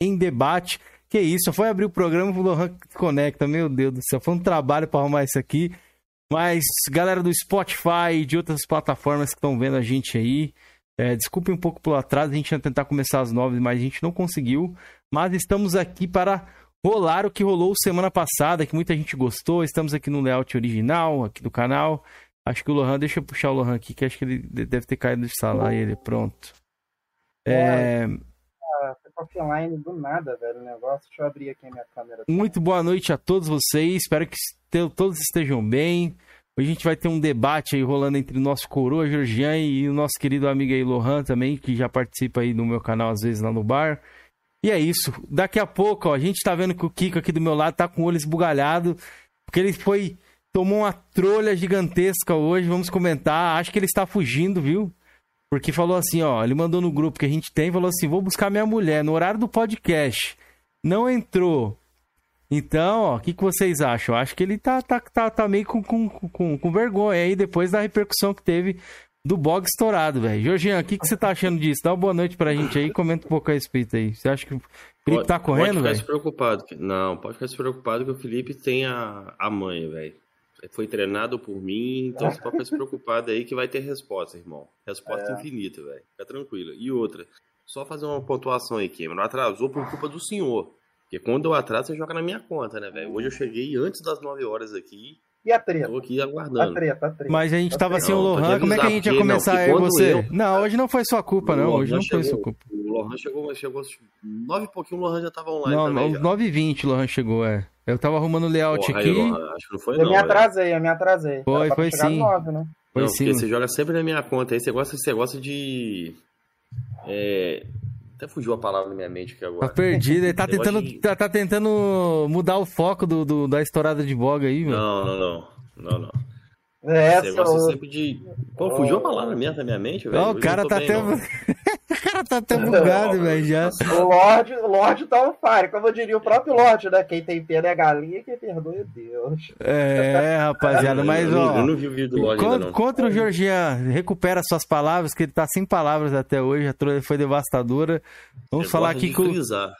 em debate. Que isso, foi abrir o programa e o Lohan conecta. Meu Deus do céu, foi um trabalho para arrumar isso aqui. Mas, galera do Spotify e de outras plataformas que estão vendo a gente aí, é, desculpem um pouco pelo atraso, a gente ia tentar começar às nove, mas a gente não conseguiu. Mas estamos aqui para rolar o que rolou semana passada, que muita gente gostou. Estamos aqui no layout original, aqui do canal. Acho que o Lohan, deixa eu puxar o Lohan aqui, que acho que ele deve ter caído de sala. Aí ele, pronto. É... Do nada, velho, o negócio. Deixa eu abrir aqui a minha câmera. Muito boa noite a todos vocês. Espero que todos estejam bem. Hoje a gente vai ter um debate aí rolando entre o nosso coroa Georgian e o nosso querido amigo aí Lohan também, que já participa aí no meu canal às vezes lá no bar. E é isso. Daqui a pouco, ó, a gente tá vendo que o Kiko aqui do meu lado tá com o olho esbugalhado, porque ele foi tomou uma trolha gigantesca hoje, vamos comentar. Acho que ele está fugindo, viu? Porque falou assim, ó, ele mandou no grupo que a gente tem, falou assim: "Vou buscar minha mulher no horário do podcast". Não entrou. Então, ó, o que, que vocês acham? Acho que ele tá, tá, tá, tá meio com, com, com, com vergonha aí depois da repercussão que teve do bog estourado, velho. Jorginho, o que, que você tá achando disso? Dá uma boa noite pra gente aí comenta um pouco a respeito aí. Você acha que o Felipe tá correndo, velho? Pode ficar preocupado. Não, pode ficar preocupado que o Felipe tem a, a mãe, velho. Foi treinado por mim, então você pode ficar preocupado aí que vai ter resposta, irmão. Resposta é. infinita, velho. Fica tranquilo. E outra, só fazer uma pontuação aí, Cameron. Atrasou por culpa do senhor. Porque quando eu atraso, você joga na minha conta, né, velho? Hoje eu cheguei antes das 9 horas aqui. E a treta? Tô aqui aguardando. A treta, a treta. Mas a gente a tava sem o Lohan, como é que a gente ia começar aí você? Eu... Não, hoje não foi sua culpa, não. Hoje não chegou, foi sua culpa. O Lohan chegou, chegou 9 e pouquinho, o Lohan já tava online não, também. Não, 9 e 20 o Lohan chegou, é. Eu tava arrumando o layout Porra, aqui. Aí, Lohan, acho que não foi eu não, me atrasei, eu me atrasei. Foi, foi sim. 9, né? Foi não, sim. Porque você joga sempre na minha conta aí, você gosta, você gosta de... É, até fugiu a palavra na minha mente aqui agora. Tá perdido, ele tá tentando, de... tá, tá, tentando mudar o foco do, do, da estourada de boga aí, velho. Não, não, não. Não, não. É, Você gosta sempre de. Pô, fugiu a palavra mesmo da minha mente, velho. o cara tá até. o cara tá até bugado, velho, já. O Lorde, o Lorde tá on fire. Como eu diria o próprio Lorde, né? Quem tem pena é galinha, quem perdoa é Deus. É, rapaziada, mas eu, ó. Eu não vi o vídeo do Lorde contra, ainda, não. contra o Georgian, recupera suas palavras, que ele tá sem palavras até hoje, a trolha foi devastadora. Vamos Você falar aqui com. Frisar.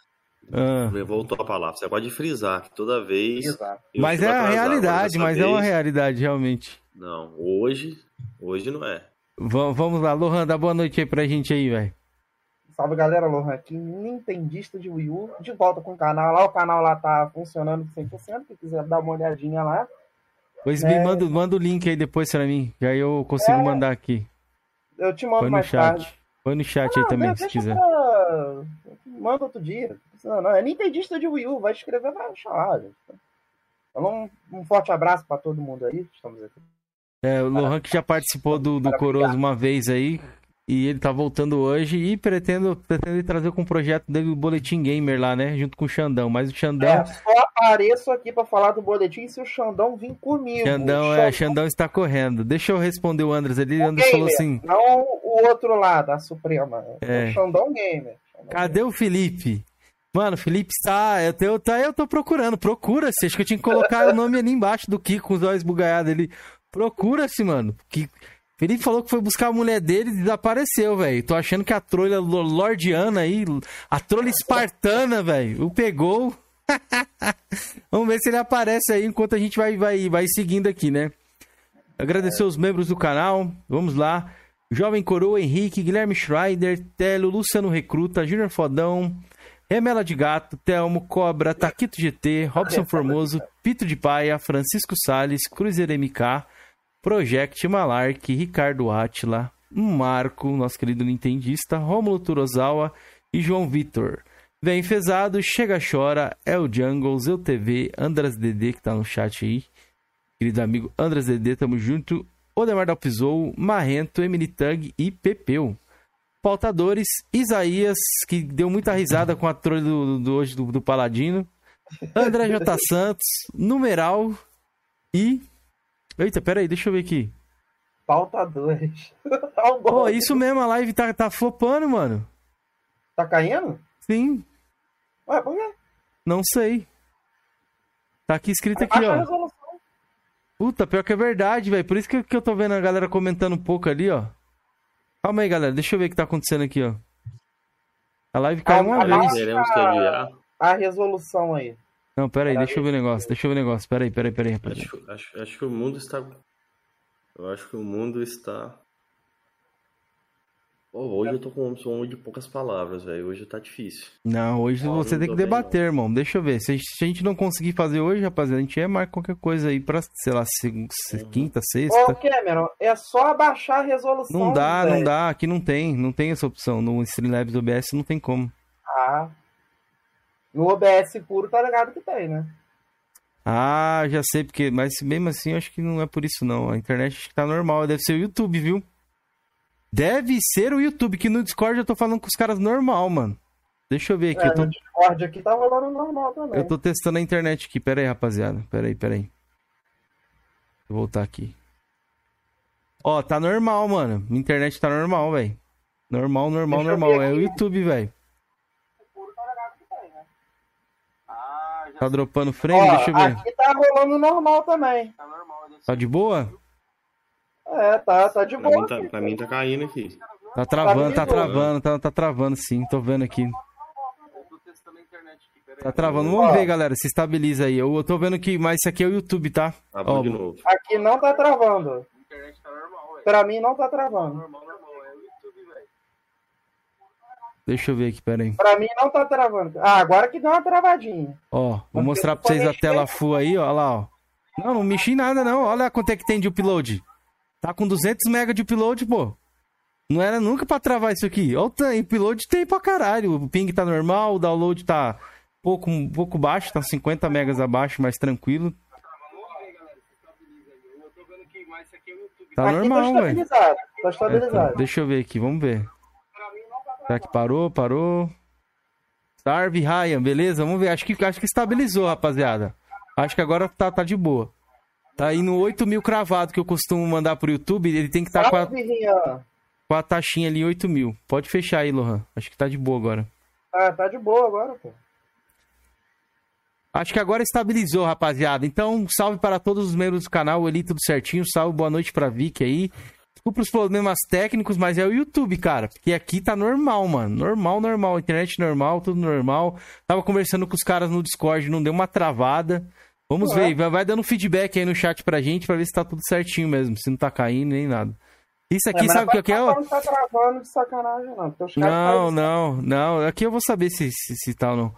Ah. Voltou a palavra. Você pode frisar que toda vez. Eu Mas é a realidade, mas dessa é uma vez- realidade, realmente. Não, hoje. Hoje não é. Va- Vamos lá, Lohan, dá boa noite aí pra gente aí, velho. Salve galera, Lohan aqui, Nintendista de Wii U, de volta com o canal lá. O canal lá tá funcionando 100%. Quem quiser dar uma olhadinha lá. Pois É. me manda, manda o link aí depois pra mim, que aí eu consigo É. mandar aqui. Eu te mando Põe no mais tarde. chat. Põe no chat aí Não, também, deixa se quiser. pra- Manda outro dia. Não, não, é Nintendista de Wii U, vai escrever, vai achar lá. gente. Então, um, um forte abraço pra todo mundo aí. Estamos aqui. É, o Lohan que já participou do, do Para brigar. uma vez aí. E ele tá voltando hoje e pretendo, pretendo trazer com o projeto dele o Boletim Gamer lá, né? Junto com o Xandão. Mas o Xandão. É, só apareço aqui pra falar do boletim se o Xandão vir comigo. Xandão, O é, Xandão está correndo. Deixa eu responder o Andres ali. O Andres falou Gamer, assim: Não o outro lado, a Suprema. É. O Xandão Gamer. Xandão cadê o Felipe? Mano, o Felipe está. Eu tô, tá, eu tô procurando. Procura-se. Acho que eu tinha que colocar o nome ali embaixo do Kiko com os olhos bugalhados ali. Procura-se, mano. Que... Felipe falou que foi buscar a mulher dele e desapareceu, velho. Tô achando que a trolha lo- lordiana aí, a trolha espartana, velho, o pegou. Vamos ver se ele aparece aí enquanto a gente vai, vai, vai seguindo aqui, né? Agradecer os membros do canal. Vamos lá. Jovem Coroa, Henrique, Guilherme Schreider, Telo, Luciano Recruta, Júnior Fodão, Remela de Gato, Telmo, Cobra, Taquito GT, Robson Formoso, Pito de Paia, Francisco Sales, Cruiser MK, Project Malark, Ricardo Atila, Marco, nosso querido nintendista, Rômulo Turozawa e João Vitor. Vem Fezado, Chega Chora, El Jungle, Zeu TV, Andras DD que tá no chat aí. Querido amigo Andras DD, tamo junto. Odemar Dalpizou, Marrento, Emily Tug e Pepeu. Pautadores, Isaías, que deu muita risada com a trolha do, do hoje do, do Paladino. André J. Santos, Numeral e. Eita, peraí, deixa eu ver aqui. Pautadores. Tá um Pô, isso mesmo, a live tá, tá flopando, mano. Tá caindo? Sim, Ué, por quê? não sei. Tá aqui escrito aqui, Baixa a ó. resolução. Puta, pior que é verdade, velho. Por isso que, que eu tô vendo a galera comentando um pouco ali, ó. Calma aí, galera. Deixa eu ver o que tá acontecendo aqui, ó. A live caiu uma vez. Teremos que adiar. A resolução aí. Não, pera aí, deixa eu ver o negócio, deixa eu ver o negócio. Pera aí, pera aí, pera aí, rapaziada. Acho, acho, acho que o mundo está. Eu acho que o mundo está. Pô, hoje eu tô com um som de poucas palavras, velho. Hoje tá difícil. Não, hoje Não, você não tem que tô bem, debater, irmão. Deixa eu ver. Se a, gente, se a gente não conseguir fazer hoje, rapaziada, a gente é marca qualquer coisa aí pra, sei lá, se- se- Uhum. quinta, Ô, sexta. Cameron, é só abaixar a resolução. Não dá, não dá. Aqui não tem. Não tem essa opção. No Streamlabs OBS não tem como. Ah. No OBS puro tá ligado que tem, né? Ah, já sei porque. Mas mesmo assim, eu acho que não é por isso, não. A internet acho que tá normal. Deve ser o YouTube, viu? Deve ser o YouTube, que no Discord eu tô falando com os caras normal, mano. Deixa eu ver aqui. É, eu, tô, no Discord aqui tá rolando normal também. eu tô testando a internet aqui. Pera aí, rapaziada. Pera aí, pera aí. Deixa eu voltar aqui. Ó, tá normal, mano. Minha internet tá normal, velho. Normal, normal, Deixa normal. É o. YouTube, velho. Puro tá ligado que tem, né? Ah, já Tá dropando frame? Ó, Deixa eu ver. aqui tá rolando normal também. Tá normal. Tá de boa? É, tá, tá de Pra boa. mim tá, pra mim tá caindo aqui. Tá travando, tá boa. travando, tá, tá travando sim. Tô vendo aqui. Tá travando. Vamos ver, galera, se estabiliza aí. Eu, eu tô vendo que, mas isso aqui é o YouTube, tá? Travou Ó, de novo. Aqui não tá travando. Pra mim não tá travando. Deixa eu ver aqui, pera aí. Pra mim não tá travando. Ah, agora que deu uma travadinha. Ó, vou Mas mostrar pra vocês a tela full aí, ó. Lá, ó. Não, não mexi em nada, não. Olha quanto é que tem de upload. Tá com 200 MB de upload, pô. Não era nunca pra travar isso aqui. Olha o tanto, upload tem pra caralho. O ping tá normal, o download tá pouco, um pouco baixo, tá 50 megas abaixo, mais tranquilo. Tá aqui normal, tá velho. estabilizado. Tá É, tá. estabilizado. Deixa eu ver aqui, vamos ver. Será que parou? Parou. Starve Ryan, beleza? Vamos ver. Acho que, acho que estabilizou, rapaziada. Acho que agora tá, tá de boa. Tá aí no 8 mil cravado que eu costumo mandar pro YouTube. Ele tem que estar tá com, a, com a taxinha ali 8 mil. Pode fechar aí, Lohan. Acho que tá de boa agora. Ah, tá de boa agora, pô. Acho que agora estabilizou, rapaziada. Então, salve para todos os membros do canal ali, tudo certinho. Salve, boa noite pra Vicky aí. Desculpa os problemas técnicos, mas é o YouTube, cara. Porque aqui tá normal, mano. Normal, normal. Internet normal, tudo normal. Tava conversando com os caras no Discord, não deu uma travada. Vamos Ué. ver, vai, vai dando feedback aí no chat pra gente pra ver se tá tudo certinho mesmo. Se não tá caindo nem nada. Isso aqui, É, sabe o que, que é? Não tá travando de sacanagem, não. Não, não, não. Aqui eu vou saber se, se, se tá ou não.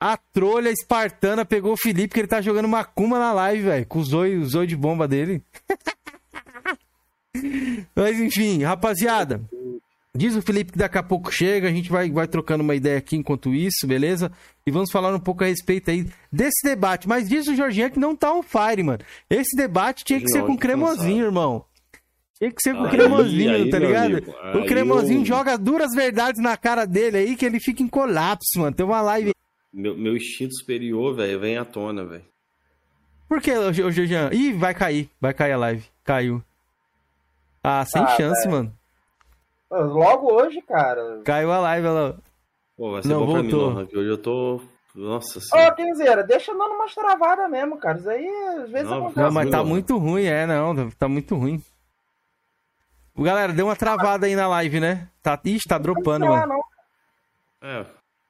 A trolha espartana pegou o Felipe, que ele tá jogando Macumba na live, velho. Com o zóio, o zóio de bomba dele. Mas enfim, rapaziada. Diz o Felipe que daqui a pouco chega, a gente vai, vai trocando uma ideia aqui enquanto isso, beleza? E vamos falar um pouco a respeito aí desse debate. Mas diz o Jorginho que não tá on fire, mano. Esse debate tinha que ser Não, com cremosinho, irmão. Tinha que ser com Aí, cremosinho, aí, tá ligado? amigo, o cremosinho eu- joga duras verdades na cara dele aí que ele fica em colapso, mano. Tem uma live. Meu, meu instinto superior, velho, vem à tona, velho. Por que, Jorginho? Ih, vai cair. Vai cair a live. Caiu. Ah, sem Ah, chance, mano. Pô, Logo hoje, cara. Caiu a live, ela. Pô, vai ser Não, bom pra mim, voltou. Lohan, que hoje eu tô. Nossa Ô, senhora. Kenzeira, deixa dando umas travadas mesmo, cara. Isso aí, às vezes, Não, acontece. Não, mas tá muito ruim, é, não. tá- muito ruim. Galera, deu uma travada aí na live, né? Tá... Ixi, tá dropando, Ah, mano. É,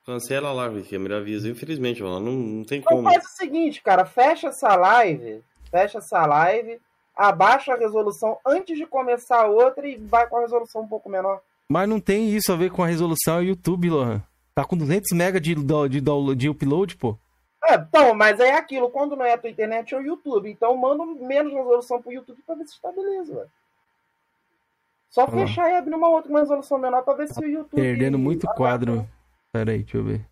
cancela lá, porque me avisa. Infelizmente, mano, não, não tem Então como. faz o seguinte, cara, fecha essa live, fecha essa live, abaixa a resolução antes de começar a outra e vai com a resolução um pouco menor. Mas não tem isso a ver com a resolução é YouTube, Lohan. Tá com 200 MB de, de, download- de upload, pô. É, então, mas é aquilo, quando não é a tua internet é o YouTube. Então manda menos resolução pro YouTube pra ver se estabiliza, velho. Só bom. fechar e abrir uma outra com resolução menor pra ver se o YouTube. Perdendo muito quadro. Pera aí, deixa eu ver.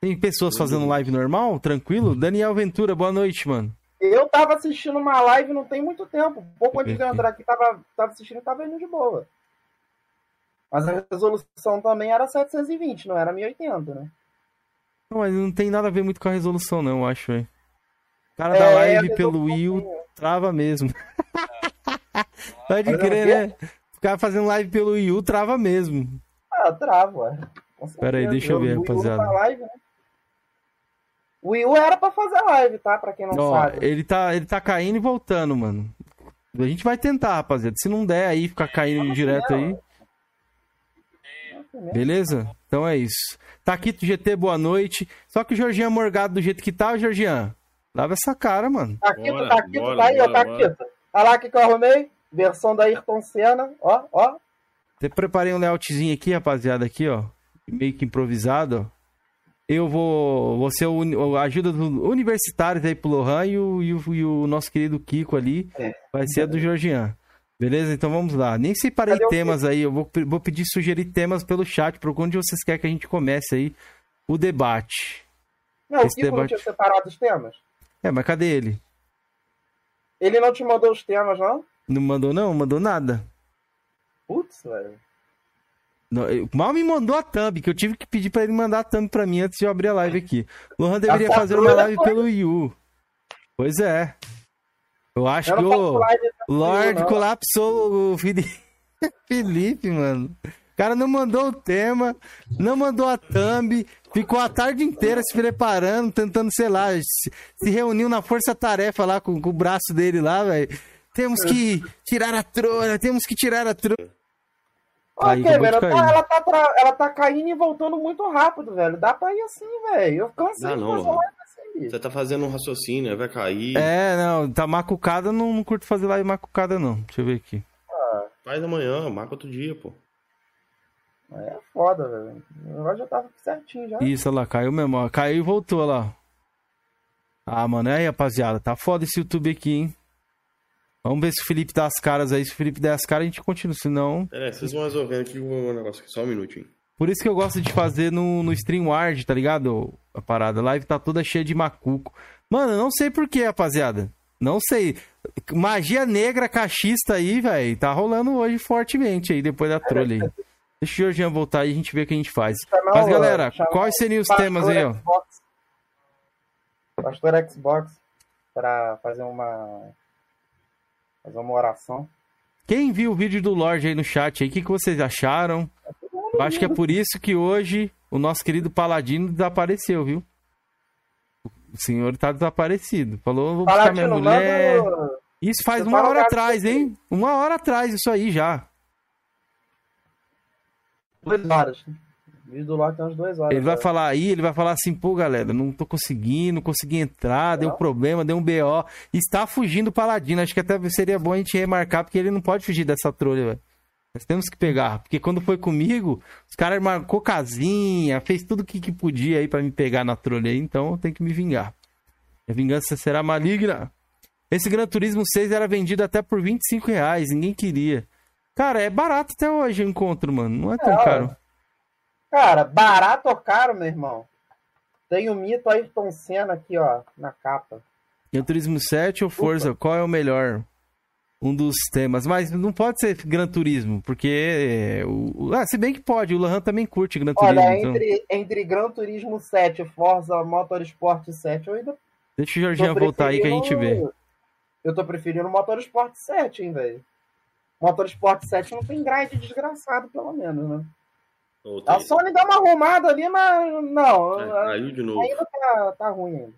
Tem pessoas fazendo live normal? Tranquilo? Daniel Ventura, boa noite, mano. Eu tava assistindo uma live não tem muito tempo. Pouco antes de eu entrar aqui, tava, tava assistindo e tava indo de boa. Mas a resolução também era 720, não era 1080, né? Não, mas não tem nada a ver muito com a resolução, não, eu acho. O cara É, da live pelo Will tem- trava mesmo. Pode Mas crer, é o né? Ficar fazendo live pelo Will trava mesmo. Ah, trava, Pera aí, deixa eu ver, U rapaziada. live, né? O Wii U era pra fazer live, tá? Pra quem não Ó, sabe. ele tá, ele tá caindo e voltando, mano. A gente vai tentar, rapaziada. Se não der aí, ficar caindo direto aí. Beleza? Então é isso. Taquito GT, boa noite. Só que o Jorginho é morgado do jeito que tá, Jorginho. Lava essa cara, mano. Taquito, Bora, Taquito, bora, tá aí, ó, bora, Taquito. Olha lá o que que eu arrumei. Versão da Ayrton Senna, ó, ó. Até preparei um layoutzinho aqui, rapaziada, aqui, ó. Meio que improvisado, ó. Eu vou, vou ser o, a ajuda dos universitários aí pro Lohan e o, e o, e o nosso querido Kiko ali É. vai ser a do Jorgian. Beleza? Então vamos lá. Nem separei Cadê o temas aí. Eu vou, vou pedir sugerir temas pelo chat, por onde vocês querem que a gente comece aí o debate. Não, o Esse Kiko não debate- tinha separado os temas? É, mas cadê ele? Ele não te mandou os temas, não? Não mandou não? Mandou nada. Putz, velho. Mal me mandou a thumb, que eu tive que pedir pra ele mandar a thumb pra mim antes de eu abrir a live aqui. Lohan deveria fazer uma live foi. pelo Yu. Pois é. Eu acho Eu que o não. colapsou o Felipe. Mano. O cara não mandou o tema, não mandou a thumb, ficou a tarde inteira se preparando, tentando, sei lá, se, reuniu na força-tarefa lá com, com o braço dele lá, velho. Temos que tirar a trolha, temos que tirar a trolha. Ok, velho, cair. ela tá, tra- ela tá caindo e voltando muito rápido, velho. Dá pra ir assim, velho. Eu cansei Dá de não, fazer live assim. Você tá fazendo um raciocínio, vai cair. É, não, tá macucada, não, não curto fazer live macucada, não. Deixa eu ver aqui. Faz amanhã, marca outro dia, pô. É foda, velho. O negócio já tava certinho já. Isso, olha lá, caiu mesmo, ó. Caiu e voltou, olha lá. Ah, mano, aí, rapaziada, tá foda esse YouTube aqui, hein? Vamos ver se o Felipe dá as caras aí. Se o Felipe der as caras, a gente continua. Senão. É, vocês vão resolvendo aqui o negócio aqui, só um minutinho. Por isso que eu gosto de fazer no, no StreamWard, tá ligado? A parada. A live tá toda cheia de macuco. Mano, eu não sei porquê, rapaziada. Não sei. Magia negra cachista aí, velho. Tá rolando hoje fortemente aí, depois da trolha aí. Deixa o Georgian voltar aí e a gente vê o que a gente faz. Chamar Mas, galera, quais seriam os Pastor temas aí, ó? Pastor Xbox pra fazer uma. Fazer uma oração. Quem viu o vídeo do Lorde aí no chat aí, o que, que vocês acharam? Eu acho que é por isso que hoje o nosso querido Paladino desapareceu, viu? O senhor tá desaparecido. Falou, vou buscar minha Palatino, mulher. manda. Isso faz Você uma hora atrás, hein? Uma hora atrás, isso aí já. Duas horas. O vídeo do tem umas duas horas. Ele vai já. falar aí, ele vai falar assim, pô, galera, não tô conseguindo, não consegui entrar, deu Não. problema, deu um BO. Está fugindo o Paladino. Acho que até seria bom a gente remarcar, porque ele não pode fugir dessa trolha, velho. Nós temos que pegar. Porque quando foi comigo, os caras marcou casinha, fez tudo que, que podia aí pra me pegar na trolha aí, então eu tenho que me vingar. A vingança será maligna. Esse Gran Turismo 6 era vendido até por 25 reais, ninguém queria. Cara, é barato até hoje o encontro, mano. Não é tão É, caro. Cara, barato ou caro, meu irmão? Tem o mito Ayrton Senna aqui, ó, na capa. Gran Turismo 7 ou Forza, qual é o melhor? Um dos temas. Mas não pode ser Gran Turismo, porque. é, O... Ah, se bem que pode, o Lohan também curte Gran Turismo. Olha, então... entre, entre Gran Turismo 7 e Forza Motorsport 7, eu ainda Deixa o Jorginho voltar aí que a gente vê. Eu tô preferindo o Motorsport 7, hein, velho. Motorsport 7 não tem grade desgraçado, pelo menos, né? A Sony dá uma arrumada ali, mas não. Ah, Caiu de novo. Ainda tá, tá ruim ainda.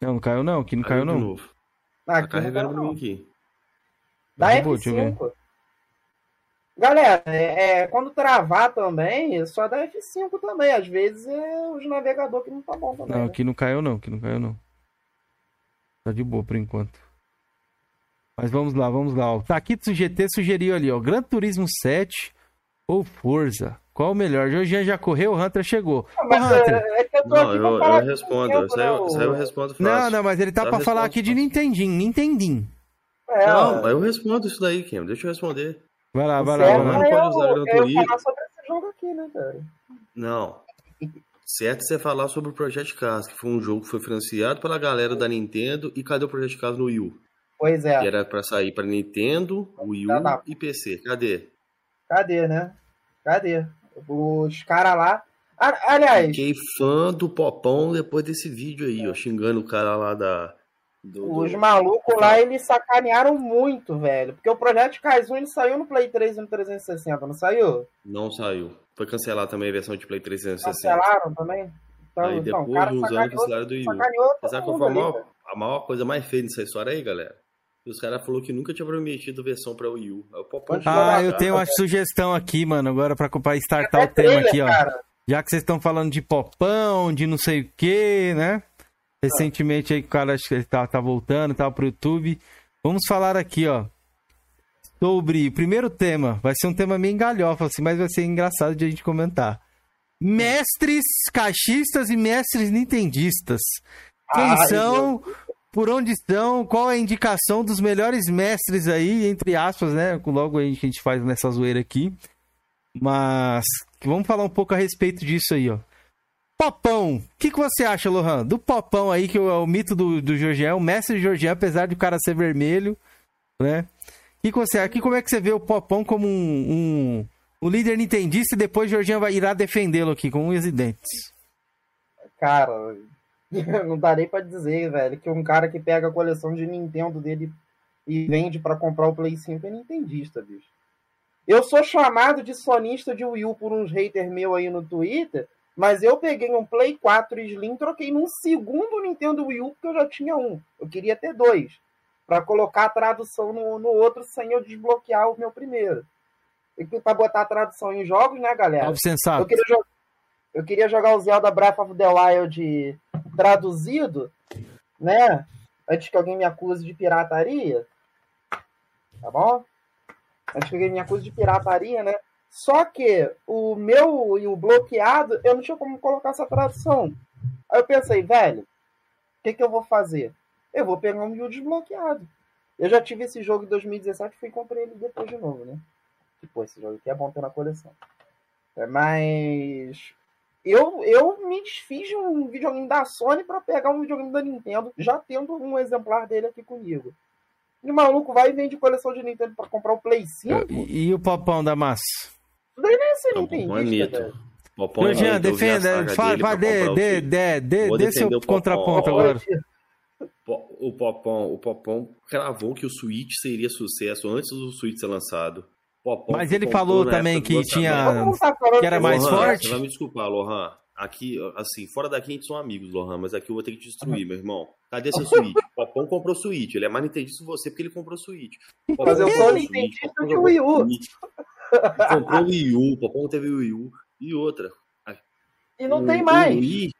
Não, não caiu não, aqui não caiu, de não. novo. Ah, Tá carregando pra mim aqui. Ver. F5. Galera, é, é, quando travar também, só da F5 também. Às vezes é os navegador que não tá bom também. Não, né? aqui não caiu não, aqui não caiu não. Tá de boa por enquanto. Mas vamos lá, vamos lá. O Taquito GT sugeriu ali, ó. Gran Turismo 7 ou Forza? Qual o melhor? Jorginho já correu, o Hunter chegou. Ah, Ô, Mas Hunter, é, é que eu tô Não, aqui eu, eu respondo. tempo, Isso aí eu, né, isso aí eu respondo fácil. Não, não, mas ele tá pra falar aqui de. Nintendinho, Nintendinho. É, Não, eu respondo isso daí, Kim. Deixa eu responder. Vai lá, vai lá, certo vai lá. Não é pode eu- usar eu Turismo. falar sobre esse jogo aqui, né, cara? Não. Certo você falar sobre o Project Cars, que foi um jogo que foi financiado pela galera da Nintendo. E cadê o Project Cars no Wii U? Pois é. Que era pra sair pra Nintendo, Wii U Tá, tá. e PC. Cadê? Cadê, né? Cadê? Os caras lá. Aliás, Fiquei fã do Popão depois desse vídeo aí, ó. Xingando o cara lá da. Do, do- os malucos lá, eles sacanearam muito, velho. Porque o Projeto Kaizen ele saiu no Play 3 e no 360, não saiu? Não saiu. Foi cancelado também a versão de Play 360. Cancelaram também? Então, Aí então, depois o cara de uns anos cancelaram do Wii U. Sabe qual foi a maior, a maior coisa mais feia dessa história aí, galera? E os caras falaram que nunca tinha prometido versão pra Wii U. O Popão Pode Ah, lá, eu cara. tenho uma sugestão aqui, mano, agora pra, pra startar É o tema aqui, ó. cara. Já que vocês estão falando de popão, de não sei o que, né? Recentemente aí o cara acho que ele tá, tá voltando, tá pro YouTube. Vamos falar aqui, ó. Sobre o primeiro tema. Vai ser um tema meio galhofa, assim, mas vai ser engraçado de a gente comentar. Mestres caixistas e mestres nintendistas. Quem Ai, são? Por onde estão? Qual é a indicação dos melhores mestres aí, entre aspas, né? Logo aí que a gente faz nessa zoeira aqui. Mas vamos falar um pouco a respeito disso aí, ó. Popão. O que, que você acha, Lohan? Do Popão aí, que é o mito do, do Jorgian, o mestre Jorgian, apesar de o cara ser vermelho, né? O que, que você acha? Como é que você vê o Popão como um, um, um líder nintendista e depois o Jorgian vai, irá defendê-lo aqui com unhas e dentes? Cara, não dá nem pra dizer, velho, que um cara que pega a coleção de Nintendo dele e vende pra comprar o Play 5 é nintendista, bicho. Eu sou chamado de sonista de Wii U por uns haters meu aí no Twitter, mas eu peguei um Play 4 Slim, troquei num segundo Nintendo Wii U porque eu já tinha um. Eu queria ter dois, Pra colocar a tradução no, no outro sem eu desbloquear o meu primeiro. E pra botar a tradução em jogos, né, galera? Eu queria, jo- eu queria jogar o Zelda Breath of the Wild traduzido, né? Antes que alguém me acuse de pirataria. Tá bom? Antes que alguém me acuse de pirataria, né? Só que o meu e o bloqueado, eu não tinha como colocar essa tradução. Aí eu pensei, velho, o que, que eu vou fazer? Eu vou pegar um Wii U desbloqueado. Eu já tive esse jogo em 2017 e fui e comprei ele depois de novo, né? Tipo, esse jogo aqui é bom ter na coleção. É, mas eu, eu me desfiz de um videogame da Sony pra pegar um videogame da Nintendo, já tendo um exemplar dele aqui comigo. E o maluco vai e vende coleção de Nintendo pra comprar o Play 5? E, e o Popão da massa? Isso daí não é ser Não, Popão é nintendista. Popão é a defenda. Fala, dele fala, dê, dê, dê, dê, dê seu contraponto agora. O Popão, o Popão cravou que o Switch seria sucesso antes do Switch ser lançado. Popão Mas ele falou também que tinha- que era mais Lohan, forte? Você vai me desculpar, Lohan. Aqui, assim, fora daqui a gente são amigos, Lohan, mas aqui eu vou ter que te destruir, meu irmão. Cadê seu Switch? Popão comprou Switch. Ele é mais nintendista que você porque ele comprou. Popão Mas eu sou nintendista de Wii U. Comprou Wii U, Popão teve Wii U. E outra. E não o- tem o mais. Wii,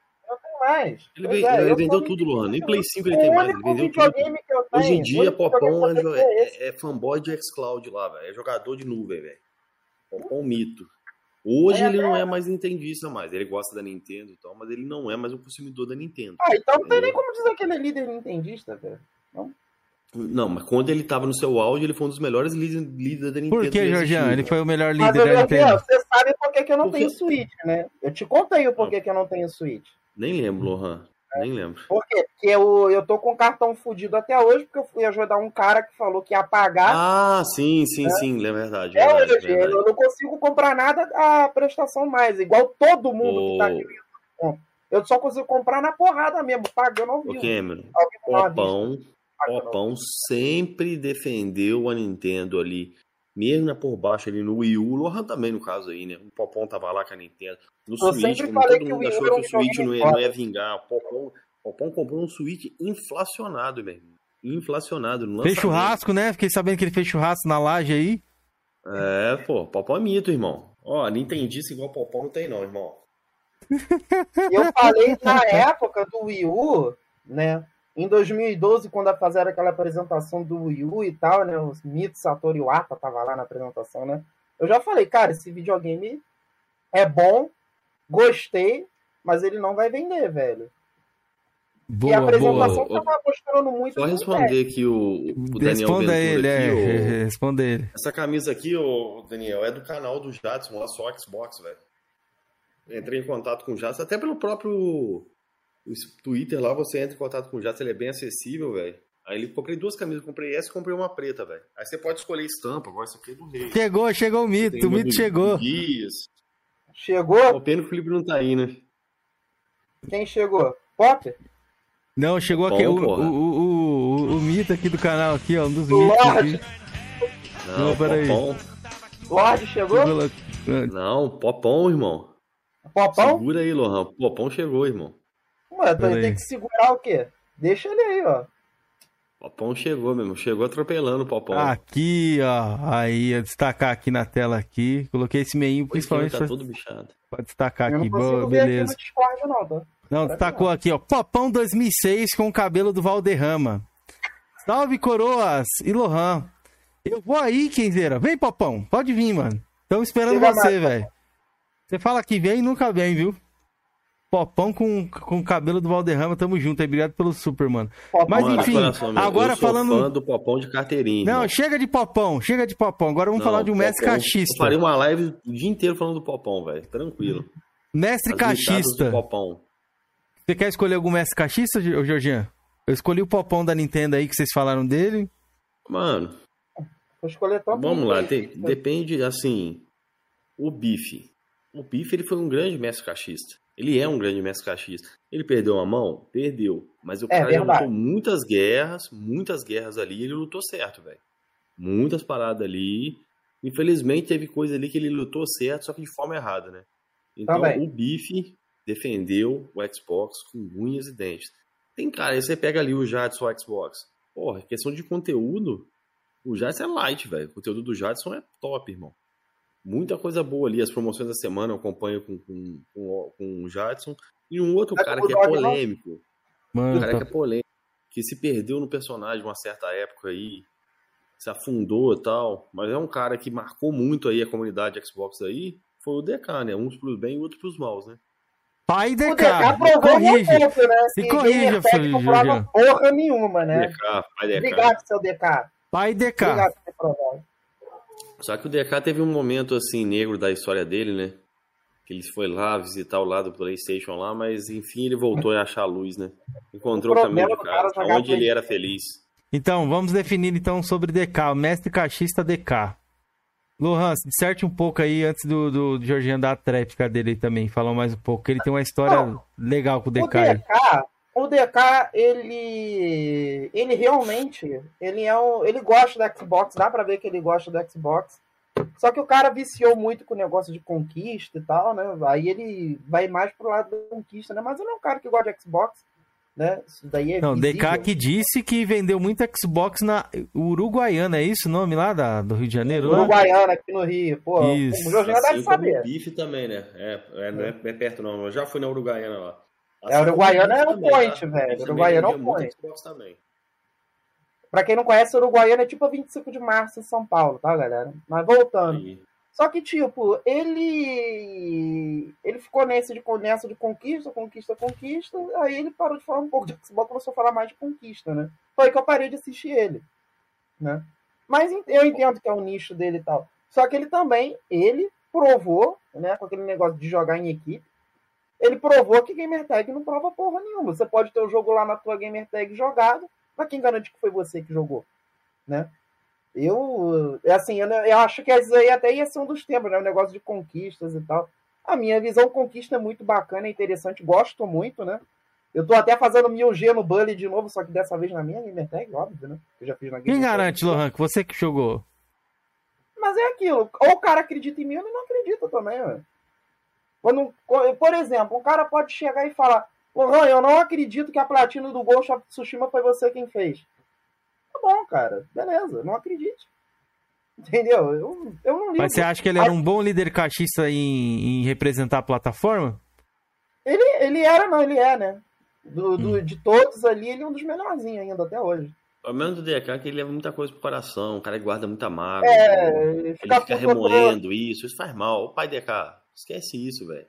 mais. ele, Pois ve- é, ele eu vendeu tudo, Lohan. Nem. Play 5 ele tem mais. Ele vendeu tudo. Hoje em dia, Popão é, é é, é fanboy de xCloud lá, velho. É jogador de nuvem, velho. Popão é um mito. Hoje É, ele não é. é mais nintendista mais. Ele gosta da Nintendo e tal, mas ele não é mais um consumidor da Nintendo. Ah, então não tem nem como dizer que ele é líder nintendista, velho. Não, mas quando ele tava no seu auge, ele foi um dos melhores líderes líder da Nintendo. Por que, Jorgian? Ele foi o melhor Mas, líder da eu, Nintendo. você sabe por que, que eu não Porque- tenho Switch, né? Eu te contei o porquê que eu não tenho Switch. Nem lembro, Lohan. Nem lembro. Por quê? Porque eu, eu tô com o cartão fudido até hoje, porque eu fui ajudar um cara que falou que ia pagar. Ah, sim, sim, sim. É verdade. é verdade, hoje, verdade. eu não consigo comprar nada a prestação mais. Igual todo mundo que tá aqui. Eu só consigo comprar na porrada mesmo, pagando ao vivo. Cameron, Ao vivo ao Popão sempre defendeu a Nintendo ali. Mesmo na por baixo ali no Wii U, o Lohan também no caso aí, né? O Popão tava lá com a Nintendo. No Eu Switch, como falei todo mundo achou que o Switch não ia, não ia vingar. O Popão, o Popão comprou um Switch inflacionado, meu irmão. Inflacionado no Fez churrasco, né? Fiquei sabendo que ele fez churrasco na laje aí. É, pô, Popão é mito, irmão. Ó, Nintendista igual Popão não tem não, irmão. Eu falei na época do Wii U, né? Em 2012, quando fizeram aquela apresentação do Wii U e tal, né? O Mito Satoru Iwata tava lá na apresentação, né? Eu já falei, cara, esse videogame é bom, gostei, mas ele não vai vender, velho. e a Boa, apresentação boa. Tava mostrando muito. Só responder aqui o, o Daniel Responda ele, aqui, é. ô- Responda ele. Essa camisa aqui, ô, Daniel, é do canal do Jadson, lá só Xbox, velho. Entrei em contato com o Jadson, até pelo próprio Twitter lá, você entra em contato com o Jadson, ele é bem acessível, velho. Aí ele comprei duas camisas, comprei essa e comprei uma preta, velho. Aí você pode escolher estampa, agora essa aqui é do rei. Chegou, chegou o mito. Tem O mito chegou. Dias. Chegou? O pena que o Felipe não tá aí, né? Quem chegou? Pop? Não, chegou Bom, aqui o, o, o, o, o mito aqui do canal, aqui, ó. Um dos mitos Lorde. aqui. Não, Não, peraí. Lorde chegou? Não, Popão, irmão. Popão? Segura aí, Lohan. Popão chegou, irmão. Ué, então Pera ele tem aí. que segurar o quê? Deixa ele aí, ó. Popão chegou mesmo, chegou atropelando o Popão. Aqui, ó. Aí, eu destacar aqui na tela aqui. Coloquei esse meinho principalmente. Tá pra- todo bichado. Pra destacar Eu aqui. Boa, ver aqui beleza. no Discord, não, tá? Não, destacou aqui, ó. Popão 2006 com o cabelo do Valderrama. Salve, coroas e Lohan. Eu vou aí, Kenzeira. Vem, Popão. Pode vir, mano. Estamos esperando Chega você, velho. Você fala que vem e nunca vem, viu? Popão com, com o cabelo do Valderrama. Tamo junto aí. Obrigado pelo super, mano. Popão, Mas Mano, enfim, coração, agora eu sou falando- fã do Popão de carteirinha. Não, irmão. chega de Popão. Chega de Popão. Agora vamos Não, falar de um mestre cachista. Eu faria uma live o dia inteiro falando do Popão, velho. Tranquilo. Mestre As cachista. do Popão. Você quer escolher algum mestre cachista, Gi- Georgian? Eu escolhi o Popão da Nintendo aí que vocês falaram dele. Mano, Vou escolher tanto vamos lá. de- depende, assim, o Bife. O Bife, ele foi um grande mestre cachista. Ele é um grande mestre cachista. Ele perdeu a mão? Perdeu. Mas o É, cara já lutou muitas guerras, muitas guerras ali, ele lutou certo, velho. Muitas paradas ali. Infelizmente, teve coisa ali que ele lutou certo, só que de forma errada, né? Então, Também. o Bife defendeu o Xbox com unhas e dentes. Tem cara, aí você pega ali o Jadson Xbox. Porra, questão de conteúdo, o Jadson é light, velho. O conteúdo do Jadson é top, irmão. Muita coisa boa ali. As promoções da semana eu acompanho com, com, com, com o Jadson. E um outro Tá cara que é polêmico. Um Mano, cara que tá... é polêmico. Que se perdeu no personagem uma certa época aí. Se afundou e tal. Mas é um cara que marcou muito aí a comunidade Xbox aí. Foi o DK, né? Uns pros bem e outros pros maus, né? Pai O DK. DK Corrige. ponto, né? Se Que corrija, Gamer Tag não filho, prova porra nenhuma, né? DK, pai DK. Obrigado, seu DK. Pai DK. Obrigado por ter provado. Só que o DK teve um momento assim negro da história dele, né? Que ele foi lá visitar o lado do PlayStation lá, mas enfim ele voltou a achar a luz, né? Encontrou O o caminho do cara jogar onde ele era feliz. Então, vamos definir então sobre DK, o mestre cachista DK. Lohan, disserte um pouco aí antes do, do, do Jorginho dar a tréplica dele também, falar mais um pouco, que ele tem uma história Não. legal com o O DK. aí. O DK, ele, ele realmente, ele é um, ele gosta da Xbox, dá pra ver que ele gosta do Xbox. Só que o cara viciou muito com o negócio de conquista e tal, né? Aí ele vai mais pro lado da conquista, né? Mas ele é um cara que gosta de Xbox, né? Isso daí é Não, visível. DK que disse que vendeu muito Xbox na Uruguaiana, é isso o nome lá da, do Rio de Janeiro? Lá? Uruguaiana aqui no Rio, pô. Isso. O Jorginho deve saber. o Bife também, né? É, é, não é, não é perto não, eu já fui na Uruguaiana lá. É, Uruguaiana é como o o Bife point, também, velho. Também Uruguaiana é o point. Também. Pra quem não conhece, Uruguaiana é tipo a 25 de março em São Paulo, tá, galera? Mas voltando. Aí. Só que, tipo, ele. Ele ficou nesse de, nessa de conquista, conquista, conquista. Aí ele parou de falar um pouco de Xbox começou a falar mais de conquista, né? Foi que eu parei de assistir ele. Né? Mas eu entendo que é o nicho dele e tal. Só que ele também, ele provou, né, com aquele negócio de jogar em equipe, ele provou que Gamer Tag não prova porra nenhuma. Você pode ter o jogo lá na tua Gamer Tag jogado, mas quem garante que foi você que jogou? Né? Eu, é assim, eu, eu acho que isso aí até ia ser um dos temas, né? O negócio de conquistas e tal. A minha visão conquista é muito bacana, é interessante, gosto muito, né? Eu tô até fazendo 1000G no Bully de novo, só que dessa vez na minha Gamer Tag, óbvio, né? Eu já fiz na Quem garante, Lohan, que você que jogou? Mas é aquilo, ou o cara acredita em mim ou ele não acredita também, velho. Quando, por exemplo, um cara pode chegar e falar: Lohan, eu não acredito que a platina do Ghost of Tsushima foi você quem fez. Tá bom, cara, beleza, não acredite. Entendeu? Eu, eu não ligo. Mas você acha que ele era um bom líder cachista em, em representar a plataforma? Ele, ele era, não, ele é, né? Do, do- Hum. De todos ali, ele é um dos melhorzinhos ainda até hoje. Pelo menos do DK que ele leva muita coisa pro coração, o cara guarda muita mágoa. É, ele Ele fica puto com remoendo isso, isso faz mal. Ô pai DK, esquece isso, velho.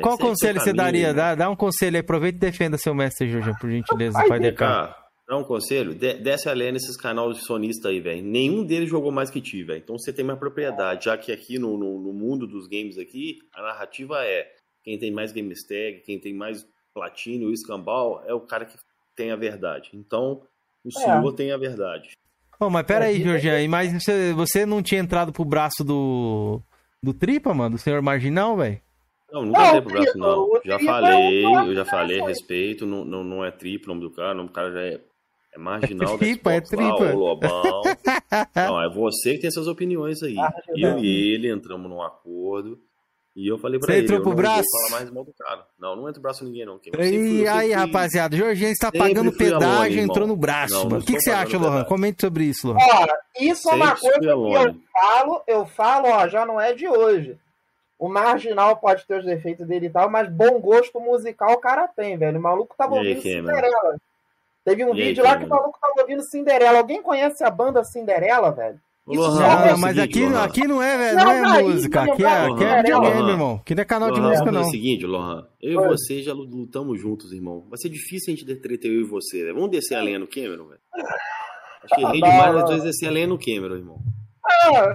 qual conselho você daria? Dá, dá um conselho aí, aproveita e defenda seu mestre, Jorge, por gentileza, Ai, pai. DK, dá um conselho? De- desce a lenha nesses canais de sonista aí, velho. Nenhum deles jogou mais que ti, velho. Então você tem mais propriedade, já que aqui no, no, no mundo dos games aqui, a narrativa é quem tem mais game tag, quem tem mais platino, o escambau, é o cara que tem a verdade. Então, o senhor tem a verdade. Ô, mas pera aí, É, Jorge, aí, mas você, você não tinha entrado pro braço do, do Tripa, mano? Do senhor Marginal, velho? Não, nunca Não, entrei pro braço, Tripa, não. Já Tripa é falei, eu já falei respeito, não, não, não é triplo o nome do cara, o nome do cara já é, é marginal É tripa, Xbox é lá, tripa. o Lobão. não, é você que tem essas opiniões aí. Ah, eu verdade. e ele entramos num acordo E eu falei pra Você ele, entrou eu pro não braço? vou falar mais mal do cara. Não, não entra o braço em ninguém não. Sempre E sempre aí, fui- rapaziada, Jorginho está sempre pagando pedágio Alone, e entrou no braço, Não, mano. não O que, que você acha, Lohan? Comente sobre isso, Lohan. Ó, isso é uma Sempre coisa que eu falo, eu falo, ó, já não é de hoje. O marginal pode ter os defeitos dele e tal, mas bom gosto musical o cara tem, velho. O maluco tava aí, ouvindo Cameron? Cinderela. Teve um E aí, vídeo lá que o maluco tava ouvindo Cinderela. Alguém conhece a banda Cinderela, velho? Lohan, é mas aqui, Lohan. aqui não é, velho, Não, não é daí, música. não, Aqui é, aqui é Lohan, videogame, Lohan. irmão. Aqui não é canal de música, é não. o seguinte, Lohan. Eu e você já lutamos juntos, irmão. Vai ser difícil a gente ter treta eu e você, velho. Vamos descer a lenha no Cameron, velho. Acho que rende Não, mais não. nós dois descer a lenha no Cameron, irmão.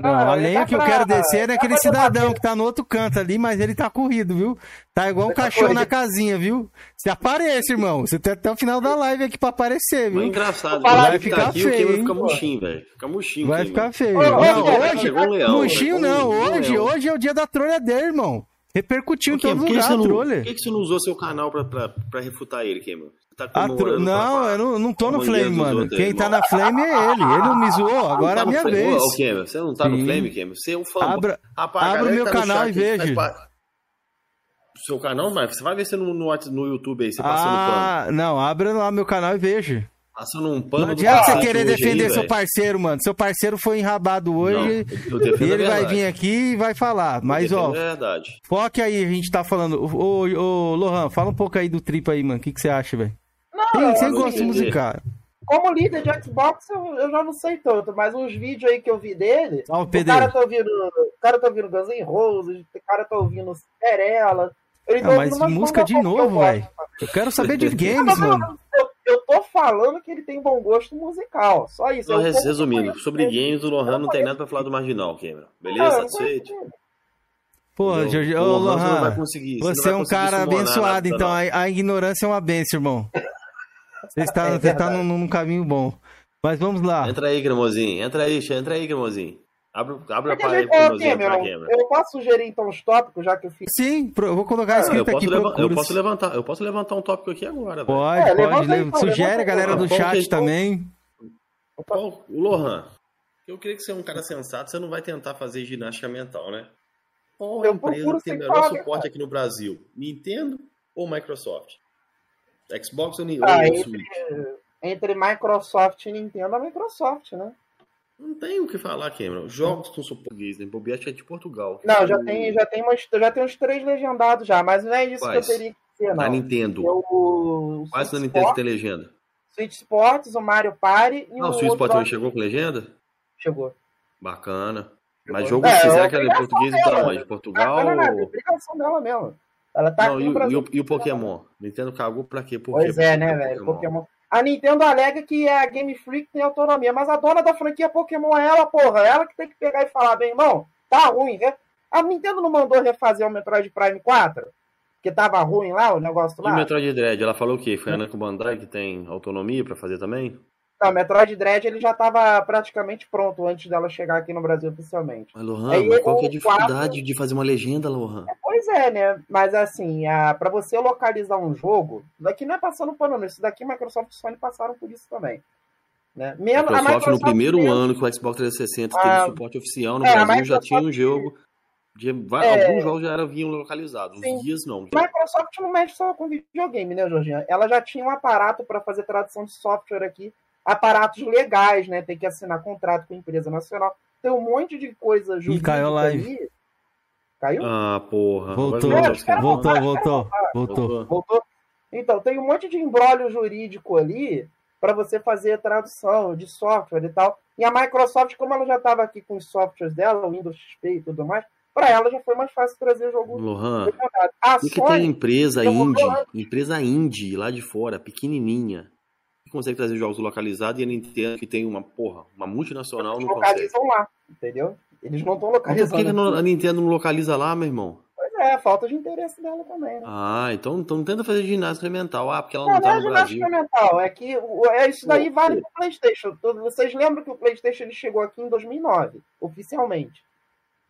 Não, a lenha que eu quero descer é dá naquele pra cidadão que tá no outro canto ali, mas ele tá corrido, viu? Tá igual um tá cachorro na casinha, viu? Você aparece, irmão. Você tem até o final da live aqui pra aparecer, Mas é viu? engraçado, Vai ele ficar fica aqui, feio, o Cameron hein, fica pô. murchinho, velho. Fica murchinho. Vai ficar feio. Hoje, murchinho não. Hoje, hoje é o dia da trolhadeira, irmão. Repercutiu em todo lugar não- trolha. Por que que você não usou seu canal pra, pra, pra refutar ele, Cameron? Tá A tro- comemorando Não, pra- eu não, não tô no Flame, mano. Quem irmão. tá na Flame é ele. Ele não me zoou, agora Tá é a no minha Flame? vez. Ô, Cameron, você não tá no Sim. Flame, Cameron? Você é um fã. Abra- Rapaz, abra o meu tá no canal e faz veja. Seu canal, mas você vai ver você no, no, no YouTube aí, você passando pano. Ah, não, abra lá meu canal e veja. Passando um pano Não adianta você querer defender aí, seu velho. parceiro, mano. Seu parceiro foi enrabado hoje. Não, e ele vai vir aqui e vai falar. Mas, ó, a verdade. foque aí, a gente tá falando. Ô, ô, ô, Lohan, fala um pouco aí do trip aí, mano. O que, que você acha, velho? Não, Tem, você assim, gosta de musical. Como líder de Xbox, eu, eu já não sei tanto, mas os vídeos aí que eu vi dele, Salve, o PD. cara tá ouvindo, o cara tá ouvindo Guns N' Roses, o cara tá ouvindo Cinderela. Ele tá Ah, mas música de eu novo, velho. Eu quero saber de Não, games, não, mano. Eu, eu tô falando que ele tem bom gosto musical, só isso. Eu pouco resumindo, sobre ele. games, o Lohan Eu não tem nada pra falar do Marginal, Cameron. Ah, Beleza? eu Satisfeito? ele. Porra, Entendeu? Jorge, O ô, Lohan você não vai Lohan. conseguir. não Você vai é um cara abençoado, nada, então não. a, a ignorância é uma benção, irmão. Você está, É você tá verdade. num, num caminho bom. Mas vamos lá. Entra aí, cremosinho. Entra aí, entra aí, cremosinho. Abre, abre a página Cameron. eu posso sugerir então os tópicos, já que eu fiz. Sim, pro- eu vou colocar Ah, escrito eu, posso aqui. leva- eu posso levantar, eu posso levantar um tópico aqui agora, velho. Pode, É, pode. aí, pô, Sugere a galera aí. do Qual chat também. Qual- o Lohan, eu creio que você é um cara sensato, você não vai tentar fazer ginástica mental, né? Qual a Eu empresa que tem sempre melhor suporte aqui no Brasil? Nintendo ou Microsoft? Xbox ou, Ah, ou entre- Switch? Entre Microsoft e Nintendo, a Microsoft, né? Não tem o que falar, Cameron. Jogos com suporte português, né? Bobear acho que é de Portugal. Não, já O- tem, já tem, umas, já tem uns três legendados já, mas não é isso Quais? que eu teria que Na não. Nintendo. Eu, o Quase na Switch Nintendo que Sports, tem legenda. Switch Sports, o Mario Party e Não, o o Switch outro Sport também chegou com legenda? Chegou. Bacana. Mas Chegou. jogo É, se é será que ela é obrigação português então dela. onde? Portugal? Ah, não, não, é obrigação dela mesmo. Ela tá Não, e, o- e o, e o Pokémon? Nintendo cagou pra quê? Por Pois quê? é, né, velho? Pokémon. A Nintendo alega que a Game Freak tem autonomia, mas a dona da franquia Pokémon é ela, porra. Ela que tem que pegar e falar, bem, irmão, tá ruim. né? A Nintendo não mandou refazer o Metroid Prime 4? Que tava ruim lá, o negócio E o lá? Metroid Dread, ela falou o quê? Foi a Namco Bandai que tem autonomia pra fazer também? Não, o Metroid Dread ele já tava praticamente pronto antes dela chegar aqui no Brasil oficialmente. Mas, Lohan, Aí, mas qual que é a dificuldade de fazer uma legenda, Lohan? Pois é, né? Mas assim, a, pra você localizar um jogo, daqui não é passando pano. Isso daqui Microsoft e Sony passaram por isso também. Né? A Mesmo, a Microsoft, no primeiro mesmo- ano que o Xbox 360 Ah, teve suporte oficial no é, a Brasil, já Microsoft- tinha um jogo. De, É. Alguns jogos já eram, vinham localizados, Sim. os guias não. Microsoft não mexe só com videogame, né, Jorginho? Ela já tinha um aparato para fazer tradução de software aqui, aparatos legais, né? Tem que assinar contrato com a empresa nacional. Tem um monte de coisa jurídica caiu a live. ali. Caiu? Ah, porra. Voltou, caras- voltou, voltou, voltou. Voltou. Voltou? Então, tem um monte de embrólio jurídico ali para você fazer a tradução de software e tal. E a Microsoft, como ela já estava aqui com os softwares dela, o Windows XP e tudo mais, para ela já foi mais fácil trazer o jogo Lohan, e que tem empresa indie, empresa indie lá de fora, pequenininha, que consegue trazer jogos localizados e a Nintendo, que tem uma, porra, uma multinacional, eles não consegue. localizam lá, entendeu? Eles não estão Mas por que localizando. que não- a Nintendo não localiza lá, meu irmão? Pois é, falta de interesse dela também, né? Ah, então, então não tenta fazer ginástica mental. Ah, porque ela Não, não não tá é no Brasil. ginástica mental, é que é isso daí Pô, vale pro PlayStation. Vocês lembram que o PlayStation ele chegou aqui em 2009, oficialmente?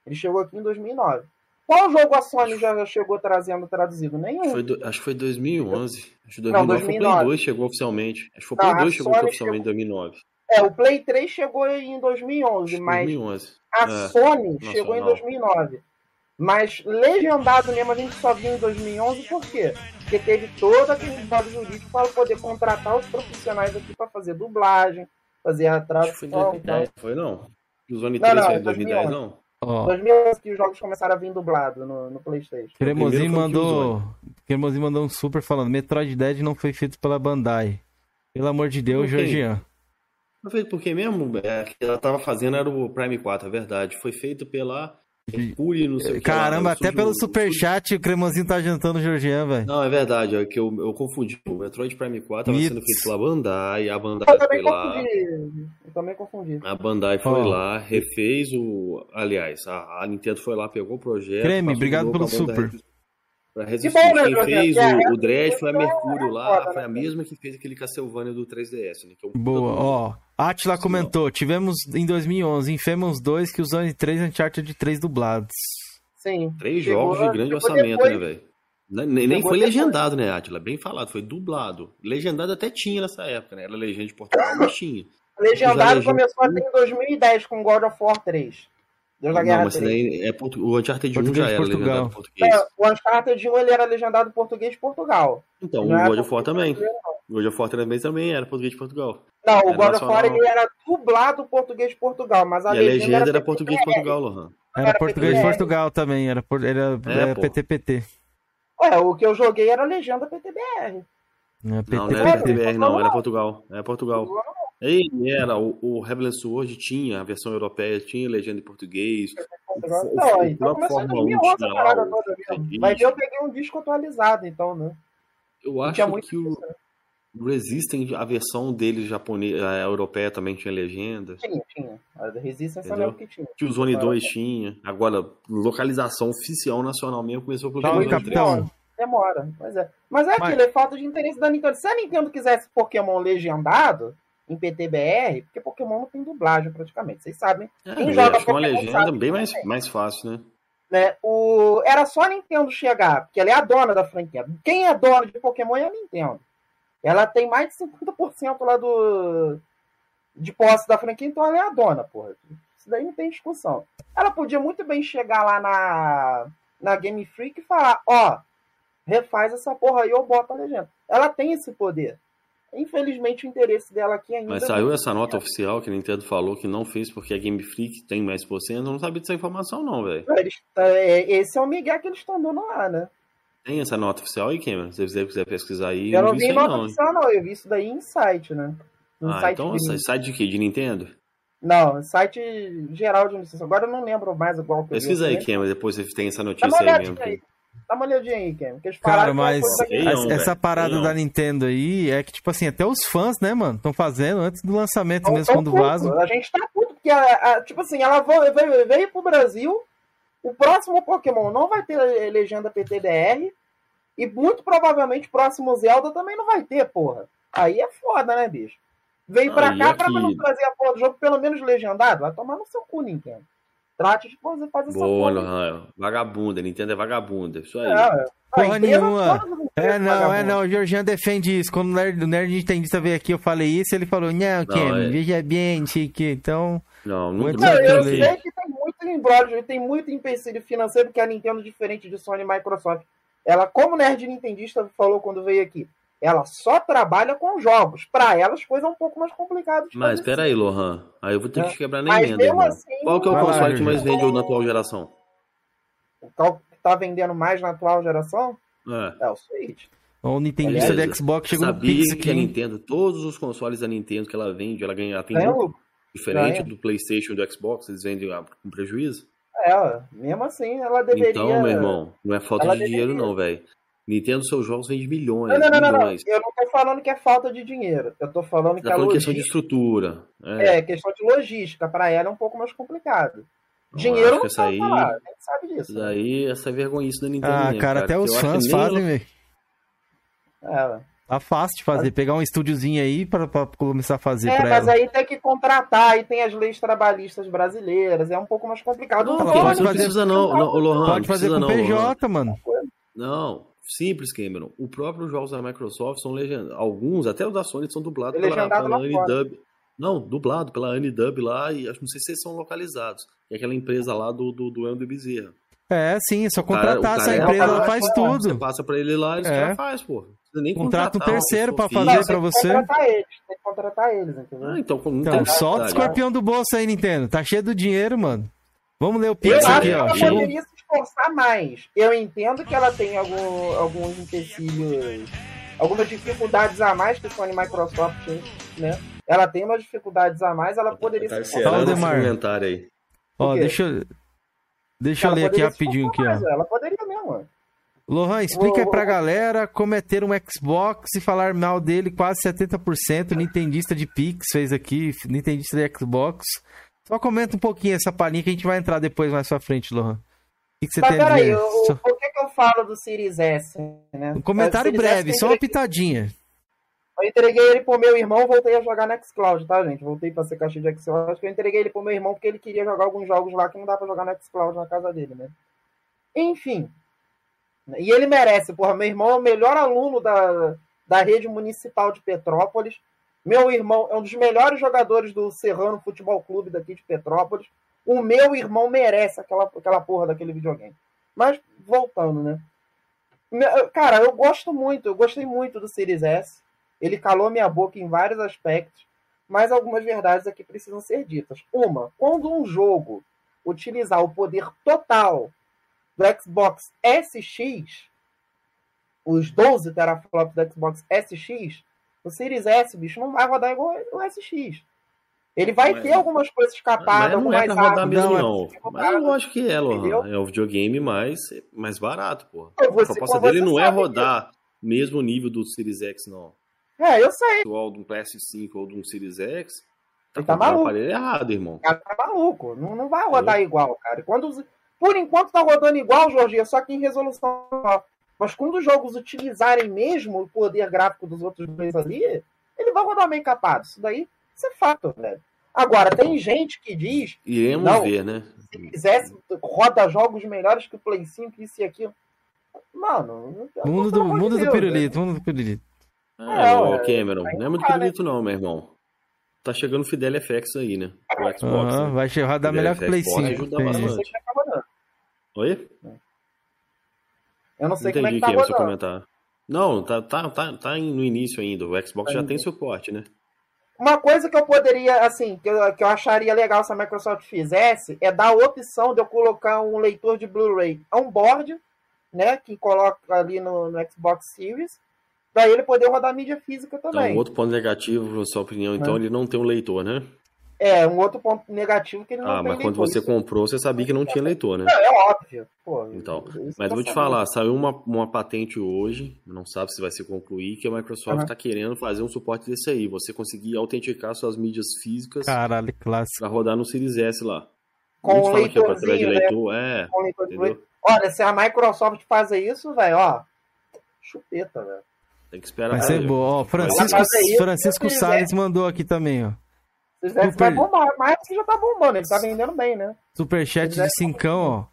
Ele chegou aqui em 2009. Qual jogo a Sony já chegou trazendo traduzido? Nenhum. Foi do- acho que foi 2011. Acho que Não, 2009 foi o Play 2009. 2 chegou oficialmente. Acho que foi o Não, Play a 2 chegou Sony oficialmente em 2009. É, o Play 3 chegou em 2011, Acho que mas 2011. a É, Sony nacional. chegou em 2009. Mas legendado mesmo a gente só viu em 2011, por quê? Porque teve todo aquele dado jurídico para poder contratar os profissionais aqui para fazer dublagem, fazer a tradução. Foi, então... foi não? O Zone 3 não, não, foi em 2010, não? Oh. 2011 que os jogos começaram a vir dublado no, no Playstation. Cremosinho mandou, Cremosinho mandou um super falando, Metroid Dead não foi feito pela Bandai. Pelo amor de Deus, Georgian. Foi feito por quem mesmo? É, que ela tava fazendo era o Prime 4, é verdade. Foi feito pela Mercury, não sei Caramba, até pelo superchat o Cremosinho tá jantando o Georgian, velho. Não, é verdade, é que eu, eu confundi. O Metroid Prime 4 tava sendo feito pela Bandai, a Bandai eu foi lá. Confundi. Eu também confundi. A Bandai foi oh. lá, refez o. Aliás, a, a, Nintendo foi lá, pegou o projeto. Creme, obrigado pelo super. Pra resistir. Bom, né, Quem fez o, o Dread foi a Mercúrio lá, foi a né? mesma que fez aquele Castlevania do 3DS. Né, é um Boa, ó. Atila comentou, tivemos em 2011 Infamous 2 que usou em 3 Uncharted 3 dublados. Sim. Três jogos de grande orçamento, depois... né, velho? Nem, nem foi legendado, né, Atila? Bem falado, foi dublado. Legendado até tinha nessa época, né? Era legenda de Portugal, mas tinha. Legendado começou até em 2010 com God of War 3. Deus da Guerra não, mas 3. é portu... o Uncharted 1 já era Portugal. legendado em português. É, o Uncharted 1 ele era legendado em português de Portugal. Então, o God of War também. O God of War também, também era português de Portugal. Não, o God of War ele era dublado português de Portugal, mas a, e legenda, a legenda era, era português de Portugal, Lohan. Era, era português de Portugal também, era, era, é, era PTPT. É, o que eu joguei era legenda PTBR. Não, PT, não, não era PTBR, não, era Portugal. Era Portugal. Ele era, o, o Heavenly Sword tinha, a versão europeia tinha legenda em português. Não, então começou em 2011 a parada toda mesmo. Mas eu peguei um disco atualizado, então, né? Eu acho que o, né? o Resistance, a versão dele japonês, a europeia também tinha legenda. Tinha, tinha. A Resistance eu que tinha. Que o Zone 2 tinha. Agora, localização oficial nacional mesmo começou por Salve, capitão. Demora, mas é. Mas é Mas... aquilo, é falta de interesse da Nintendo. Se a Nintendo quisesse Pokémon legendado, em PTBR, porque Pokémon não tem dublagem praticamente, vocês sabem. É, Quem joga Pokémon uma legenda bem mais, mais fácil, né? né? O... Era só a Nintendo chegar, porque ela é a dona da franquia. Quem é dona de Pokémon é a Nintendo. Ela tem mais de 50% lá do de posse da franquia, então ela é a dona, porra. Isso daí não tem discussão. Ela podia muito bem chegar lá na, na Game Freak e falar, ó, refaz essa porra aí ou bota a legenda. Ela tem esse poder. Infelizmente o interesse dela aqui ainda. Mas saiu essa nota oficial que a Nintendo falou que não fez porque a Game Freak tem mais por cento. Eu não sabia dessa informação, não, velho. É, esse é o Miguel que eles estão dando lá, né? Tem essa nota oficial aí, Cameron? Se você quiser pesquisar aí. Eu não, vi, vi nota não, oficial, não. Eu vi isso daí em site, né? Ah, site então de... site de quê? De Nintendo? Não, site geral de notícias. Agora eu não lembro mais igual que Pesquisa aí, Cameron, depois você tem essa notícia aí mesmo. Aí. Dá uma olhadinha aí, Ken. Cara, mas essa parada da Nintendo aí é que, tipo assim, até os fãs, né, mano, estão fazendo antes do lançamento não, mesmo, quando vaza. A gente tá puto, porque, a, a, tipo assim, ela veio, veio pro Brasil, o próximo Pokémon não vai ter legenda PTBR, e muito provavelmente o próximo Zelda também não vai ter, porra. Aí é foda, né, bicho? Veio pra cá aqui... pra não trazer a porra do jogo pelo menos legendado, vai tomar no seu cu, Nintendo. Trate de fazer, fazer essa Boa, porra. Vagabunda, Nintendo é vagabunda. Isso aí. É, porra nenhuma. É, não, é não. O Georgian defende isso. Quando o Nerd, o Nerd Nintendista veio aqui, eu falei isso, ele falou, não, Ken, é... veja bem, que então... Não, não, não eu sei que tem muito embróglio, tem muito empecilho financeiro, porque a Nintendo, diferente de Sony e Microsoft, ela, como Nerd Nintendista falou quando veio aqui, ela só trabalha com jogos. Para elas, coisa é um pouco mais complicada. Mas espera aí, Lohan. Aí eu vou ter é. que quebrar na emenda. Assim, Qual que é o console que mais vende na atual geração? Qual que tá vendendo mais na atual geração? É, é o Switch. O Nintendista da Xbox chegou sabia no Pix aqui. que a Nintendo, todos os consoles da Nintendo que ela vende, ela ganha, ela tem é, lucro. Diferente do PlayStation e do Xbox, eles vendem com prejuízo. É, mesmo assim, ela deveria. Então, meu irmão, não é falta de deveria... dinheiro, não, velho. Nintendo, seus jogos vendem milhões. Não, não, não, não, Eu não tô falando que é falta de dinheiro. Eu tô falando Você que tá é falando questão de estrutura. É. é, questão de logística. Para ela é um pouco mais complicado. Dinheiro não essa aí, falar, a gente sabe disso. Isso aí, essa vergonhice da Nintendo. Ah, mesmo, cara, até os fãs fazem, velho. É. Tá fácil de fazer, pegar um estúdiozinho aí pra, pra começar a fazer é, mas ela. aí tem que contratar, aí tem as leis trabalhistas brasileiras, é um pouco mais complicado. Não, não, pode fazer, precisa não, não, Lohan, Pode fazer com não, PJ, mano. Não, Simples, Cameron. O próprio jogos da Microsoft são legendados. Alguns, até os da Sony, são dublados pela, pela Unidub. Não, dublado pela Unidub lá, e acho não sei se eles são localizados. É aquela empresa lá do, do, do Andrew Bezerra. É, sim, é só cara- contratar essa é empresa, ela faz né? Você tudo. passa pra ele lá e os É. faz, pô. Não nem Contrata um terceiro pra fazer física. pra tem que você. contratar eles, tem que contratar eles, entendeu? Ah, então, não Então, solta o escorpião do bolso aí, Nintendo. Tá cheio do dinheiro, mano. Vamos ler o Eu Pix aqui, ó. se esforçar mais. Eu entendo que ela tem algum, alguns empecilhos, algumas dificuldades a mais que Sony e Microsoft, né? Ela tem umas dificuldades a mais, ela poderia Tá se comentário aí. Ó, deixa eu. Deixa eu ler aqui rapidinho aqui, esforçar ó. mais, Ela poderia mesmo. Lohan, explica aí pra galera como é ter um Xbox e falar mal dele quase 70%. Nintendista de Pix fez aqui, Nintendista de Xbox. Só comenta um pouquinho essa palhinha que a gente vai entrar depois mais pra frente, Lohan. O que, que você Mas tem a peraí, dizer? o, Só- o, por que, que eu falo do Series S, né? Um comentário S breve, eu só uma pitadinha. Eu entreguei ele pro meu irmão, voltei a jogar no Xcloud, tá, gente? Voltei pra ser caixa de Xcloud. Acho que eu entreguei ele pro meu irmão porque ele queria jogar alguns jogos lá que não dá pra jogar no Xcloud na casa dele, né? Enfim. E ele merece, porra. Meu irmão é o melhor aluno da, da rede municipal de Petrópolis. Meu irmão é um dos melhores jogadores do Serrano Futebol Clube daqui de Petrópolis. O meu irmão merece aquela, aquela porra daquele videogame. Mas, voltando, né? Cara, eu gosto muito, eu gostei muito do Series S. Ele calou minha boca em vários aspectos, mas algumas verdades aqui precisam ser ditas. Uma, quando um jogo utilizar o poder total do Xbox SX, os 12 teraflops do Xbox SX, o Series S, bicho, não vai rodar igual o SX. Ele vai Mas- ter algumas coisas Mas escapadas, não é algumas pra rodar mesmo, Não, é- não. Mas eu acho que é, Entendeu? Lohan. É o videogame mais, mais barato, pô. Você- A proposta você dele não é rodar mesmo nível do Series X, não. É, eu sei, de um PS5 ou de um Series X, tá tá comprando o maluco. aparelho errado, irmão. Cara tá maluco. Não, não vai rodar igual, cara. Quando, por enquanto tá rodando igual, Jorginho, só que em resolução. Mas quando os jogos utilizarem mesmo o poder gráfico dos outros dois ali, ele vai rodar bem capado. Isso daí, isso é fato, velho. Agora, tem gente que diz Iremos Não. ver, né? se quisesse, roda jogos melhores que o Play 5, isso e aquilo. Mano, Mundo do, mundo do Deus, pirulito, mundo do pirulito. É, É, ô, é, Cameron, não é muito não dá, né? pirulito não, meu irmão. Tá chegando o Fidel FX aí, né? O Xbox. Né? vai che- rodar Ele melhor é que o Play Xbox, 5. ajuda tem Eu não bastante. sei como é que tá rodando. Oi? Eu não sei Não como é entendi que tá você rodando. comentar. Não, tá, tá, tá, tá no início ainda. O Xbox já Ainda. tem suporte, né? Uma coisa que eu poderia, assim, que eu, que eu acharia legal se a Microsoft fizesse é dar a opção de eu colocar um leitor de Blu-ray on-board, né? Que coloca ali no, no Xbox Series, para ele poder rodar mídia física Então, também. um outro ponto negativo, na sua opinião, então, É. ele não tem um leitor, né? É, um outro ponto negativo que ele não Ah, tem mas quando leitor. você Isso- comprou, você sabia que não tinha leitor, né? Não, é óbvio. Pô, Então, isso Mas tá eu vou te sabendo. falar, saiu uma, uma patente hoje, não sabe se vai se concluir, que a Microsoft está querendo fazer um suporte desse aí. Você conseguir autenticar suas mídias físicas Caralho, clássico. para rodar no Series S lá. Com Muitos o falam que é leitorzinho, né? leitor, é, Com leitor de entendeu? Olha, se a Microsoft fazer isso, velho, ó, chupeta, velho. Tem que esperar. Vai pra ser bom. Ó, Francisco, Francisco Salles mandou aqui também, ó. Se Super- vai bombar, mas que já tá bombando, ele tá vendendo bem, né? Superchat de cincão, ó.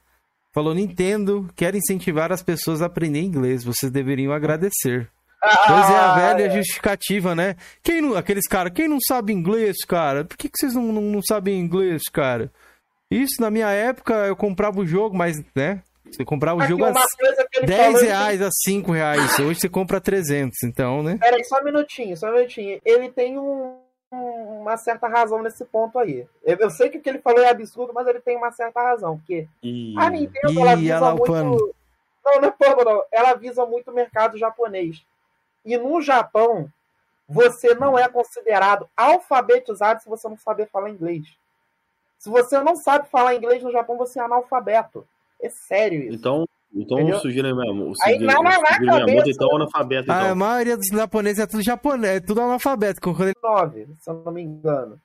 Falou, Nintendo quer incentivar as pessoas a aprender inglês. Vocês deveriam agradecer. Pois é, a Ah, velha justificativa, né? Quem não, aqueles caras, quem não sabe inglês, cara? Por que, que vocês não, não, não sabem inglês, cara? Isso, na minha época, eu comprava o jogo, mas, né? Você comprava o jogo a uma coisa que ele 10 falou, ele reais a 5 reais. Hoje você compra 300, então, né? Peraí, só um minutinho, só um minutinho. Ele tem um- uma certa razão nesse ponto aí. Eu, eu sei que o que ele falou é absurdo, mas ele tem uma certa razão, porque E... a Nintendo, Ih, ela visa o muito... pano. Não, não é pano, não. Ela visa muito o mercado japonês. E no Japão, você não é considerado alfabetizado se você não saber falar inglês. Se você não sabe falar inglês no Japão, você é analfabeto. É sério isso. Então, então Entendeu? o sugiro mesmo. O Aí, sugiro, na- na- cabeça- então, analfabeto, Ah, a então. maioria dos japoneses é tudo japonês, é tudo analfabeto. Quando ele- 99, se eu não me engano.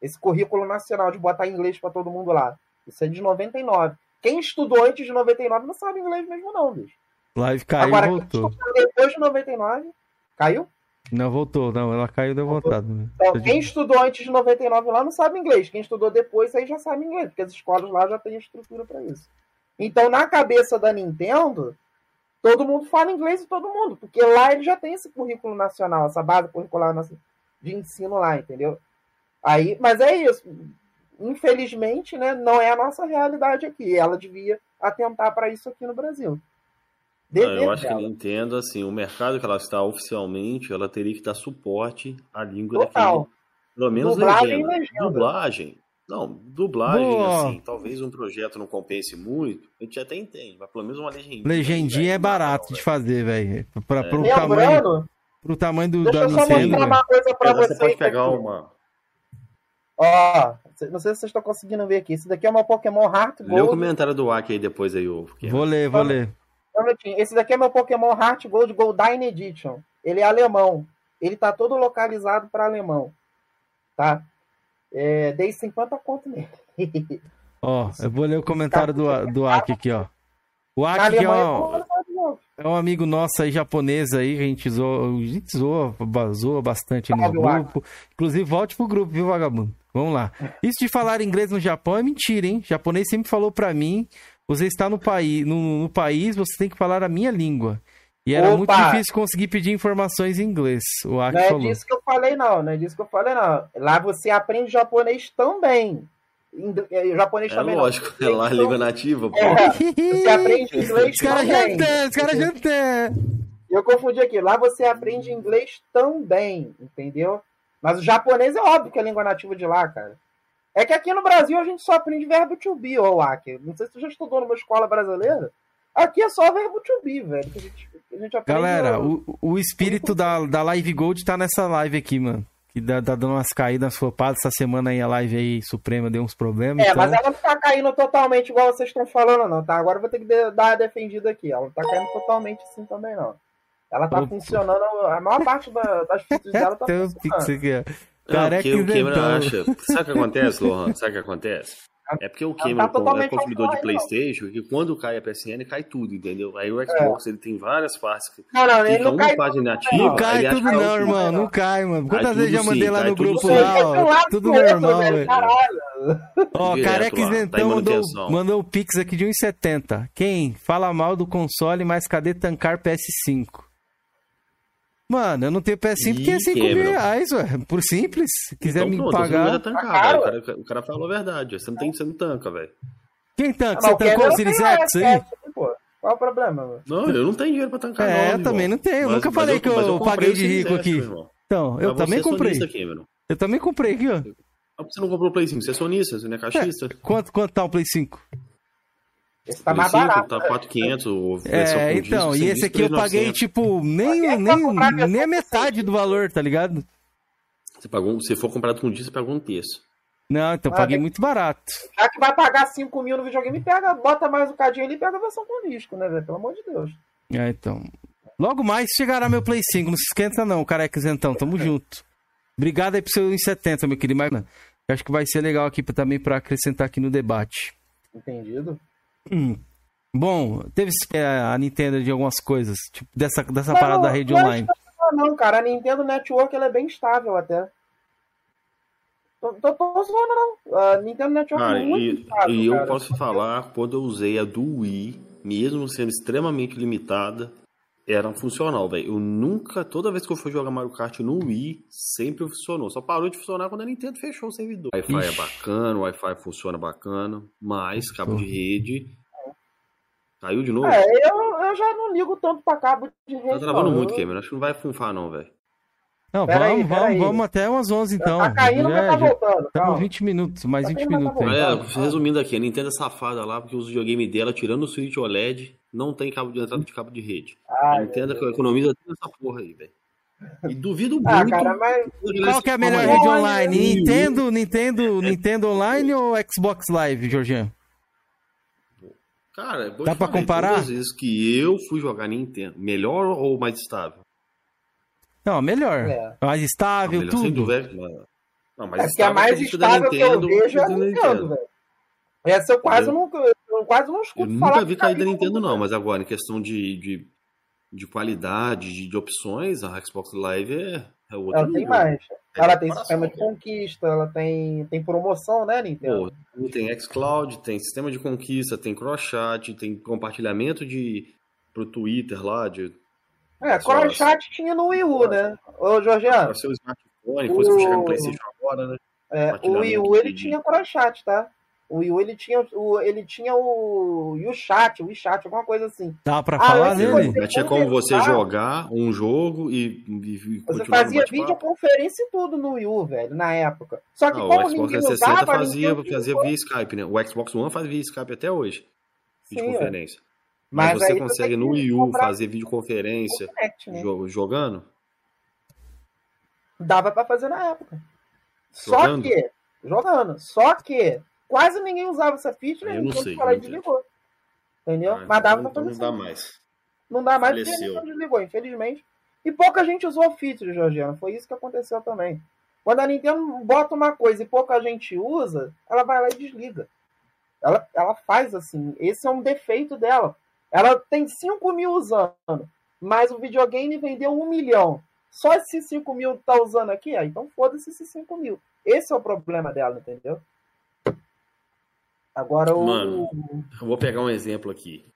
Esse currículo nacional de botar inglês pra todo mundo lá. Isso é de 99. Quem estudou antes de 99 não sabe inglês mesmo, não, bicho. Live caiu Agora, e quem voltou. estudou depois de 99, caiu? Não, voltou. Não, ela caiu e deu voltado. né? Então, quem estudou antes de 99 lá não sabe inglês. Quem estudou depois aí já sabe inglês, porque as escolas lá já têm estrutura para isso. Então, na cabeça da Nintendo, todo mundo fala inglês e todo mundo, porque lá ele já tem esse currículo nacional, essa base curricular de ensino lá, entendeu? Aí, mas é isso. infelizmente, né, não é a nossa realidade aqui. Ela devia atentar para isso aqui no Brasil. Não, eu acho dela. que a Nintendo, assim, o mercado que ela está oficialmente, ela teria que dar suporte à língua Total. daquele. Pelo menos dublagem legenda. legenda. Dublagem. Não, dublagem, Boa. assim, talvez um projeto não compense muito, a gente até entende, mas pelo menos uma legendinha. Legendinha é barato não, de fazer, velho. Para é. pro tamanho, pro tamanho do Deixa da eu só mostrar uma coisa pra você. Você pode pegar aqui. uma. Ó, não sei se vocês estão conseguindo ver aqui. Esse daqui é uma Pokémon Heart Gold. Lê o comentário do Aki aí depois aí, o. Vou ler, vou ler. Esse daqui é meu Pokémon Heart Gold Goldine Edition. Ele é alemão. Ele tá todo localizado para alemão. Tá? É, dei 50 conto nele. Ó, eu vou ler o comentário do, do Aki aqui, ó. O Aki é, um, é um amigo nosso aí, japonês aí, a gente zoa, a gente zoa, zoa bastante no grupo. Inclusive, volte pro grupo, viu, vagabundo? Vamos lá. Isso de falar inglês no Japão é mentira, hein? O japonês sempre falou para mim você está no, país, no, no, país, você tem que falar a minha língua. E era Opa. muito difícil conseguir pedir informações em inglês. O Aki não é falou. disso que eu falei, não. Não é disso que eu falei, não. Lá você aprende japonês também. É, japonês é também lógico, não. é lá a língua nativa, pô. É, você aprende inglês os cara também. Os caras já tem. Eu confundi aqui. Lá você aprende inglês também, entendeu? Mas o japonês é óbvio que é a língua nativa de lá, cara. É que aqui no Brasil a gente só aprende verbo to be, ô Aki. Não sei se tu já estudou numa escola brasileira. Aqui é só verbo to be, velho. Que a gente, a gente Galera, o, o espírito da, da Live Gold tá nessa live aqui, mano. Que tá, dando umas caídas flopadas. Essa semana aí a live aí Suprema deu uns problemas. É, então... mas ela não tá caindo totalmente igual vocês estão falando, não, tá? Agora eu vou ter que dar a defendida aqui. Ela não tá caindo totalmente assim também, não. Ela tá Opa. funcionando, a maior parte da, das fitas dela tá funcionando. Careca não, o Cameron acha. Sabe o que acontece, Lohan? Sabe o que acontece? É porque o Cameron tá é consumidor de Playstation e quando cai a PSN, cai tudo, entendeu? Aí o Xbox é. ele tem várias partes que não, não, ele não cai página ativa. Não cai tudo não, irmão, não cai, mano. Quantas vezes já mandei lá no grupo lá, ó, tudo normal, velho. Ó, Careca Isentão tá mandou, mandou o Pix aqui de 1,70. Quem? Fala mal do console, mas cadê tancar PS5? Mano, eu não tenho PS5 porque é 5 mil reais, ué. Por simples. Se quiser então, me pronto, pagar. Você tancar, ah, o, cara, o cara falou a verdade. Você não, tem, você não tanca, velho. Quem tanca? Você tancou o Series X aí? Qual o problema, mano? Não, eu não tenho dinheiro pra tancar. É, não, eu também não tenho. Mas, nunca falei eu, que eu, eu paguei de rico aqui. Então, eu também comprei. Aqui, eu também comprei aqui, ó. Você não comprou o Play 5, você é sonista, você não é caixista. É, quanto, quanto tá o Play 5? Esse tá mais barato. Tá 4,500. É, então, disco, e esse aqui eu paguei, tipo, nem, nem, nem a metade do valor, tá ligado? Você pagou, se for comprado com disco, você pagou um terço. Não, então ah, paguei muito barato. Já que vai pagar 5 mil no videogame, pega, bota mais um cadinho ali e pega a versão com disco, né, velho? Pelo amor de Deus. É, então. Logo mais chegará meu Play 5. Não se esquenta, não, careca isentão. Tamo junto. Obrigado aí pro seu em 70, meu querido. Mas, acho que vai ser legal aqui pra, também para acrescentar aqui no debate. Entendido. Hum. Bom, teve é, a Nintendo de algumas coisas, tipo, dessa, dessa não, parada da rede não online. Não, cara, a Nintendo Network ela é bem estável até. Tô, tô, tô zoando, não. A Nintendo Network cara, é muito e, estável. E eu cara. posso falar, quando eu usei a do Wii, mesmo sendo extremamente limitada, era funcional, velho. Eu nunca, toda vez que eu fui jogar Mario Kart no Wii, sempre funcionou. Só parou de funcionar quando a Nintendo fechou o servidor. O Wi-Fi é bacana, o Wi-Fi funciona bacana, mas cabo de rede caiu de novo. É, eu, eu já não ligo tanto pra cabo de rede. Tá travando muito, eu... Cameron. Acho que não vai funfar, não, velho. Não, pera vamos, aí, vamos, aí. vamos até umas 11 então. Tá caindo, já, mas tá voltando. Estamos 20 minutos, mais tá 20 minutos. Tá é, resumindo aqui, a Nintendo é safada lá, porque os videogames dela, tirando o Switch OLED, não tem cabo de entrada de cabo de rede. a Nintendo economiza toda essa porra aí, velho. E duvido ah, muito. Cara, mas... Qual que é a melhor rede online? Nintendo, Nintendo, Nintendo Online ou Xbox Live, Georgian? Cara, dá pra comparar? Todas vezes que eu fui jogar Nintendo, melhor ou mais estável? Não, melhor. É. Mais estável, não, melhor, tudo. Sem dúvida, não, mas é que a mais estável que eu vejo é a Nintendo, velho. Essa eu quase, não, eu quase não escuto eu falar. nunca vi cair da Nintendo, não, mas agora, em questão de, de, de qualidade, de, de opções, a Xbox Live é, é outro Ela nível. tem mais. É ela tem sistema de conquista, ela tem, tem promoção, né, Nintendo? Pô, tem xCloud, tem sistema de conquista, tem cross-chat, tem compartilhamento de pro Twitter lá, de é, CrossChat tinha no Wii U, né? Ô, Jorge. Para seu smartphone, depois o... que chegar no PlayStation agora, né? É, o Wii U ele tinha crosschat, tá? O Wii U ele tinha o, ele tinha o, o chat, o chat, alguma coisa assim. Dá pra ah, falar nele? Mas tinha como você jogar um jogo e, e Você fazia videoconferência e tudo no Wii U, velho, na época. Só que Não, como o Xbox 360 fazia, fazia via Skype, né? O Xbox One faz via Skype até hoje. Videoconferência. Sim, mas, mas você consegue no Wii U fazer videoconferência né? jogando? Dava para fazer na época. Jogando? Só que, jogando, só que quase ninguém usava essa feature eu não sei, o desligou. Entendeu? Ah, Mas dava então, pra fazer Não dá mais. Não dá mais Faleceu. porque a desligou, infelizmente. E pouca gente usou a feature, Georgiana. Foi isso que aconteceu também. Quando a Nintendo bota uma coisa e pouca gente usa, ela vai lá e desliga. Ela, ela faz assim. Esse é um defeito dela. Ela tem 5 mil usando, mas o videogame vendeu um milhão. Só esses 5 mil tá usando aqui? Ah, então foda-se esses 5 mil. Esse é o problema dela, entendeu? Agora o. Mano, eu vou pegar um exemplo aqui.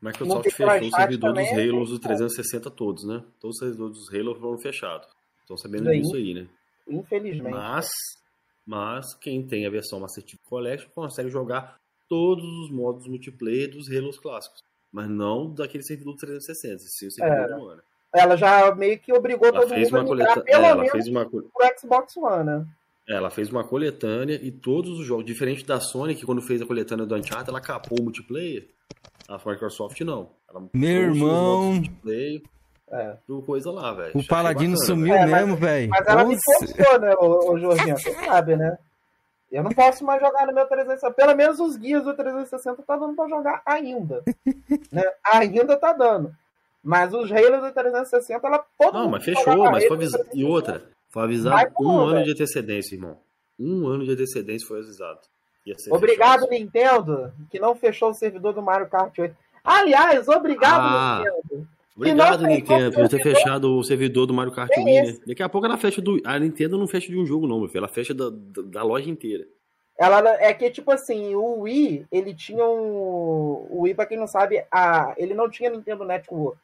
Microsoft fechou o servidor dos Halo dos 360 todos, né? Todos os servidores dos Halo foram fechados. Estão sabendo Daí, disso aí, né? Infelizmente. Mas, mas quem tem a versão Master Chief Collection consegue jogar todos os modos multiplayer dos Halos clássicos. Mas não daquele servidor 360, sim o servidor é. do One. Ela já meio que obrigou ela todo mundo a migrar, coleta... pelo é, menos fez uma... pro Xbox One, né? É, ela fez uma coletânea e todos os jogos, diferente da Sony, que quando fez a coletânea do Uncharted, ela capou o multiplayer. A Microsoft não. Ela Meu irmão. Multiplayer, é. coisa lá, velho. O Paladino bacana, sumiu véio. mesmo, velho. Mas ela Nossa. me forçou, né, o, o Jorginho? Você sabe, né? Eu não posso mais jogar no meu 360. Pelo menos os guias do 360 tá dando pra jogar ainda. né? Ainda tá dando. Mas os Halo do 360, ela todo Não, mas fechou, mas foi avisado. E outra, foi avisado um ano véio. de antecedência, irmão. Um ano de antecedência foi avisado. Obrigado, fechado. Nintendo, que não fechou o servidor do Mario Kart 8. Aliás, obrigado, ah, Nintendo. Obrigado, Nintendo, por ter fechado o servidor do Mario Kart é Wii, né? Daqui a pouco ela fecha do. A Nintendo não fecha de um jogo, não, meu filho. Ela fecha da, da loja inteira. Ela é que, tipo assim, o Wii, ele tinha um. O Wii, pra quem não sabe, a... ele não tinha Nintendo Network.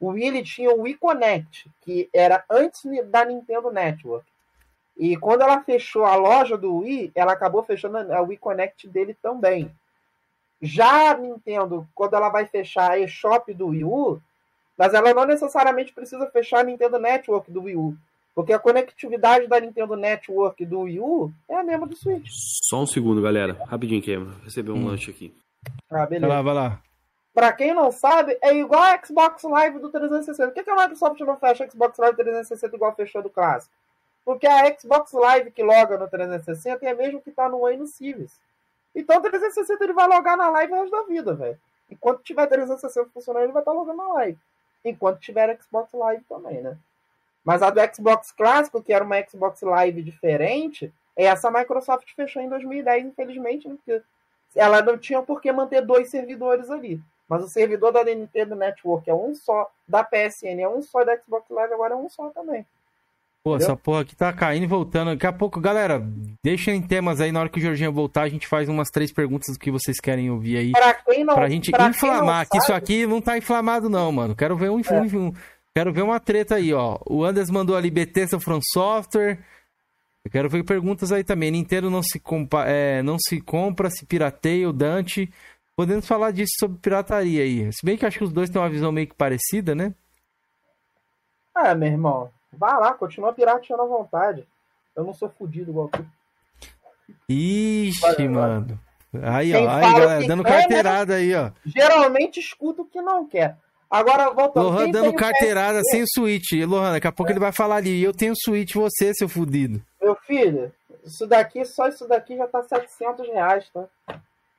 O Wii ele tinha o Wii Connect, que era antes da Nintendo Network. E quando ela fechou a loja do Wii, ela acabou fechando a Wii Connect dele também. Já a Nintendo, quando ela vai fechar a eShop do Wii U, mas ela não necessariamente precisa fechar a Nintendo Network do Wii U. Porque a conectividade da Nintendo Network do Wii U é a mesma do Switch. Só um segundo, galera. Rapidinho, Cameron. Receber um hum. lanche aqui. Ah, beleza. Vai lá, vai lá. Pra quem não sabe, é igual a Xbox Live do 360. Por que, que a Microsoft não fecha a Xbox Live 360 igual fechou do clássico? Porque a Xbox Live que loga no 360 é a mesma que tá no Wayne no Civis. Então o 360 ele vai logar na live o resto da vida, velho. Enquanto tiver 360 funcionando, ele vai estar tá logando na live enquanto tiver Xbox Live também, né? Mas a do Xbox clássico, que era uma Xbox Live diferente, essa a Microsoft fechou em 2010, infelizmente, né? porque ela não tinha por que manter dois servidores ali. Mas o servidor da Nintendo Network é um só, da PSN é um só, da Xbox Live agora é um só também. Pô, Entendeu? essa porra aqui tá caindo e voltando. Daqui a pouco, galera, deixem temas aí. Na hora que o Jorginho voltar, a gente faz umas três perguntas do que vocês querem ouvir aí. Pra, quem não, pra gente pra inflamar. Que isso aqui não tá inflamado, não, mano. Quero ver um, é. um, Quero ver uma treta aí, ó. O Anders mandou ali Bethesda From Software. Eu quero ver perguntas aí também. Nintendo não se, compa é, não se compra, se pirateia o Dante. Podemos falar disso sobre pirataria aí. Se bem que acho que os dois têm uma visão meio que parecida, né? É, meu irmão. Vá lá, continua pirateando à vontade. Eu não sou fudido igual tu. Ixi, mano. Aí, Quem ó, aí, galera, dando né? carteirada aí, ó. Geralmente escuta o que não quer. Agora, voltando. Lohan dando carteirada sem Switch. Lohan, daqui a pouco é. ele vai falar ali. Eu tenho Switch, você, seu fudido. Meu filho, isso daqui, só isso daqui já tá 700 reais, tá?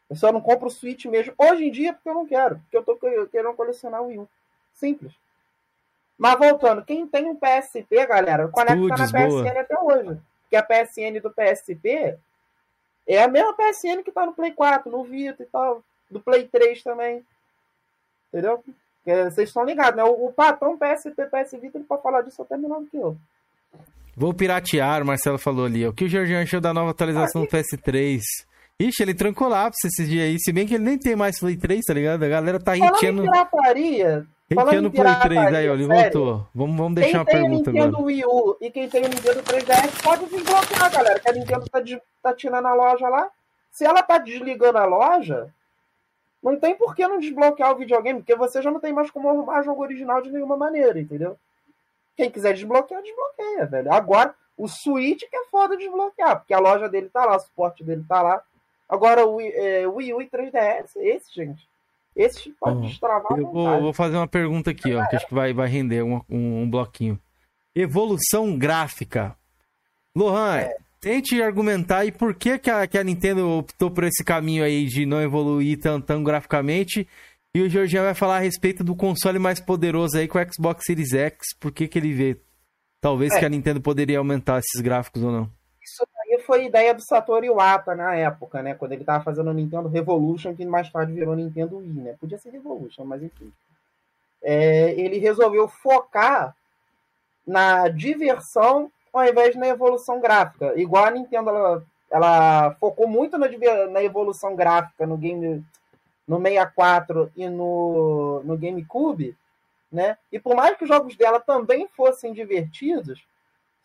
Eu só não compro o Switch mesmo. Hoje em dia, porque eu não quero. Porque eu tô querendo colecionar o Wii U. Simples. Mas voltando, quem tem um PSP, galera, conecta na PSN boa. até hoje. Porque a PSN do PSP é a mesma PSN que tá no Play 4, no Vita e tal. Do Play 3 também. Entendeu? Vocês estão ligados, né? O, o patrão PSP, PS Vita, ele pode falar disso até melhor do que eu. Vou piratear, o Marcelo falou ali. O que o Jorginho achou da nova atualização ah, do PS3? Ixi, ele trancou lá pra esses dias aí. Se bem que ele nem tem mais Play 3, tá ligado? A galera tá pirataria, Quem Falando que em Play 3 pirataria, aí, ó? Ele voltou. Vamos, vamos Quem deixar uma tem o pergunta Nintendo agora. Wii U e quem tem o Nintendo 3DS pode desbloquear, galera. Que a Nintendo tá, des- tá tirando a loja lá. Se ela tá desligando a loja, não tem por que não desbloquear o videogame, porque você já não tem mais como arrumar jogo original de nenhuma maneira, entendeu? Quem quiser desbloquear, desbloqueia, velho. Agora, o Switch que é foda desbloquear, porque a loja dele tá lá, o suporte dele tá lá. Agora, o Wii, é, Wii U e 3DS, esse, gente, esse pode Uhum. destravar Eu vou, vou fazer uma pergunta aqui, ó, que acho que vai, vai render um, um, um bloquinho. Evolução gráfica. Lohan, É. tente argumentar aí por que, que, a, que a Nintendo optou por esse caminho aí de não evoluir tão, tão graficamente. E o Georgian vai falar a respeito do console mais poderoso aí com o Xbox Series X. Por que, que ele vê? Talvez É. que a Nintendo poderia aumentar esses gráficos ou não. Isso foi ideia do Satoru Iwata na época, né? Quando ele tava fazendo o Nintendo Revolution, que mais tarde virou Nintendo Wii, né? Podia ser Revolution, mas enfim. É, ele resolveu focar na diversão ao invés na evolução gráfica. Igual a Nintendo, ela, ela focou muito na, na evolução gráfica no game no 64 e no, no GameCube, né? E por mais que os jogos dela também fossem divertidos,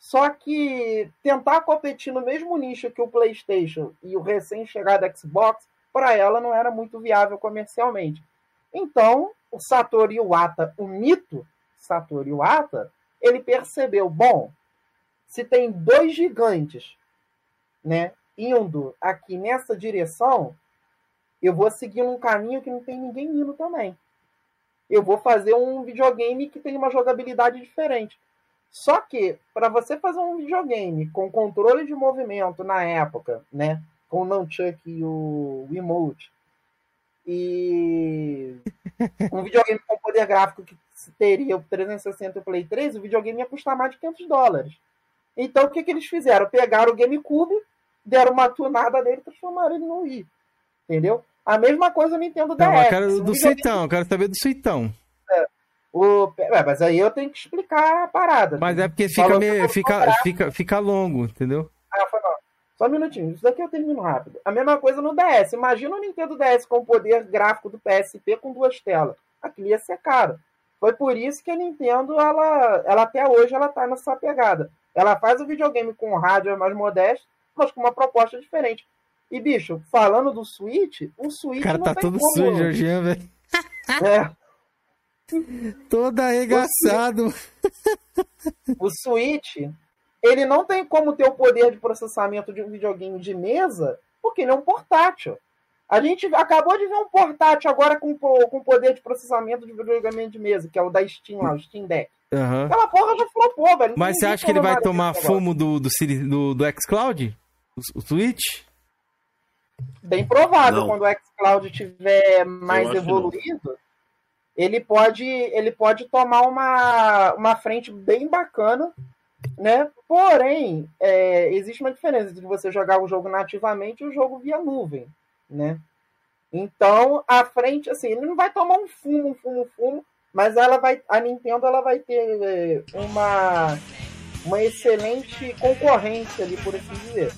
só que tentar competir no mesmo nicho que o PlayStation e o recém-chegado Xbox, para ela não era muito viável comercialmente. Então, o Satoru Iwata, o mito Satoru Iwata, ele percebeu, bom, se tem dois gigantes, né, indo aqui nessa direção, eu vou seguir um caminho que não tem ninguém indo também. Eu vou fazer um videogame que tem uma jogabilidade diferente. Só que, para você fazer um videogame com controle de movimento na época, né? Com o Nunchuck e o Wiimote, e um videogame com poder gráfico que teria o 360 e o Play 3, o videogame ia custar mais de 500 dólares. Então, o que, que eles fizeram? Pegaram o GameCube, deram uma tunada nele e transformaram ele no Wii. Entendeu? A mesma coisa no Nintendo DS. Não, eu quero Um do videogame Suitão, eu quero saber do Suitão. O... Ué, mas aí eu tenho que explicar a parada. Mas é porque fica, meio, fica, comprar. fica, fica longo, entendeu? Ah, foi mal. Só um minutinho, isso daqui eu termino rápido. A mesma coisa no DS. Imagina o Nintendo DS com o poder gráfico do PSP com duas telas. Aquilo ia ser caro. Foi por isso que a Nintendo, ela, ela até hoje, ela tá nessa pegada. Ela faz o videogame com hardware mais modesto, mas com uma proposta diferente. E, bicho, falando do Switch, o Switch O cara não tá tem todo como... sujo, Georgian, velho. É, Todo arregaçado. o Switch, ele não tem como ter o poder de processamento de um videogame de mesa, porque ele é um portátil. A gente acabou de ver um portátil agora com, com poder de processamento de videogame de mesa, que é o da Steam lá, o Steam Deck. Aham. Aquela porra já flopou, velho. Mas você acha que ele vai tomar fumo do, do, do, do xCloud? O, o Switch? Bem provável, Não. quando o xCloud tiver mais evoluído, ele pode, ele pode tomar uma, uma frente bem bacana, né? Porém, é, existe uma diferença entre você jogar o jogo nativamente e o jogo via nuvem, né? Então, a frente, assim, ele não vai tomar um fumo, um fumo, um fumo, mas ela vai, a Nintendo ela vai ter é, uma, uma excelente concorrência ali, por assim dizer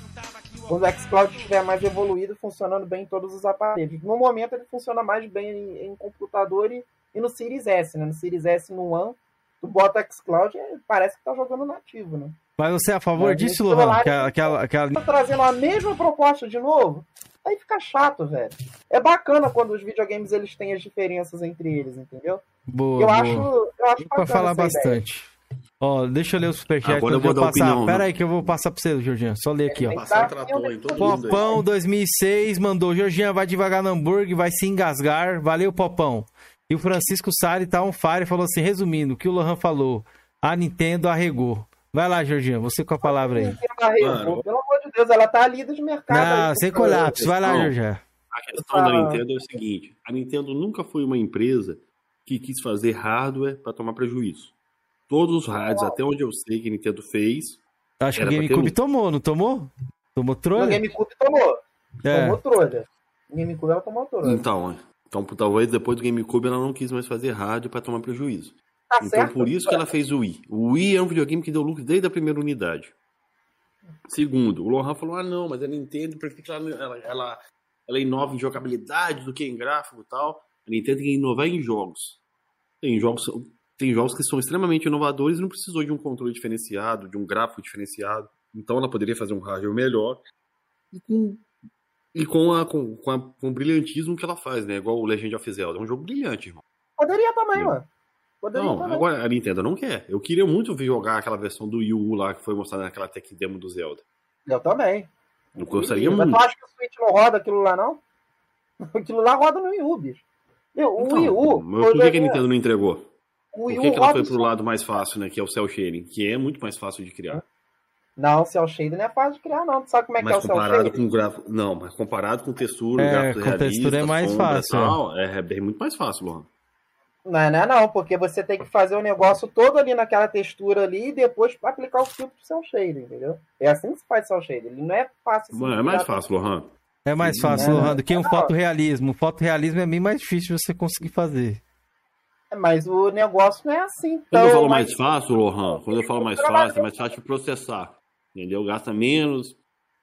quando o xCloud estiver mais evoluído, funcionando bem em todos os aparelhos. No momento, ele funciona mais bem em, em computador e, e no Series S, né? No Series S no One, tu bota o xCloud e parece que tá jogando nativo, né? Mas você é a favor Mas disso, Lohan? Aquela, aquela, aquela... Tá trazendo a mesma proposta de novo, aí fica chato, velho. É bacana quando os videogames eles têm as diferenças entre eles, entendeu? Boa, eu, boa. acho, eu acho Pra falar essa ideia. bastante. Ó, deixa eu ler o superchat. Agora eu vou dar passar. opinião, né? Pera aí que eu vou passar pra você, Georgian. Só ler aqui, ó. Passar. Popão 2006 mandou, Georgian vai devagar no hambúrguer, vai se engasgar. Valeu, Popão. E o Francisco Sari tá on fire e falou assim, resumindo, o que o Lohan falou, a Nintendo arregou. Vai lá, Georgian, você com a palavra aí. Nintendo arregou, Mano. Pelo amor de Deus, ela tá líder de mercado. Não, aí, sem cara. colapso. Vai lá. Georgian. A questão da Nintendo é o seguinte: a Nintendo nunca foi uma empresa que quis fazer hardware para tomar prejuízo. Todos os hardwares, até onde eu sei que a Nintendo fez, Acho que o GameCube um. tomou, não tomou? Tomou trolha? GameCube tomou. É. Tomou trolha. GameCube ela tomou trolha. então, então talvez depois do GameCube ela não quis mais fazer hardware para tomar prejuízo. Tá Então certo? por isso que ela fez o Wii. O Wii é um videogame que deu lucro desde a primeira unidade. Segundo, o Lohan falou: ah, não, mas a Nintendo prefere que ela, ela, ela, ela inova em jogabilidade do que em gráfico e tal. A Nintendo tem que inovar em jogos. Tem jogos, tem jogos que são extremamente inovadores e não precisou de um controle diferenciado, de um gráfico diferenciado. Então ela poderia fazer um hardware melhor e com, e com, a, com, com, a, com o brilhantismo que ela faz, né? Igual o Legend of Zelda. É um jogo brilhante, irmão. Poderia também, mano. Poderia não, também. agora a Nintendo não quer. Eu queria muito ver jogar aquela versão do Wii U lá que foi mostrada naquela tech demo do Zelda. Eu também. Eu gostaria Mas muito. Tu acha que o Switch não roda aquilo lá, não? Aquilo lá roda no Wii U, bicho. Meu, o Então, Wii U. mas por que, que a Nintendo não entregou? O Por Wii que, que ela foi pro lado mais fácil, né? Que é o Cell Shading, que é muito mais fácil de criar. Não, o Cell Shading não é fácil de criar, não. Tu sabe como é que é Mas o Cell comparado Shading? com o gráfico. Não, mas comparado com textura, É, gráfico com realista, textura é mais sombra fácil, tal, é. é muito mais fácil, Luan. Não, é, não é não, porque você tem que fazer o negócio todo ali naquela textura ali e depois aplicar o filtro do Cell Shading, entendeu? É assim que se faz Cell Shading. Ele não é fácil. assim Mano, é mais fácil, Lohan. É mais fácil, Não, Lohan, do que um não. fotorrealismo. O fotorrealismo é bem mais difícil de você conseguir fazer. É, Mas o negócio não é assim. Quando eu falo mais- mais fácil, Lohan, quando eu falo mais fácil, é mais fácil de processar. Entendeu? Gasta menos.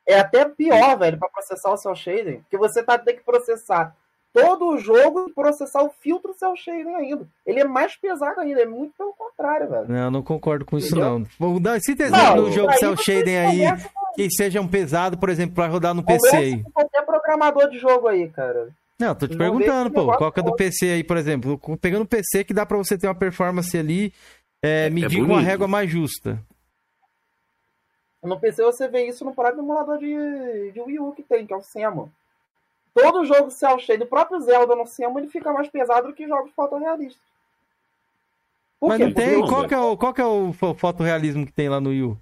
É até pior, velho, pra processar o Cell Shading. Porque você tá tendo que processar todo o jogo e processar o filtro Cell Shading ainda. Ele é mais pesado ainda, é muito pelo contrário, velho. Não, eu não concordo com isso, Entendeu? não. Vou dar esse Não, exemplo no jogo você Shading aí, com- que seja um pesado, por exemplo, pra rodar no PC aí. com qualquer programador de jogo aí, cara. Não, tô te Não perguntando, pô, qual que é do PC aí, por exemplo? Com- Pegando o PC que dá pra você ter uma performance ali, é, medir com a bonito. régua mais justa. No PC você vê isso no próprio emulador de, de Wii U que tem, que é o Semo. Todo jogo Cell Shading, o próprio Zelda no Semo, ele fica mais pesado do que jogos fotorrealistas. Por Mas quê? não tem, qual que, é o, qual que é o fo- fotorrealismo que tem lá no Wii U?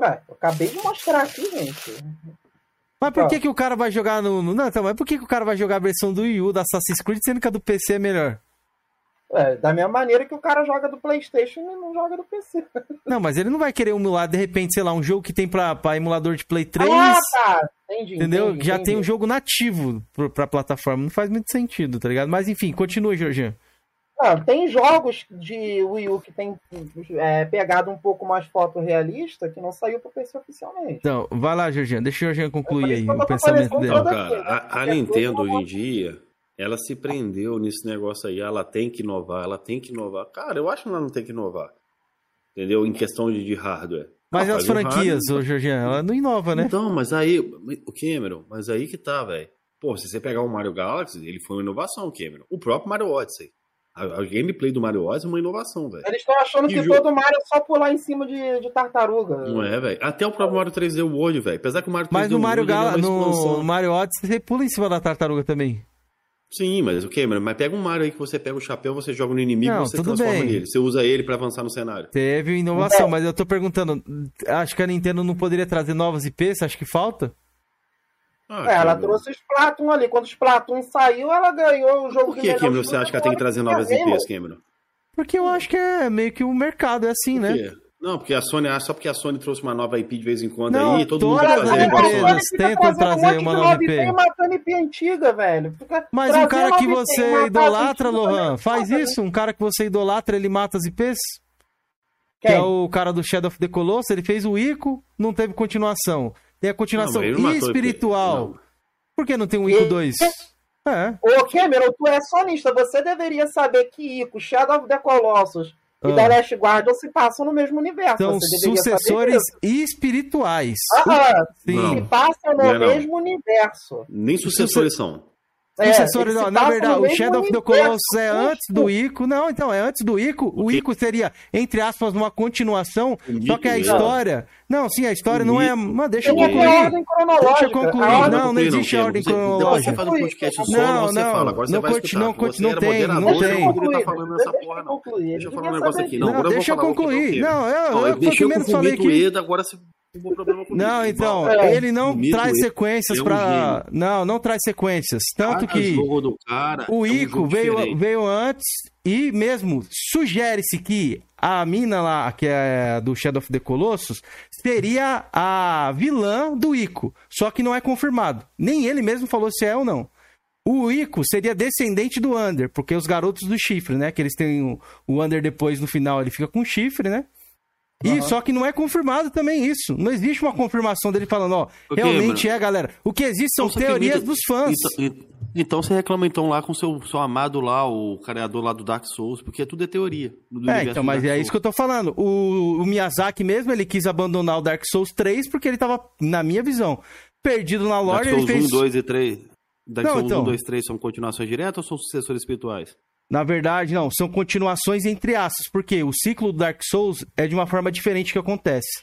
É, eu acabei de mostrar aqui, gente. Mas por que, que o cara vai jogar no. no- Não, então, mas por que, que o cara vai jogar a versão do Wii U da Assassin's Creed, sendo que a do PC é melhor? É, da mesma maneira que o cara joga do Playstation e não joga do PC. Não, mas ele não vai querer emular, de repente, sei lá, um jogo que tem pra, pra emulador de Play 3, Ah, tá. Entendi. entendeu? entendi, já entendi. tem um jogo nativo pro, pra plataforma. Não faz muito sentido, tá ligado? Mas enfim, continua, Jorginho. Não, tem jogos de Wii U que tem é, pegado um pouco mais fotorrealista que não saiu pro PC oficialmente. Então, vai lá, Jorginho. Deixa o Jorginho concluir aí o pensamento falando dele. Não, cara, a, a Nintendo hoje em dia, ela se prendeu nesse negócio aí. Ela tem que inovar, ela tem que inovar. Cara, eu acho que ela não tem que inovar. Entendeu? Em questão de, de hardware. Mas Não, as um franquias, hardware. ô ela não inova, né? Então, mas aí, o Cameron, mas aí que tá, velho. Pô, se você pegar o Mario Galaxy, ele foi uma inovação, Cameron. O próprio Mario Odyssey. A, a gameplay do Mario Odyssey é uma inovação, velho. Eles estão achando Que que jogo? todo Mario é só pular em cima de, de tartaruga. Não é, velho? Até o próprio Mario 3D World, velho. Apesar que o Mario 3D Mas no Mario, World é Gal uma no. Mario Odyssey, você pula em cima da tartaruga também. Sim, mas o Cameron, mas pega um Mario aí que você pega o chapéu, você joga no inimigo Não, e você tudo transforma bem. nele. Você usa ele pra avançar no cenário. Teve inovação, mas eu tô perguntando, acho que a Nintendo não poderia trazer novas IPs? Acho que falta? Ah, É, ela trouxe o Splatoon ali. Quando o Splatoon saiu, ela ganhou o jogo Por que, melhor Cameron, você acha que ela tem que trazer novas IPs, Cameron? Porque eu acho que é meio que o mercado é assim, Por né? Não, porque a Sony, ah, só porque a Sony trouxe uma nova IP de vez em quando Não, aí, todo mundo quer as fazer igual a Sony. tentam trazer um uma nova IP IP. matando IP antiga, velho. Fica Mas um cara que IP, você matando idolatra, Lohan, faz isso? Um cara que você idolatra, ele mata as IPs? Que Quem? é o cara do Shadow of the Colossus, ele fez o Ico, não teve continuação. Tem a continuação Não, não espiritual. IP. Por que não tem um Ico E- 2? É. Ô, Cameron, tu é sonista. Você deveria saber que Ico, Shadow of the Colossus e Ah. The Last Guardian se passam no mesmo universo. São Você deveria saber sucessores espirituais. Aham, se passam no Não não. mesmo universo. Nem sucessores são. É, Sucessores, eles não, na verdade, o Shadow of the. Colossus é antes do Ico. Não, então, é antes do Ico. O quê? Ico seria, entre aspas, uma continuação. O Só que a Ico, história. Não, sim, a história O não é. Ico- Mas deixa eu até concluir. ordem cronológica. Deixa eu concluir. A ordem- Não, não existe Cameron. ordem cronológica. você faz um podcast Não, solo, você não, fala. Agora você não vai escutar. não você não era tem, não tem. não Deixa falando eu essa porra, não. Deixa eu Ele falar um negócio aqui. Não, Não, deixa eu o concluir. Não, eu, primeiro com o falei que. Eda, agora você Não, então, É, ele não traz sequências é um pra. gênio. Não, não traz sequências. Tanto Cada que. jogo do cara O é um Ico veio, diferente. veio antes e mesmo sugere-se que a mina lá, que é do Shadow of the Colossus, seria a vilã do Ico. Só que não é confirmado. Nem ele mesmo falou se é ou não. O Ico seria descendente do Under, porque os garotos do chifre, né? Que eles têm o, o Under depois no final, ele fica com chifre, né? E Aham. só que não é confirmado também isso. Não existe uma confirmação dele falando, ó, Ok, realmente mano. é, galera. O que existe são Então, só que teorias dos fãs. Então, Então você reclama então lá com o seu, seu amado lá, o criador lá do Dark Souls, porque tudo é teoria. é, então, mas é isso que eu tô falando. O, o, Miyazaki mesmo, ele quis abandonar o Dark Souls 3 porque ele tava, na minha visão, perdido na lore. Dark Souls ele fez... 1, 2 e 3. Dark não, Souls então... 1, 2 3 são continuações diretas ou são sucessores espirituais? Na verdade, não, são continuações entre aspas, porque o ciclo do Dark Souls é de uma forma diferente que acontece.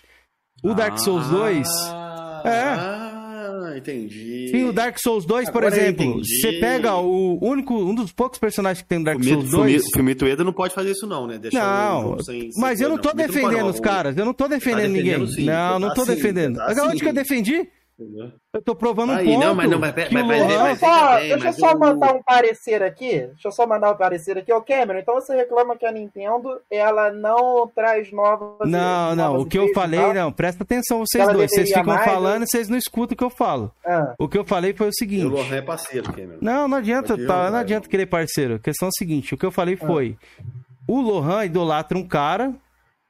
O Dark Souls 2 ah, é entendi. Sim, o Dark Souls 2, por exemplo, você pega o único, um dos poucos personagens que tem no Dark Fumito, Souls 2. O Fumito Eda não pode fazer isso não, né? Deixar não, sem, mas sem eu não tô não. defendendo os caras, eu não tô defendendo tá ninguém. Sim, não, não tô tá defendendo. Tá Onde que eu defendi? Entendeu? Eu tô provando Aí, um ponto. Não, mas não, mas, mas, mas, mas, mas só, bem, Deixa eu só o... mandar um parecer aqui. Deixa eu só mandar um parecer aqui. Ô, Cameron, então você reclama que a Nintendo, ela não traz novas... Não, não, o que eu falei, tá? não, presta atenção vocês dois. Vocês ficam mais, falando e vocês não escutam o que eu falo. Ah. O que eu falei foi o seguinte... O Lohan é parceiro, Cameron. Não, não adianta, tá, não adianta querer parceiro. A questão é a seguinte, o que eu falei ah. foi... O Lohan idolatra um cara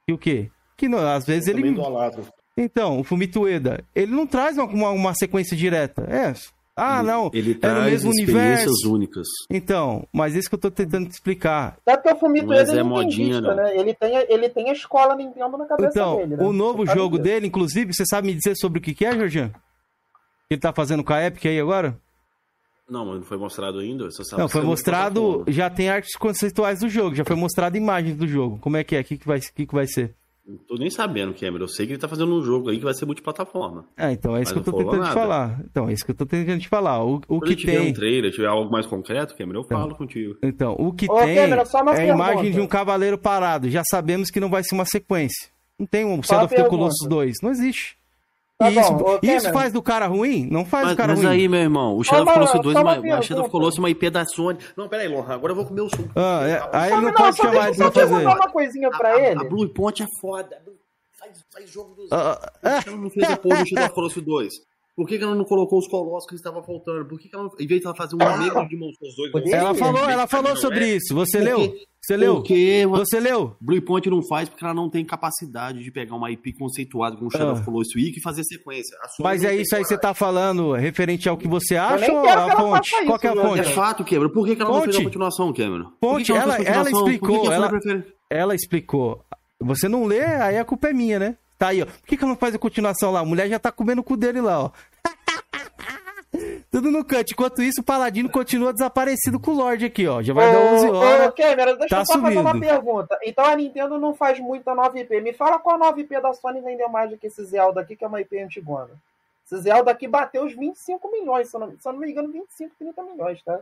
e o quê? Que não, às vezes eu ele... Idolatro. Então, o Fumitueda, ele não traz uma, uma, uma sequência direta. É. Ah, não. Ele, traz é no mesmo experiências universo. únicas. Então, mas isso que eu tô tentando te explicar. Até porque o Fumitueda é modinha, né? Ele tem, ele tem a escola Nintendo na cabeça então, dele. Né? O novo jogo dele, inclusive, você sabe me dizer sobre o que, que é, Jorjan? Ele tá fazendo com a Epic aí agora? Não, mas não foi mostrado ainda? não, foi mostrado. Já tem artes conceituais do jogo, já foi mostrado imagens do jogo. Como é que é? O que, que, vai, que, que vai ser? Não tô nem sabendo, Cameron. Eu sei que ele tá fazendo um jogo aí que vai ser multiplataforma. É, então é isso que eu tô tentando nada. te falar. Então, é isso que eu tô tentando te falar. O, o que tiver tem. um trailer, tiver algo mais concreto, Cameron, eu então, falo contigo. Então, o que Ô, tem Cameron, é a imagem de um cavaleiro parado. Já sabemos que não vai ser uma sequência. Não tem um Shadow of the Colossus 2. Não existe. Tá isso, bom, isso faz do cara ruim? Não faz mas, do cara mas ruim. Mas aí, meu irmão, o Shadow of Colossus 2 é uma, Shadow of Colossus é uma IP da Sony. Não, pera aí, Lohan, agora eu vou comer o suco. Ah, é, aí não, não pode chamar ele pra fazer. uma coisinha pra a, ele. A, a Blue Point é foda faz, faz jogo dos. Uh, ela não fez a porra do Shadow of Colossus 2? Por que, que, ela não colocou os colossos que estava faltando? Por que, que ela não... Em vez de ela fazer um remake de Monstros 2... Ela falou, ela falou sobre é? isso. Você porque, leu? Você leu? Porque você leu? Blue Point não faz porque ela não tem capacidade de pegar uma IP conceituada com o Shadow ah. of Colossus e fazer sequência. Mas é isso aí que você tá falando referente ao que você acha ou a fonte? Qual é a fonte? É fato, Cameron. Por que, que ela fonte? não fez a continuação, Cameron? Ponte, ela, ela, ela explicou. Ela, ela explicou. Você não lê, aí a culpa é minha, né? Tá aí, ó. Por que, que não faz a continuação lá? A mulher já tá comendo o cu dele lá, ó. Tudo no canto. Enquanto isso, o Paladino continua desaparecido com o Lorde aqui, ó. Já vai ô, dar 11 horas. Ô, Cameron, deixa tá eu só subindo. fazer uma pergunta. Então a Nintendo não faz muita 9IP. Me fala qual a 9IP da Sony vendeu mais do que esse Zelda aqui, que é uma IP antigona. Esse Zelda aqui bateu os 25 milhões, se eu não, se eu não me engano, 25, 30 milhões, tá?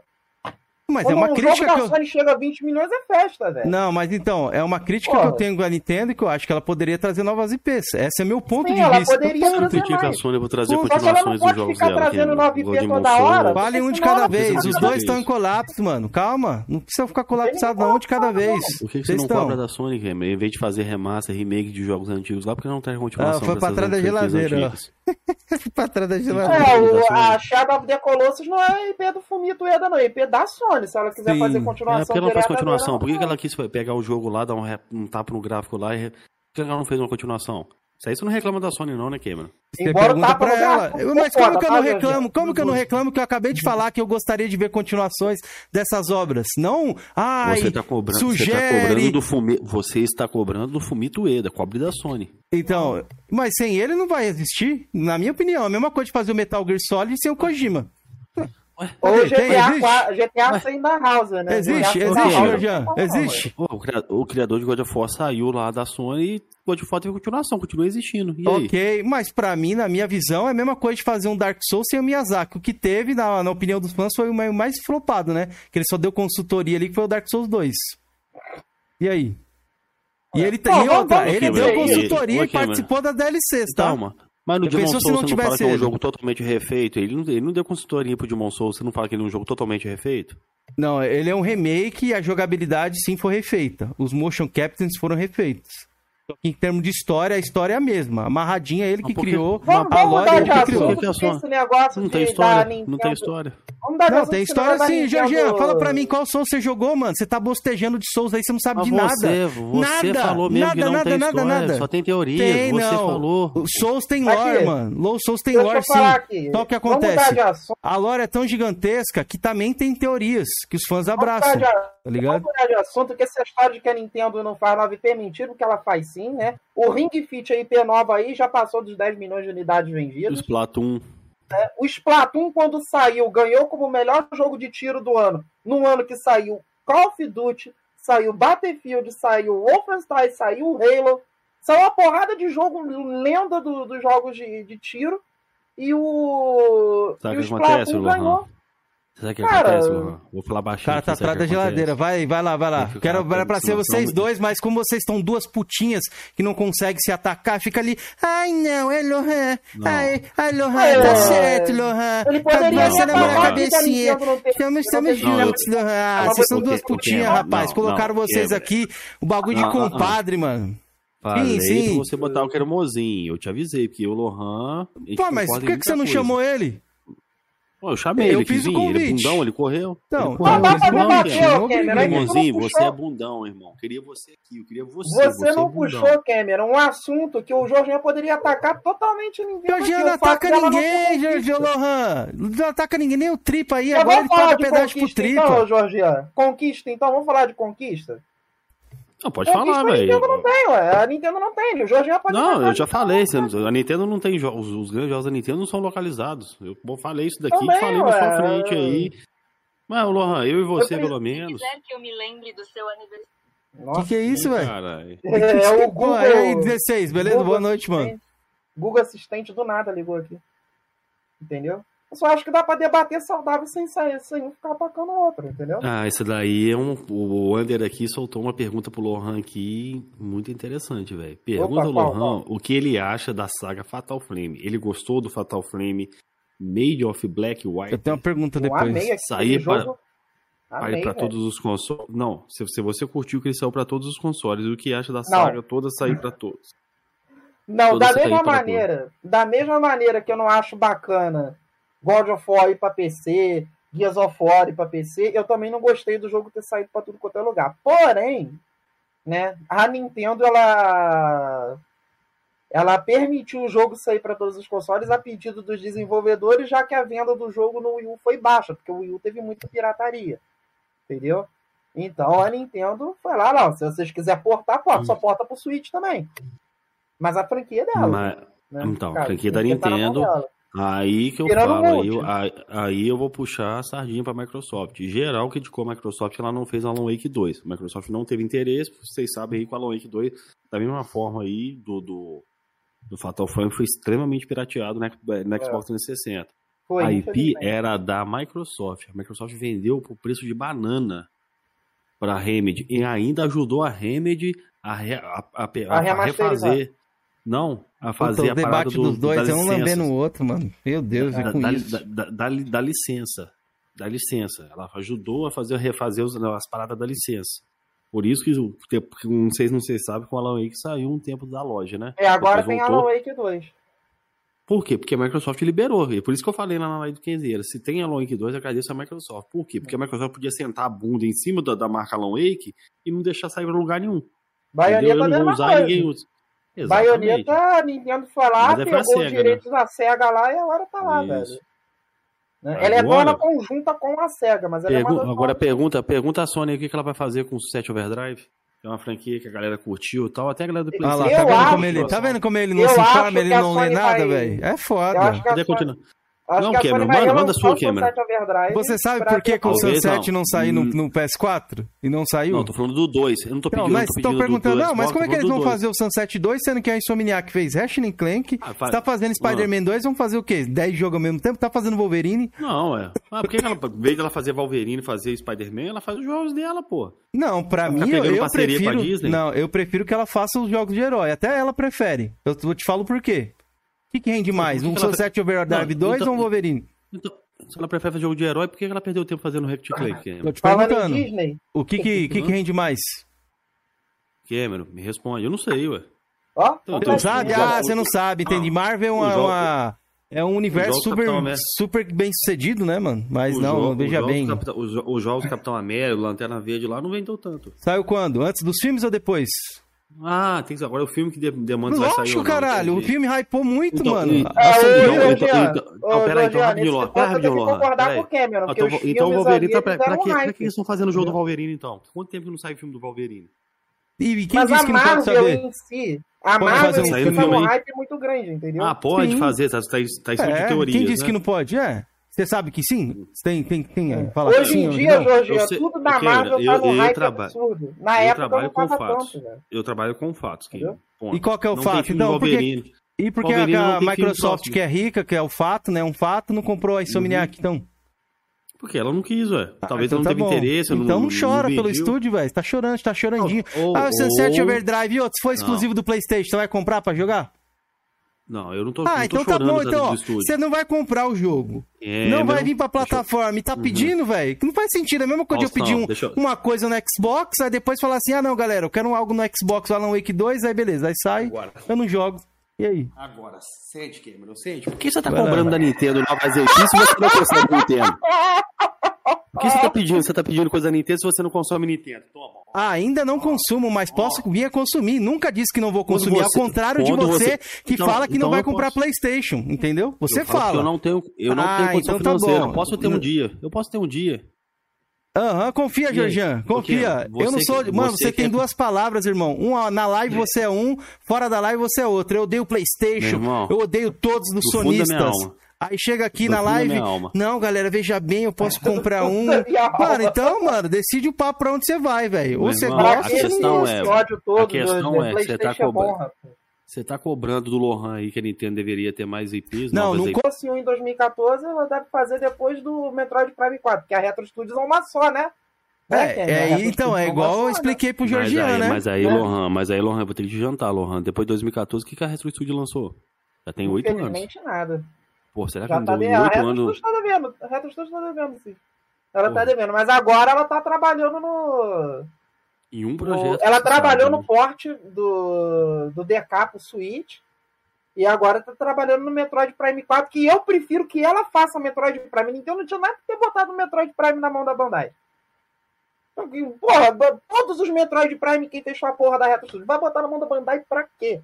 Mas Quando é uma um crítica jogo que eu... Sony chega a 20 milhões é festa, velho. Não, mas então, é uma crítica Porra. que eu tenho com a Nintendo e que eu acho que ela poderia trazer novas IPs. Esse é meu ponto Sim, de ela vista. Poderia trazer critica a Sony por trazer Pô, continuações dos jogos dela. trazendo nova IP toda hora. Vale um de cada vez. Os dois estão em colapso, mano. Calma. Não precisa ficar colapsado não, um de cada vez. Por que, que você não estão? cobra da Sony, Gamer? Em vez de fazer remaster, remake de jogos antigos lá, porque não traz continuação ah, foi pra trás da geladeira, ó. pra trás da geladeira. É, a Shadow of the Colossus não é IP do Fumito Eda, não. É IP da Sony. Se ela quiser fazer fazer continuação. É porque ela faz continuação. Por que, que ela quis pegar o jogo lá, dar um, rap, um tapa no gráfico lá e. Por que ela não fez uma continuação? Isso aí você não reclama da Sony, não, né, Cameron? Você pergunta pra ela. Mas como que eu não reclamo? Como que eu não reclamo que eu acabei de falar que eu gostaria de ver continuações dessas obras? Não, ai, você tá cobrando, sugere... Você tá cobrando do fumi... Você está cobrando do Fumito Ueda, cobre da Sony. Então, mas sem ele não vai existir. Na minha opinião, a mesma coisa de fazer o Metal Gear Solid sem o Kojima. Ou GTA, GTA sem da House, né? Existe, existe, já. Existe. o, criador de God of War saiu lá da Sony e God of War teve continuação, continua existindo. E ok, aí? mas pra mim, na minha visão, é a mesma coisa de fazer um Dark Souls sem o Miyazaki. O que teve, na, na opinião dos fãs, foi o mais flopado, né? Que ele só deu consultoria ali, que foi o Dark Souls 2. E aí? E ele, tem outra, ele deu consultoria e participou das DLCs, tá? Calma. Mas no Demon Souls você não, não fala que é um jogo totalmente refeito? Ele não, ele não deu consultoria pro Demon Souls, você não fala que ele é um jogo totalmente refeito? Não, ele é um remake e a jogabilidade sim foi refeita. Os motion captains foram refeitos. Em termos de história, a história é a mesma. Amarradinha, ele que criou. Vamos, a lore ele de que assunto, criou. é esse negócio Não tem história. Não tem história. Não, tem história sim, Jorginho. Fala pra mim qual Souls você jogou, mano. Você tá bostejando de Souls aí, você não sabe Mas de nada. você, falou mesmo nada, que não nada, tem nada, história, nada. só tem teoria. Tem, você não. falou. O Souls tem Aqui. lore, mano. Low Souls tem Deixa lore, eu falar sim. aqui. Só o que acontece? A lore é tão gigantesca que também tem teorias que os fãs abraçam. Tá ligado? Vamos mudar de assunto, que essa história de que a Nintendo não faz 9P é mentira, porque ela faz sim, né? O Ring Fit IP nova aí já passou dos 10 milhões de unidades O vendidas. Splatoon. O Splatoon, quando saiu, ganhou como o melhor jogo de tiro do ano. No ano que saiu Call of Duty, saiu Battlefield, saiu Wolfenstein, saiu Halo. Saiu uma porrada de jogo lenda do- dos jogos de, de tiro. E o, Sabe e o acontece, Splatoon Lohan? ganhou. Sabe o que Cara, acontece, Lohan? Vou falar O baixinho. cara tá atrás o da geladeira. Vai, vai lá, vai lá. Quero era pra ser vocês dois, mas como vocês estão duas putinhas que não conseguem se atacar, fica ali. Ai, não, é Lohan. Não. Ai, ai, Lohan, É, tá certo, Lohan. Ele Tá poderia você na minha cabecinha. Estamos, estamos juntos, Lohan. Ah, vocês são duas putinhas, rapaz. Não, Colocaram não, vocês aqui, o bagulho de Não, não, não. compadre, mano. Falei sim. pra você botar o cremosinho. Eu te avisei, porque o Lohan. Pô, mas por que, que você não coisa. chamou ele? Pô, eu chamei Eu ele, fiz Ele é bundão, ele correu. Então, ele correu. Não dá pra Não, Cameron. Irmãozinho, você é bundão, irmão. Queria você aqui, eu queria você. Você é não bundão. puxou, Cameron, um assunto que o Jorginho poderia atacar totalmente ninguém. Jorginho não ataca ninguém, Jorginho Lohan. Não ataca ninguém, nem o Tripa aí. Eu Agora ele falar paga de pedaço pro conquista Tripa. então, Jorginho. Conquista, então. Vamos falar de conquista? Não, pode Conquista falar, a velho. Nintendo não tem, ué. A Nintendo não tem. O Jorginho pode Não, eu já a falei, a Nintendo não tem jogos, os grandes jogos da Nintendo não são localizados. Eu bom, falei isso daqui, Também, falei na sua ué. frente aí. Mas, Lohan, eu e você, Eu pelo Se menos. quiser que eu me lembre do seu aniversário. Que Nossa, que é isso, velho? Caralho. é o Pô, e aí, Google. 16, beleza? Google Boa noite, mano. Google Assistente do nada ligou aqui. Entendeu? Eu só acho que dá pra debater saudável sem sair, sem um ficar atacando o outro, entendeu? Ah, esse daí é um. O Wander aqui soltou uma pergunta pro Lohan aqui muito interessante, velho. Pergunta ao qual, Lohan o que ele acha da saga Fatal Flame. Ele gostou do Fatal Flame Made of Black White? Eu tenho uma pergunta depois. amei Sair pra- jogo. Aí Amei, pra todos os consoles. Não, se, se você curtiu que ele saiu pra todos os consoles, o que acha da saga toda sair pra todos? Não, Toda da mesma maneira, da mesma maneira que eu não acho bacana God of War pra PC, Gears of War pra PC, eu também não gostei do jogo ter saído pra tudo quanto é lugar. Porém, né, a Nintendo ela ela permitiu o jogo sair para todos os consoles a pedido dos desenvolvedores, já que a venda do jogo no Wii U foi baixa, porque o Wii U teve muita pirataria. Entendeu? Então a Nintendo foi lá, não, se vocês quiserem portar, porta, só porta pro Switch também. Mas a franquia é dela. Mas- né? então, a Cara, franquia da tá Nintendo, dela. Aí que eu falo, o aí, eu- aí, aí eu vou puxar a sardinha pra Microsoft. Em geral, criticou a Microsoft ela não fez Alan Wake 2. A Microsoft não teve interesse, vocês sabem aí que o Alan Wake 2, da mesma forma aí do, do, do Fatal Frame, foi extremamente pirateado né, no Xbox 360. Foi, a IP era da Microsoft. A Microsoft vendeu por preço de banana para a Remedy e ainda ajudou a Remedy a, re- a, a, a- A a refazer. Não, a Puta, fazer o a parada debate do, dos dois é um lambendo o outro, mano. Meu Deus, é Da, com da, isso. da, da- da licença. Da licença. Ela ajudou a fazer refazer os- as paradas da licença. Por isso que, não sei se não sei sabe, com o Alan Wake saiu um tempo da loja, né? É, agora Depois tem voltou. Alan Wake 2. Por quê? Porque a Microsoft liberou. E por isso que eu falei lá na live do Kenzeira. Se tem Alan Wake 2, eu agradeço a Microsoft. Por quê? Porque a Microsoft podia sentar a bunda em cima da, da marca Alan Wake e não deixar sair pra lugar nenhum. Entendeu? Baioneta Eu a não vou usar coisa. ninguém usa. Exatamente. Baioneta, Nintendo foi lá, Mas é pegou os Sega, direitos da SEGA lá e agora tá lá, Isso. velho. Né? Ela é Agora- dona conjunta com a SEGA, mas ela é Pergu- uma dona agora pergunta, pergunta a Sony o que ela vai fazer com o 7 Overdrive. É uma franquia que a galera curtiu e tal. Até a galera do PlayStation. lá, Eu tá vendo, acho- como ele, tá vendo como ele não se informa, ele não lê Sony nada, vai- velho? É foda. Poder Sony, continuar. Acho Não, que Cameron, manda- manda sua, Cameron. Você sabe por que, que o Sunset não. não, saiu no, Hum. no PS4? E não saiu? Não, tô falando do 2. Eu não tô Não, pedindo. mas não tô estão pedindo do- perguntando, do não, mas como é que tô eles vão falando do fazer o Sunset 2, sendo que a Insomniac fez Ratchet Clank, Ah, faz- tá fazendo Spider-Man 2, vão fazer o quê? 10 jogos ao mesmo tempo? Tá fazendo Wolverine? Não, é. Ah, por que ela, em vez dela fazer Wolverine e fazer Spider-Man, ela faz os jogos dela, pô. Não, pra Tá mim, eu, pegando eu a prefiro... Disney? Não, eu prefiro que ela faça os jogos de herói. Até ela prefere. Eu vou te falo por quê. O que, que rende mais? por que Um ela Sunset Overdrive Não, 2 então- ou um Wolverine? Então, se ela prefere fazer jogo de herói, por que ela perdeu tempo fazendo Ratchet Clank, Tô Cameron? te perguntando. O que que, que que rende mais? Cameron, me responde. Eu não sei, ué. Ó, Então, Você então, não sabe? o- Ah, você não sabe, entende? Marvel é jogo- uma. É um universo super, super bem sucedido, né, mano? Mas o não, jogo- veja bem. Capitão- os, os jogos Capitão América, Lanterna Verde lá não vendeu tanto. Saiu quando? Antes dos filmes ou depois? Ah, tem que agora é o filme que de- demanda vai sair. Lógico, caralho. O filme hypou muito, Então, mano. e- É, Assim, ô, então- Georgiano, então- então- ô, não, peraí, então rapidinho, Lohan. Pera, eu rapidinho, Lohan. concordar Peraí. com o Cameron, porque Então, então o filmes Wolverine tá. Pra, que, pra hype. que eles estão fazendo o jogo do? Wolverine então? Quanto tempo que não sai filme do Wolverine? E quem Mas disse a que não pode saber? em si, a Pode Marvel fazer em um si filme tá num aí? hype muito grande, entendeu? Ah, pode Sim. fazer, tá, tá, tá em cima de É, teorias. quem disse né? que não pode? É. Você sabe que sim? Tem, tem, tem. é, Fala Hoje sim em dia, não? Eu sei- tudo da ok, Marvel tá eu- num eu hype traba- absurdo. Na eu época trabalho não com fatos. tanto, velho. Eu trabalho com fatos. E qual que é o Não fato? Então, por que- Wolverine. E porque a, Wolverine não a Microsoft, que é rica, que é o fato, né? Um fato, não comprou a Insomniac, então. Porque ela não quis, ué. Talvez então ela não tá teve bom. interesse. Então não, chora pelo pediu. estúdio, velho. Você tá chorando, tá chorandinho. Ou- ah, o Sunset ou- Overdrive e outro, se for exclusivo do PlayStation, você vai comprar pra jogar? Não, eu não tô, ah, não tô então tá bom. Então, ó, você não vai comprar o jogo. É, não vai meu, vir pra eu- plataforma e tá pedindo, velho. Que não faz sentido. É a mesma coisa de eu pedir um- deixa eu- uma coisa no Xbox, aí depois falar assim: ah, não, galera, eu quero algo no Xbox Alan Wake 2, aí beleza, aí sai, Agora. eu não jogo. E aí? Agora, sente, Cameron, sente. Por que você tá Vai lá. cobrando da Nintendo Nova ZX se você não consegue Nintendo? Por que você tá pedindo? Você tá pedindo coisa da Nintendo se você não consome Nintendo? Toma. Ah, ainda não consumo, mas posso vir a consumir. Nunca disse que não vou consumir. você- Ao contrário de você, você- que Então- fala que não então vai eu comprar posso. PlayStation, entendeu? Você Eu fala. Eu não tenho, eu não Ah, tenho condição então tá financeira. bom. Eu posso ter um dia. Eu posso ter um dia. Aham, confia, aí? Georgian, confia. Eu não sou. que- Mano, você tem duas palavras, irmão. Um na live você é um, fora da live você é outro. Eu odeio PlayStation, irmão, eu odeio todos os sonistas. Aí chega aqui Do na live. Não, galera, veja bem, eu posso comprar um. Mano, então, mano, decide o papo pra onde você vai, velho. Ou você a gosta. que questão é- ódio todo a questão do, é, você tá é cobrando. rapaz. Você tá cobrando do Lohan aí que a Nintendo deveria ter mais IPs, Não, não fosse um em 2014, ela deve fazer depois do Metroid Prime 4, porque a Retro Studios é uma só, né? Né? A É, é, Retro então, Studios é uma igual eu né? expliquei pro Mas Georgian, aí, né? mas aí, É. Lohan, mas aí, Lohan, eu vou ter que te jantar, Lohan. Depois de 2014, o que que a Retro Studio lançou? Já tem oito anos. Infelizmente, nada. Pô, será que Já não tá deu devendo. A anos? Studios tá devendo. A Retro Studios tá devendo, sim. Ela tá Porra. devendo. Mas agora ela tá trabalhando no. Em um no- projeto. ela você trabalhou no né? porte do, do DK pro Switch. E agora tá trabalhando no Metroid Prime 4, que eu prefiro que ela faça Metroid Prime. Então não tinha nada que ter botado o Metroid Prime na mão da Bandai. Então, Porra, todos os Metroid Prime, quem fechou a porra da Retro Studios, vai botar na mão da Bandai pra quê?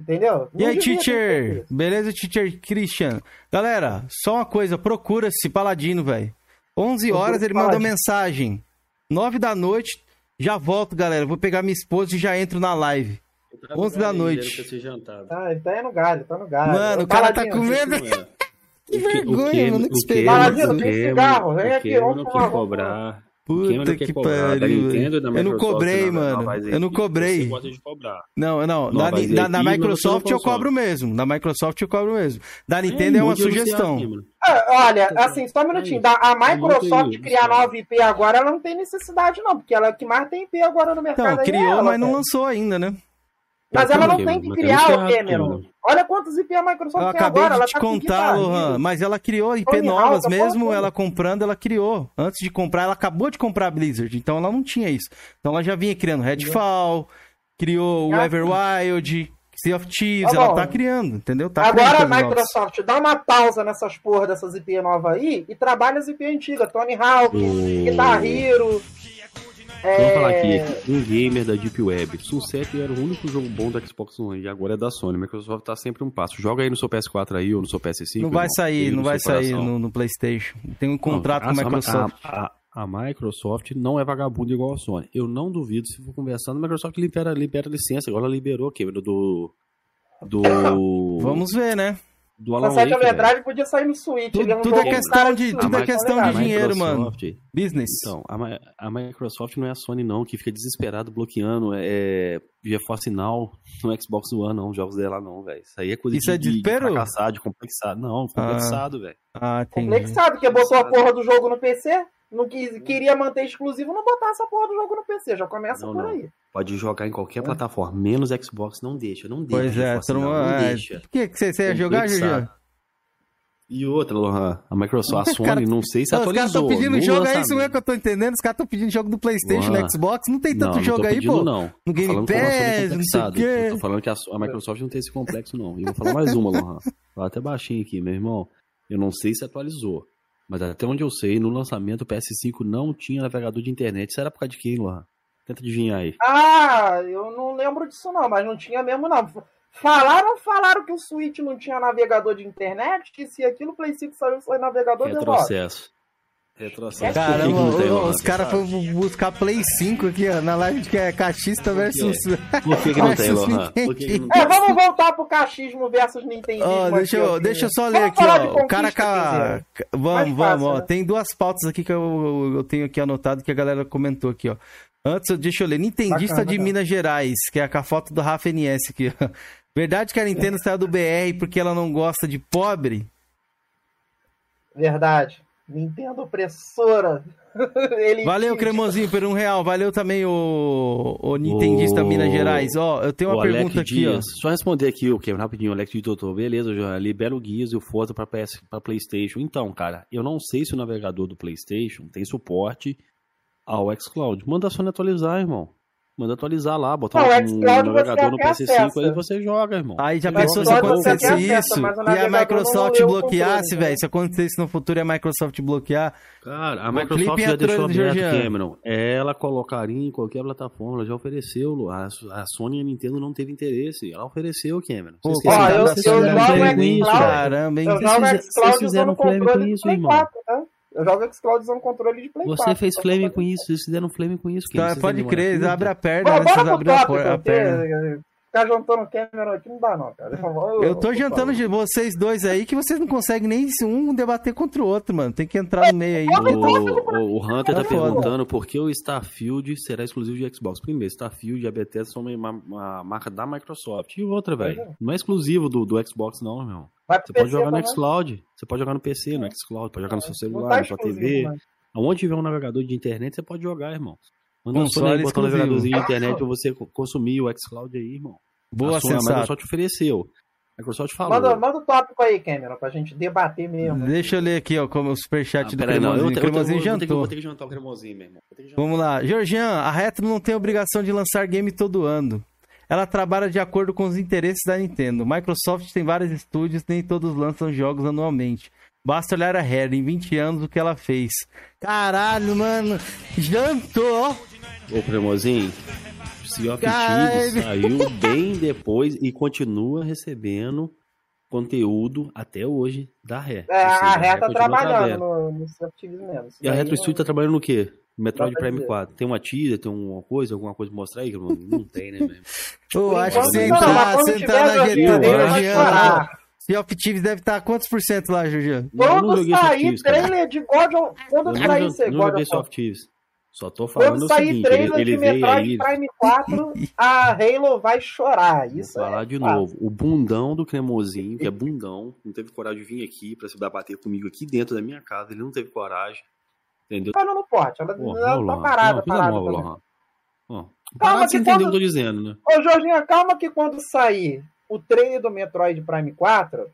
Entendeu? E aí, teacher? Beleza, teacher Christian? Galera, só uma coisa, procura-se Paladino, velho. 11 Procura horas esse ele mandou Paladino. mensagem. 9 da noite, já volto, galera. Vou pegar minha esposa e já entro na live. Eu tava 11 da noite. Ah, ele tá aí no galho, tá no galho. Mano, Ô, o cara tá com medo. Não é. Que vergonha, o que- mano, que o que- Paladino, tem cigarro, vem aqui, vamos cobrar. Puta não que cobrar da pariu. Eu não cobrei, na- na mano. Eu não cobrei. cobrar. Não, não. Da, da IP, mas Microsoft não eu cobro mesmo. Da Microsoft eu cobro mesmo. Da Nintendo é uma muito anunciado sugestão. aqui. Ah, Olha, assim, só um minutinho. Da, a Microsoft criar nova IP agora, ela não tem necessidade, não, porque ela é que mais tem IP agora no mercado. Aí é criou, ela, mas não cara. lançou ainda, né? Mas ela não tem que tá criar o anunciado, Cameron. Olha quantos IP a Microsoft Eu tem acabei agora. de ela te tá contar, Lohan, mas ela criou IP Tony novas, a porra mesmo ela comprando, ela criou. Antes de comprar, ela acabou de comprar a Blizzard, então ela não tinha isso. Então ela já vinha criando Redfall, criou o Ah, Everwild, Sea of Thieves, Tá ela tá criando, entendeu? Tá Agora a criando novas. Microsoft dá uma pausa nessas porra dessas IP novas aí e trabalha as IP antigas. Tony Hawk, O- Guitar Hero. Vamos falar É... aqui, um gamer da Deep Web. Sunset era o único jogo bom do Xbox One e agora é da Sony. Microsoft tá sempre um passo. Joga aí no seu PS4 aí ou no seu PS5. Não vai irmão. sair, não vai sair no, no PlayStation. Tem um contrato Não, com a a- Microsoft. A, a- a Microsoft não é vagabundo igual a Sony. Eu não duvido se for conversando, a Microsoft libera, libera licença. Agora ela liberou aqui, do. Do. Vamos ver, né? Do Alan velho. Overdrive podia sair no Switch. Tudo- tudo é questão de- tudo é questão de dinheiro, mano. Business. Então, a, a Microsoft não é a Sony, não, que fica desesperado bloqueando é, GeForce Now no Xbox One, não. Os jogos dela, não, velho. Isso aí é coisa Isso de, é de, desespero? fracassado, de complexado. Não, complexado, velho. Ah. Complexado, porque botou a porra do jogo no PC. Não quis, queria manter exclusivo, não botar essa porra do jogo no PC. Já começa Não, por não. aí. Pode jogar em qualquer plataforma, menos Xbox, não deixa, não deixa. Pois é, Now, turma. não é. deixa. Por que que você, você ia jogar. Juliano? E outra, Lohan, a Microsoft, a Sony, Cara, não sei se Não, os caras atualizou. estão pedindo jogo, é lançamento. isso mesmo que eu tô entendendo. Os caras estão pedindo jogo do PlayStation, Lohan. no Xbox. Não tem Não, tanto não jogo tô aí, pedindo, pô. Não. No Game é Pass, não sei o quê. Eu tô falando que a, a Microsoft não tem esse complexo, não. E vou falar mais uma, Lohan. Fala até baixinho aqui, meu irmão. Eu não sei se atualizou. Mas até onde eu sei, no lançamento o PS5 não tinha navegador de internet. Isso era por causa de quem, Lohan? Tenta adivinhar aí. Ah, eu não lembro disso não, mas não tinha mesmo não. Falaram, falaram que o Switch não tinha navegador de internet, que se aquilo o Play 5 saiu sem navegador, bosta. Retrocesso. Retrocesso. Caramba, Lohan? os caras foram buscar Play 5 aqui, ó, na live de que é cachista versus. Por que, que não tem, Lohan? É, vamos voltar pro cachismo versus Nintendismo. Ó, deixa, eu, deixa eu só ler Vamos aqui, ó. O cara. Ca... Vamos, vamos, ó. né? Tem duas pautas aqui que eu, eu tenho aqui anotado que a galera comentou aqui, ó. Antes, eu- deixa eu ler. Nintendista Bacana, de. Minas Gerais, que é com a foto do Rafa NS aqui, ó. Verdade que a Nintendo saiu do BR porque ela não gosta de pobre? Verdade. Nintendo opressora. Ele Valeu, Cremosinho, por um real. Valeu também o, o Nintendista O- Minas Gerais. Ó, eu tenho uma o pergunta Alec aqui, ó. Dias, Só responder aqui, o que rapidinho, o Alex de doutor. Beleza, já libera o Guias e o Forza pra, PS, pra PlayStation. Então, cara, eu não sei se o navegador do PlayStation tem suporte ao xCloud. Manda a Sony atualizar, irmão. Manda atualizar lá, botar Não, o um xCloud navegador no você PS5 acessa. aí você joga, irmão. Aí já pensou se acontecesse isso e a Microsoft bloqueasse, velho? Se acontecesse no futuro e a Microsoft bloquear. Cara, a Microsoft já deixou aberto, Georgiano. Cameron. Ela colocaria em qualquer plataforma, ela já ofereceu. Lu. A, a Sony e a Nintendo não teve interesse. Ela ofereceu, Cameron. Pô, Vocês ó, eu- eu história? jogo Caramba, hein? Eu Vocês fizeram- controle com de isso, irmão. 4? Eu jogo xCloud usando controle de Play 4. Você fez tá? flame com isso, vocês fizeram flame com isso. Vocês pode crer, memória curta? abre a perna, Bora, né? Vocês abriram a, a perna. Ficar jantando Cameron aqui não dá não, cara. Eu tô jantando de vocês dois aí que vocês não conseguem nem um debater contra o outro, mano. Tem que entrar no meio aí. O, o, o Hunter tá perguntando por que o Starfield será exclusivo de Xbox. Primeiro, Starfield e a Bethesda são uma, uma marca da Microsoft. E outra, velho, não é exclusivo do, do Xbox, não, meu. Você pode PC jogar no também. xCloud. Você pode jogar no PC, no xCloud, pode jogar no seu Não celular, tá na sua TV. Aonde tiver um navegador de internet, você pode jogar, irmão. Manda um Console Sony aí, botar um navegadorzinho de internet pra você co- consumir o xCloud aí, irmão. Boa, a, Sony, a sensato. Microsoft ofereceu. A Microsoft falou. Manda, manda o tópico aí, Cameron, pra gente debater mesmo. Deixa eu ler aqui, ó, como o superchat Ah, do não, Cremosinho. eu, eu, Cremosinho vou, ter que, jantou. vou ter que jantar o cremosinho, meu irmão. Vou ter que jantar. Vamos lá. Georgian, a Retro não tem obrigação de lançar game todo ano. Ela trabalha de acordo com os interesses da Nintendo. Microsoft tem vários estúdios, nem todos lançam jogos anualmente. Basta olhar a Rare em 20 anos o que ela fez. Caralho, mano. Jantou. Ô, Cremosinho, Sea of. Thieves saiu bem depois e continua recebendo conteúdo até hoje da Ré. É, seja, a Ré tá trabalhando no, no mesmo. Isso E a Retro Studio tá trabalhando no quê? Metroid Prime dizer. 4. Tem uma teaser, tem uma coisa, alguma coisa pra mostrar aí, Cremosinho? Não tem, né, mesmo? Eu acho que não, mas entrar, tiver entrar na chorar. Sea of Thieves deve estar quantos por cento lá, não Quando sair trailer de God of Quando não, sair não God of War. Só tô falando Quando o sair seguinte, trailer ele, ele de veio Metroid aí... Prime 4, a Halo vai chorar. Vou Isso falar é de fato. novo. O bundão do cremosinho, que é bundão, não teve coragem de vir aqui pra se debater comigo aqui dentro da minha casa. Ele não teve coragem. Entendeu? Falando no porte, ela, Pô, ela tá parada, Não, parada. nova, também. Lohan. Ó, Calma que você entendeu o quando- que eu tô dizendo, né? Ô, Jorginho, calma que quando sair o trailer do Metroid Prime 4, o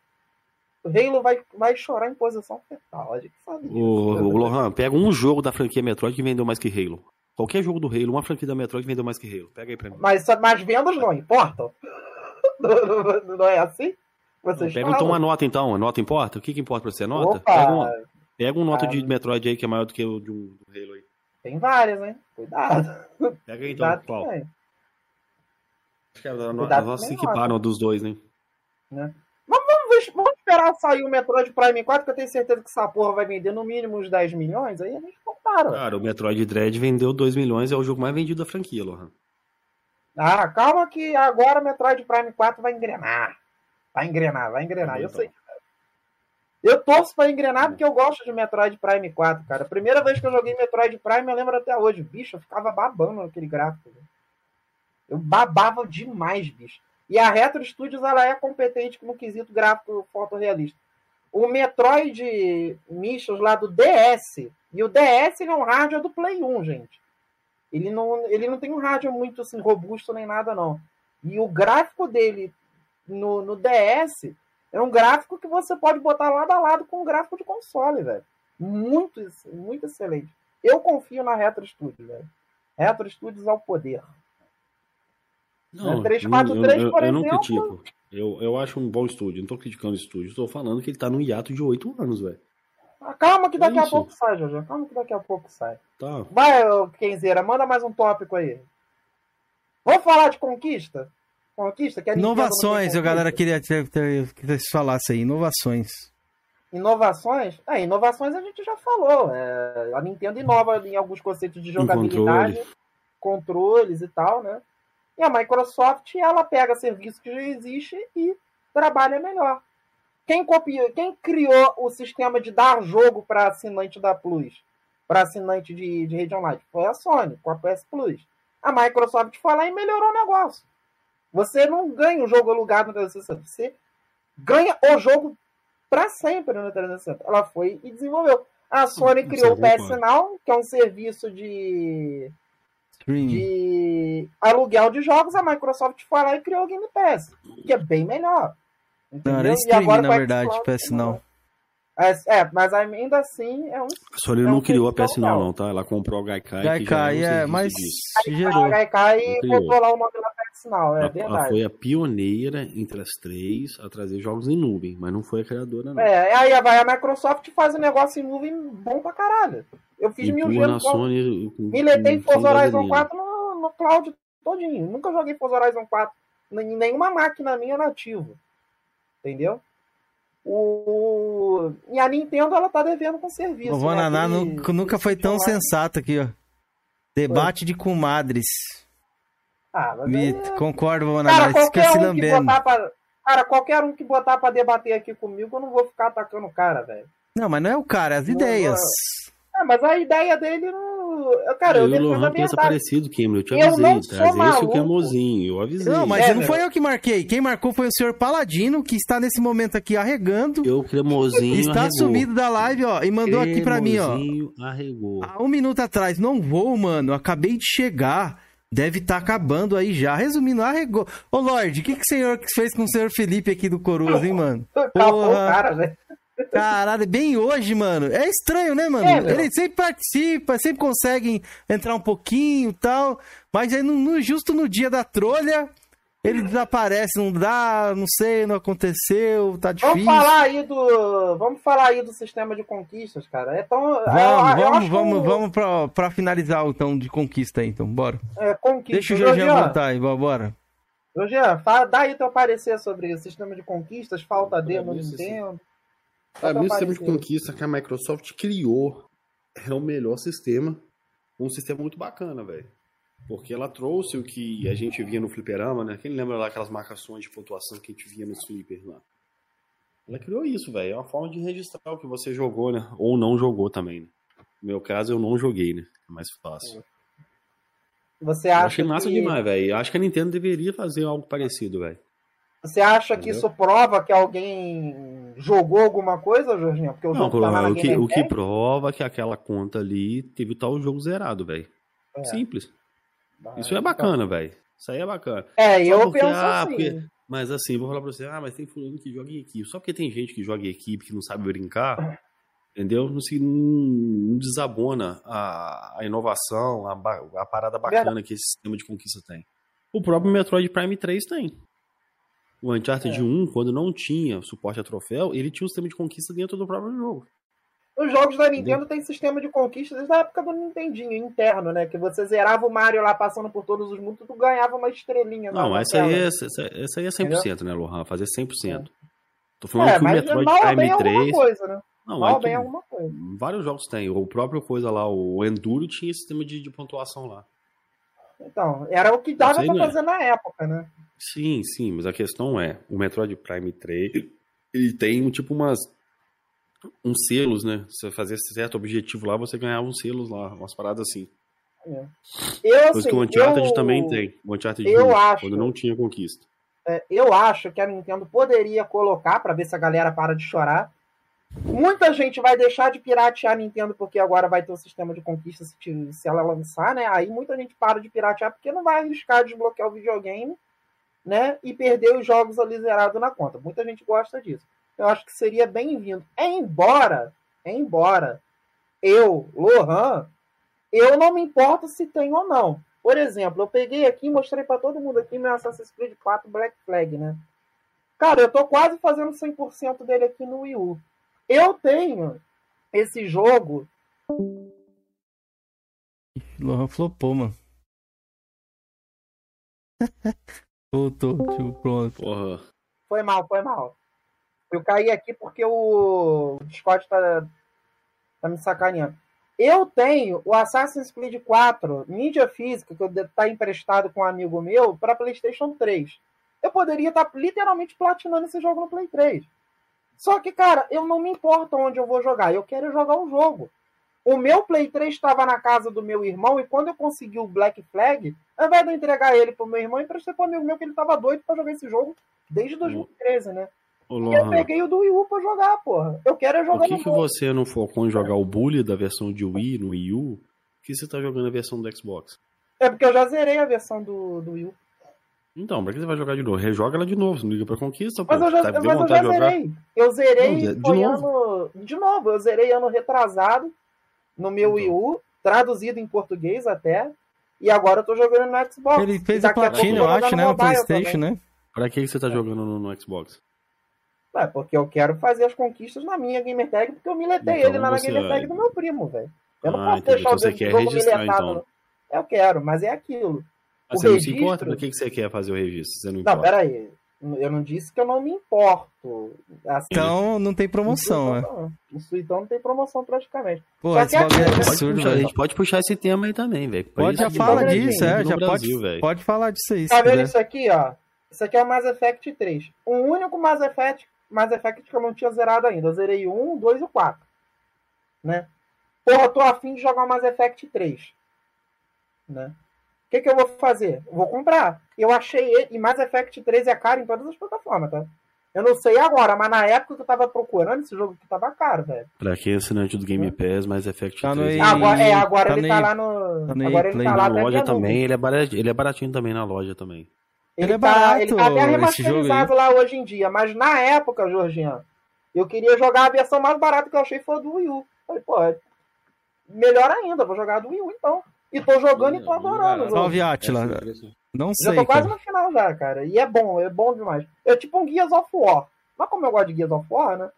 Halo vai, vai chorar em posição fetal. A gente sabe disso. O, o Lohan, pega um jogo da franquia Metroid que vendeu mais que Halo. Qualquer jogo do Halo, uma franquia da Metroid vendeu mais que Halo. Pega aí pra mim. Mas, mas vendas não importam. Não, não- não é assim? Vocês Pega falam. então uma nota, então. A nota importa? O que, que importa pra você? A nota? Opa, Pega, uma, pega um nota Ah. de Metroid aí que é maior do que o de um do Halo aí. tem várias, hein? Cuidado. Pega aí então, Cuidado qual? também. Acho que é a a se equiparam dos dois, né? Vamos, vamos esperar sair o Metroid Prime 4, que eu tenho certeza que essa porra vai vender no mínimo uns 10 milhões, aí a gente compara. Cara, o Metroid Dread vendeu 2 milhões, é o jogo mais vendido da franquia, Lohan. Ah, calma que agora o Metroid Prime 4 vai engrenar. Vai engrenar, vai engrenar. Eu Então. sei. Eu torço pra engrenar porque eu gosto de Metroid Prime 4, cara. A primeira vez que eu joguei Metroid Prime, eu lembro até hoje. Bicho, eu ficava babando naquele gráfico. Eu babava demais, bicho. E a Retro Studios, ela é competente no quesito gráfico fotorrealista. O Metroid Missions lá do DS, e o DS é um hardware do Play 1, gente. Ele não, ele não tem um hardware muito assim, robusto nem nada, não. E o gráfico dele no, no DS É um gráfico que você pode botar lado a lado com um gráfico de console, velho. Muito, muito excelente. Eu confio na Retro Studios, velho. Retro Studios ao poder. Não, Né? 343, eu, eu, por eu não critico. Eu, eu acho um bom estúdio. Não tô criticando o estúdio. Estou falando que ele tá num hiato de oito anos, velho. Ah, Calma que daqui a Isso. pouco sai, Jorge. Calma que daqui a pouco sai. Tá. Vai, Kenzeira, manda mais um tópico aí. Vamos falar de conquista? Conquista? Que a Inovações, a galera queria que vocês falassem aí. Inovações. Inovações? É, inovações a gente já falou. É, a Nintendo inova em alguns conceitos de jogabilidade, controle. controles e tal, né? E a Microsoft, ela pega serviço que já existe e trabalha melhor. Quem copiou, quem criou o sistema de dar jogo para assinante da Plus, para assinante de, de rede online? Foi a Sony, com a PS Plus. A Microsoft foi lá e melhorou o negócio. Você não ganha o jogo alugado no 360, você ganha o jogo para sempre no 360. Ela foi e desenvolveu. A Sony Isso criou o PS. Now, que é um serviço de. De aluguel de jogos. A Microsoft foi lá e criou o Game Pass, que é bem melhor. Não, era Entendeu? E stream, agora na verdade, PS não. É, é, mas ainda assim é um A Sony É não um criou a PS não, não, tá? Ela comprou o Gaikai. Gaikai, é, mas disso. gerou. Gaikai e Não criou. botou lá o nome da PS Now, é Ela, ela verdade. foi a pioneira entre as três a trazer jogos em nuvem, mas não foi a criadora, não. É, aí vai a Microsoft faz um negócio em nuvem bom pra caralho. Eu fiz mil Empurra na Sony. com- me letei em com Forza Horizon gasolina. 4 no, no cloud todinho. Nunca joguei Forza Horizon 4 em nenhuma máquina minha nativo. Entendeu? O... E a Nintendo, ela tá devendo com serviço. O Vonaná né? nunca, nunca foi tão sensato aqui, ó. Debate de comadres. Ah, mas Mito. aí- Concordo, Vonaná. Cara, qualquer um que botar pra... Cara, qualquer um que botar pra debater aqui comigo, eu não vou ficar atacando o cara, velho. Não, mas não é o cara, é as Não, ideias. É, mas a ideia dele não. Cara, eu Aí o Lohan pensa parecido, Cameron. Eu te Eu avisei. não sou Traz esse maluco. o Camozinho. Eu avisei. Não, mas É, não foi eu que marquei. Quem marcou foi o senhor Paladino, que está nesse momento aqui arregando. Eu, Cremosinho, está arregou. sumido da live, ó. E mandou aqui pra mim, ó. Cremosinho arregou. Há um minuto atrás, não vou, mano. Acabei de chegar. Deve estar acabando aí já. Resumindo, arregou. Ô, Lorde, o que, que o senhor fez com o senhor Felipe aqui do Coroas, hein, mano? Acabou o Porra. cara, velho. Caralho, bem hoje, mano. É estranho, né, mano? É. Ele sempre participa, sempre consegue entrar um pouquinho e tal. Mas aí, no, no- justo no dia da trolha, ele desaparece. Não dá, não sei, não aconteceu, tá difícil. Vamos falar aí do. Vamos falar aí do sistema de conquistas, cara. É tão. eu- eu Vamos, vamos, vamos, um- vamos pra, pra finalizar então de conquista aí, então, bora. É, conquista. Deixa o Jorginho voltar aí, bo- bora. Jorginho, fala- dá aí teu parecer sobre o sistema de conquistas, falta D no Nintendo. Pra Mim, o sistema de conquista que a Microsoft criou é o melhor sistema. Um sistema muito bacana, velho. Porque ela trouxe o que a gente via no fliperama, né? Quem lembra lá aquelas marcações de pontuação que a gente via nos flippers lá? Ela criou isso, velho. É uma forma de registrar o que você jogou, né? Ou não jogou também. Né? No meu caso, eu não joguei, né? É mais fácil. Você Eu acha achei massa que... demais, velho. Eu Acho que a Nintendo deveria fazer algo parecido, velho. Você acha que Entendeu? isso prova que alguém jogou alguma coisa, Jorginho? Porque o Não, jogo tá o, que, o que prova que aquela conta ali teve tal jogo zerado, velho. É. Simples. Ah, Isso é bacana, velho. Isso aí é bacana. É, Só eu porque, penso ah, assim. porque- Mas assim, vou falar pra você, ah, mas tem fulano que joga em equipe. Só porque tem gente que joga em equipe que não sabe brincar, entendeu? Não, se, não, desabona a, a inovação, a, a parada bacana que esse sistema de conquista tem. O próprio Metroid Prime 3 tem. O Uncharted É. 1, quando não tinha suporte a troféu, ele tinha um sistema de conquista dentro do próprio jogo. Os jogos da Nintendo têm sistema de conquista desde a época do Nintendinho interno, né? Que você zerava o Mario lá passando por todos os mundos, tu ganhava uma estrelinha. Não, essa aí, é, essa, essa aí é 100%, né, Lohan? Fazer 100%. Tô falando É, que o Metroid Prime alguma 3... coisa, né? Não, Mal é bem alguma coisa. vários jogos tem. O próprio coisa lá, o Enduro tinha esse sistema de, de pontuação lá. Então, era o que dava não é. fazer na época, né? Sim, sim, mas a questão é, o Metroid Prime 3, ele tem um tipo umas uns selos, né? Você fazer certo objetivo lá, você ganhava uns selos lá, umas paradas assim. Eu, Coisa assim, que o Uncharted eu, também tem. O Uncharted eu 1, acho- quando não tinha conquista. é, eu acho que a Nintendo poderia colocar, pra ver se a galera para de chorar. Muita gente vai deixar de piratear a Nintendo porque agora vai ter o sistema de conquista se, se ela lançar, né? Aí muita gente para de piratear porque não vai arriscar desbloquear o videogame né? E perder os jogos ali zerados na conta. Muita gente gosta disso. Eu acho que seria bem-vindo. Embora, embora eu, Lohan, eu não me importo se tem ou não. Por exemplo, eu peguei aqui e mostrei para todo mundo aqui meu Assassin's Creed 4 Black Flag, né? Cara, eu tô quase fazendo 100% dele aqui no Wii U. Eu tenho esse jogo. Lohan flopou, mano. Voltou, tipo, pronto. Porra. Foi mal, foi mal. Eu caí aqui porque o Discord tá, tá me sacaneando. Eu tenho o Assassin's Creed 4 mídia física, que está emprestado com um amigo meu, para PlayStation 3. Eu poderia estar tá literalmente platinando esse jogo no Play 3. Só que, cara, eu não me importo onde eu vou jogar, eu quero jogar o jogo. O meu Play 3 estava na casa do meu irmão e quando eu consegui o Black Flag, ao invés de eu entregar ele pro meu irmão, emprestei pro amigo meu que ele estava doido para jogar esse jogo desde 2013, né? Ô, eu peguei o do Wii U pra jogar, porra. Eu quero é por jogar que, no que jogo. você não focou em jogar o Bully da versão de Wii no Wii U? Que você tá jogando a versão do Xbox? É porque eu já zerei a versão do, do Wii U. Então, pra que você vai jogar de novo? Rejoga ela de novo, você não liga pra conquista, pô. Mas eu já, tá, mas eu já zerei. Eu zerei Não, de foi novo? ano. De novo, eu zerei ano retrasado no meu Então. Wii U, traduzido em português até. E agora eu tô jogando no Xbox. Ele fez a platina, eu acho, né? No mobile Playstation, também. né? Pra que você tá jogando no, no Xbox? É, porque eu quero fazer as conquistas na minha Gamer Tag, porque eu miletei Então ele lá na você- Gamer Tag do meu primo, velho. Eu não Ah, posso entendi. deixar Então o você jogo quer jogo registrar, miletado. então. Eu quero, mas é aquilo. Ah, O você não se registro- importa? Pra que que você quer fazer o registro? Você não Não, peraí. Eu não disse que eu não me importo. Assim, Então não tem promoção, isso, né? não. Isso então não tem promoção praticamente. Pô, esse é bagulho é absurdo, puxar, a velho. gente pode puxar esse tema aí também, velho. Pode, já fala disso, é. Já Brasil, pode, velho. pode falar disso aí. Tá vendo isso aqui, ó? Isso aqui é o Mass Effect 3. O único Mass Effect, Mass Effect que eu não tinha zerado ainda. Eu zerei o 1, o 2 e o 4. Né? Porra, eu tô afim de jogar o Mass Effect 3. Né? O que, que eu vou fazer? Eu vou comprar. Eu achei ele. E Mass Effect 3 é caro em todas as plataformas, tá? Eu não sei agora, mas na época que eu tava procurando, esse jogo aqui tava caro, velho. Pra quem é assinante do Game Pass, Mass Effect Tá no 3. E- Agora, é, agora tá ele no tá lá no. tá no agora ele Play, tá na lá até loja também, 9. ele é, baratinho, ele é baratinho também na loja também. Ele, Ele é tá, barato, ele tá até remasterizado lá hoje em dia. Mas na época, Jorginho, eu queria jogar a versão mais barata que eu achei foi a do Wii U. Falei, pô, é melhor ainda, vou jogar a do Wii U então. E tô jogando e tô adorando. Salve, Atila. É. Não Já sei, tô quase cara. no final já, cara. E é bom, é bom demais. É tipo um Gears of War. Mas como eu gosto de Gears of War, né?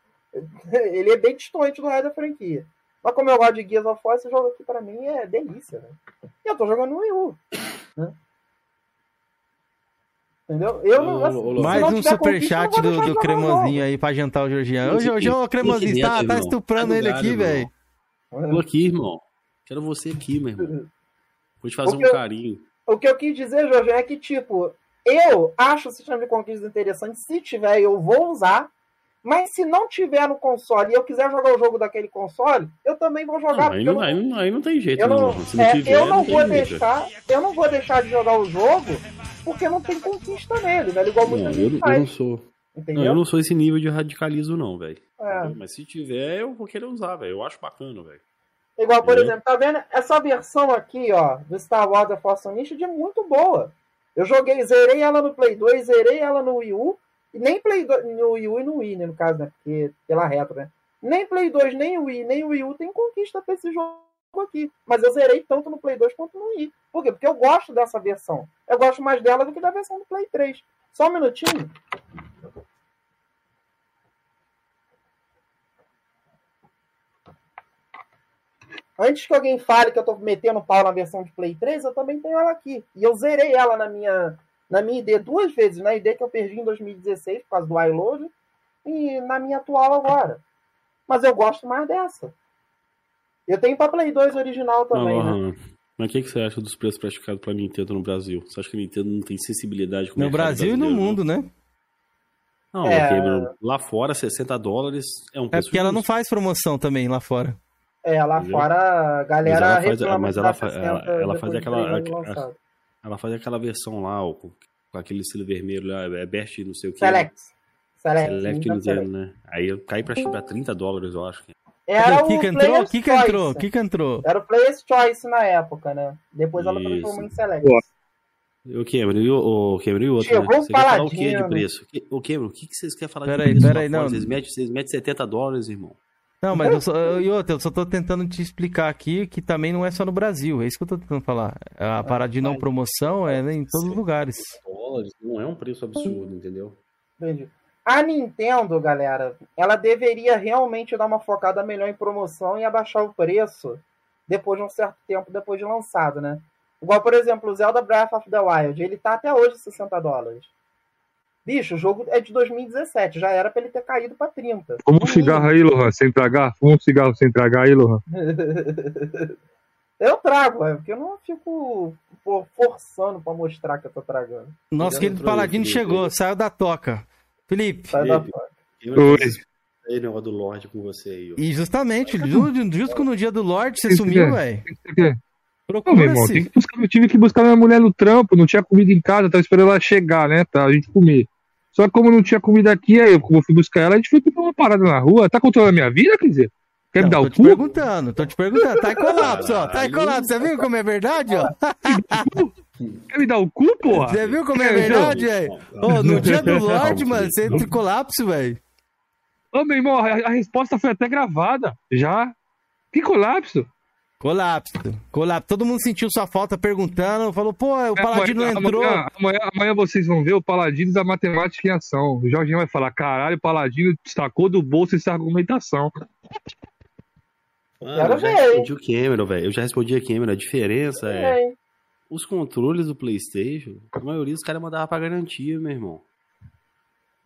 Ele é bem distante do resto da franquia. Mas como eu gosto de Gears of War, esse jogo aqui pra mim é delícia, né? E eu tô jogando no Wii U. Né? Entendeu? Eu não. Assim, Mais não um superchat do, do jogar o cremosinho aí pra jantar o Georgian. Ô, Esse Georgian, aqui, ô, cremosinho, tá, tá estuprando Tá ele aqui, velho. Tô aqui, irmão. Quero você aqui, meu irmão. Vou te fazer O um que eu- carinho. O que eu quis dizer, Jorge, é que, tipo, eu acho o sistema de conquistas interessante. Se tiver, eu vou usar. Mas se não tiver no console e eu quiser jogar o jogo daquele console, eu também vou jogar. Não, aí, eu não, aí, não, aí não tem jeito, Eu não. é, tiver, eu não vou jeito. deixar, eu não vou deixar de jogar o jogo porque não tem conquista nele, velho, igual muita Não, gente eu, eu faz, não sou. entendeu? Não, eu não sou esse nível de radicalismo, não, velho. É. Mas se tiver, eu vou querer usar, velho. Eu acho bacana, velho. Igual, por Entendeu? exemplo, tá vendo essa versão aqui, ó, do Star Wars The Force Unleashed é muito boa. Eu joguei, zerei ela no Play 2, zerei ela no Wii U, e nem Play 2, no Wii U e no Wii, né, no caso, né, porque pela retro, né. Nem Play 2, nem Wii, nem Wii U tem conquista pra esse jogo aqui. Mas eu zerei tanto no Play 2 quanto no Wii. Por quê? Porque eu gosto dessa versão. Eu gosto mais dela do que da versão do Play 3. Só um minutinho. Antes que alguém fale que eu tô metendo pau na versão de Play 3, eu também tenho ela aqui. E eu zerei ela na minha, na minha ID duas vezes. Na ID que eu perdi em 2016 por causa do iLoad e na minha atual agora. Mas eu gosto mais dessa. Eu tenho pra Play 2 original também, Não, né? Mas o que, que você acha dos preços praticados pela Nintendo no Brasil? Você acha que a Nintendo não tem sensibilidade com o No Brasil e no mundo, né? Não, É. ok, meu, lá fora, 60 dólares é um É preço porque ela não justo. faz promoção também lá fora. É, lá Entendeu? fora a Mas galera ela faz- reclama mas de ela fa- 60 ela- ela faz de aquela-. Ela faz aquela versão lá, ó, com, com aquele estilo vermelho lá, é best não sei o que. Select. Select. Select Select. zero, né? Aí eu caí pra, pra 30 dólares, eu acho. Era o que entrou? Que entrou? Que entrou? Era o Player's Choice na época, né? Depois ela Isso. transformou em Select. Pô. O Cameron e o, o Cameron e o outro, Chegou né? Você quer falar o que de preço? O Cameron, o que, que vocês querem falar Peraí, de preço? peraí, fora? não. Vocês metem, vocês metem 70 dólares, irmão. Não, mas eu só, e outra, eu só tô tentando te explicar aqui que também não é só no Brasil. É isso que eu tô tentando falar. A parada de não promoção é em todos os lugares. Dólares não é um preço absurdo, entendeu? Entendi. A Nintendo, galera, ela deveria realmente dar uma focada melhor em promoção e abaixar o preço depois de um certo tempo depois de lançado, né? Igual, por exemplo, o Zelda Breath of the Wild, ele tá até hoje 60 dólares. Bicho, o jogo é de 2017, já era pra ele ter caído pra 30. Fuma um cigarro aí, Lohan, sem tragar. Fuma um cigarro sem tragar aí, Lohan. Eu trago, é, porque eu não fico pô, forçando pra mostrar que eu tô tragando. Nosso querido aí, Paladino Felipe. chegou, saiu da toca. Felipe, Sai da Felipe. foto. Cameron, Oi. Aí, negócio do Lorde com você aí, ó. e justamente, ju- justo no dia do Lorde, você sumiu, é. velho. Não, meu irmão, Procura-se. tem que buscar, eu tive que buscar minha mulher no trampo, não tinha comida em casa, tava esperando ela chegar, né, pra gente comer. Só que como não tinha comida aqui, aí eu, fui buscar ela, a gente foi comer uma parada na rua. Tá controlando a minha vida, quer dizer? Quer me dar tô o te cu? perguntando, tô te perguntando. Tá em colapso, ó. Tá em colapso. Você viu como é verdade, ó? Quer me dar o cu, porra? Você viu como é É, verdade, velho? Ô, no dia do Lorde, mano, você entra em colapso, velho. Ô, meu irmão, a, a resposta foi até gravada. Já. Que colapso. Colapso. Colapso. Todo mundo sentiu sua falta perguntando. Falou, pô, o É, Paladino não amanhã, entrou. Amanhã, amanhã, amanhã vocês vão ver o Paladino da Matemática em Ação. O Jorginho vai falar: caralho, o Paladino destacou do bolso essa argumentação. Mano, eu já ver, respondi o Cameron, velho. Eu já respondi a Cameron. A diferença é. É, Os controles do PlayStation, a maioria dos caras mandava pra garantia, meu irmão.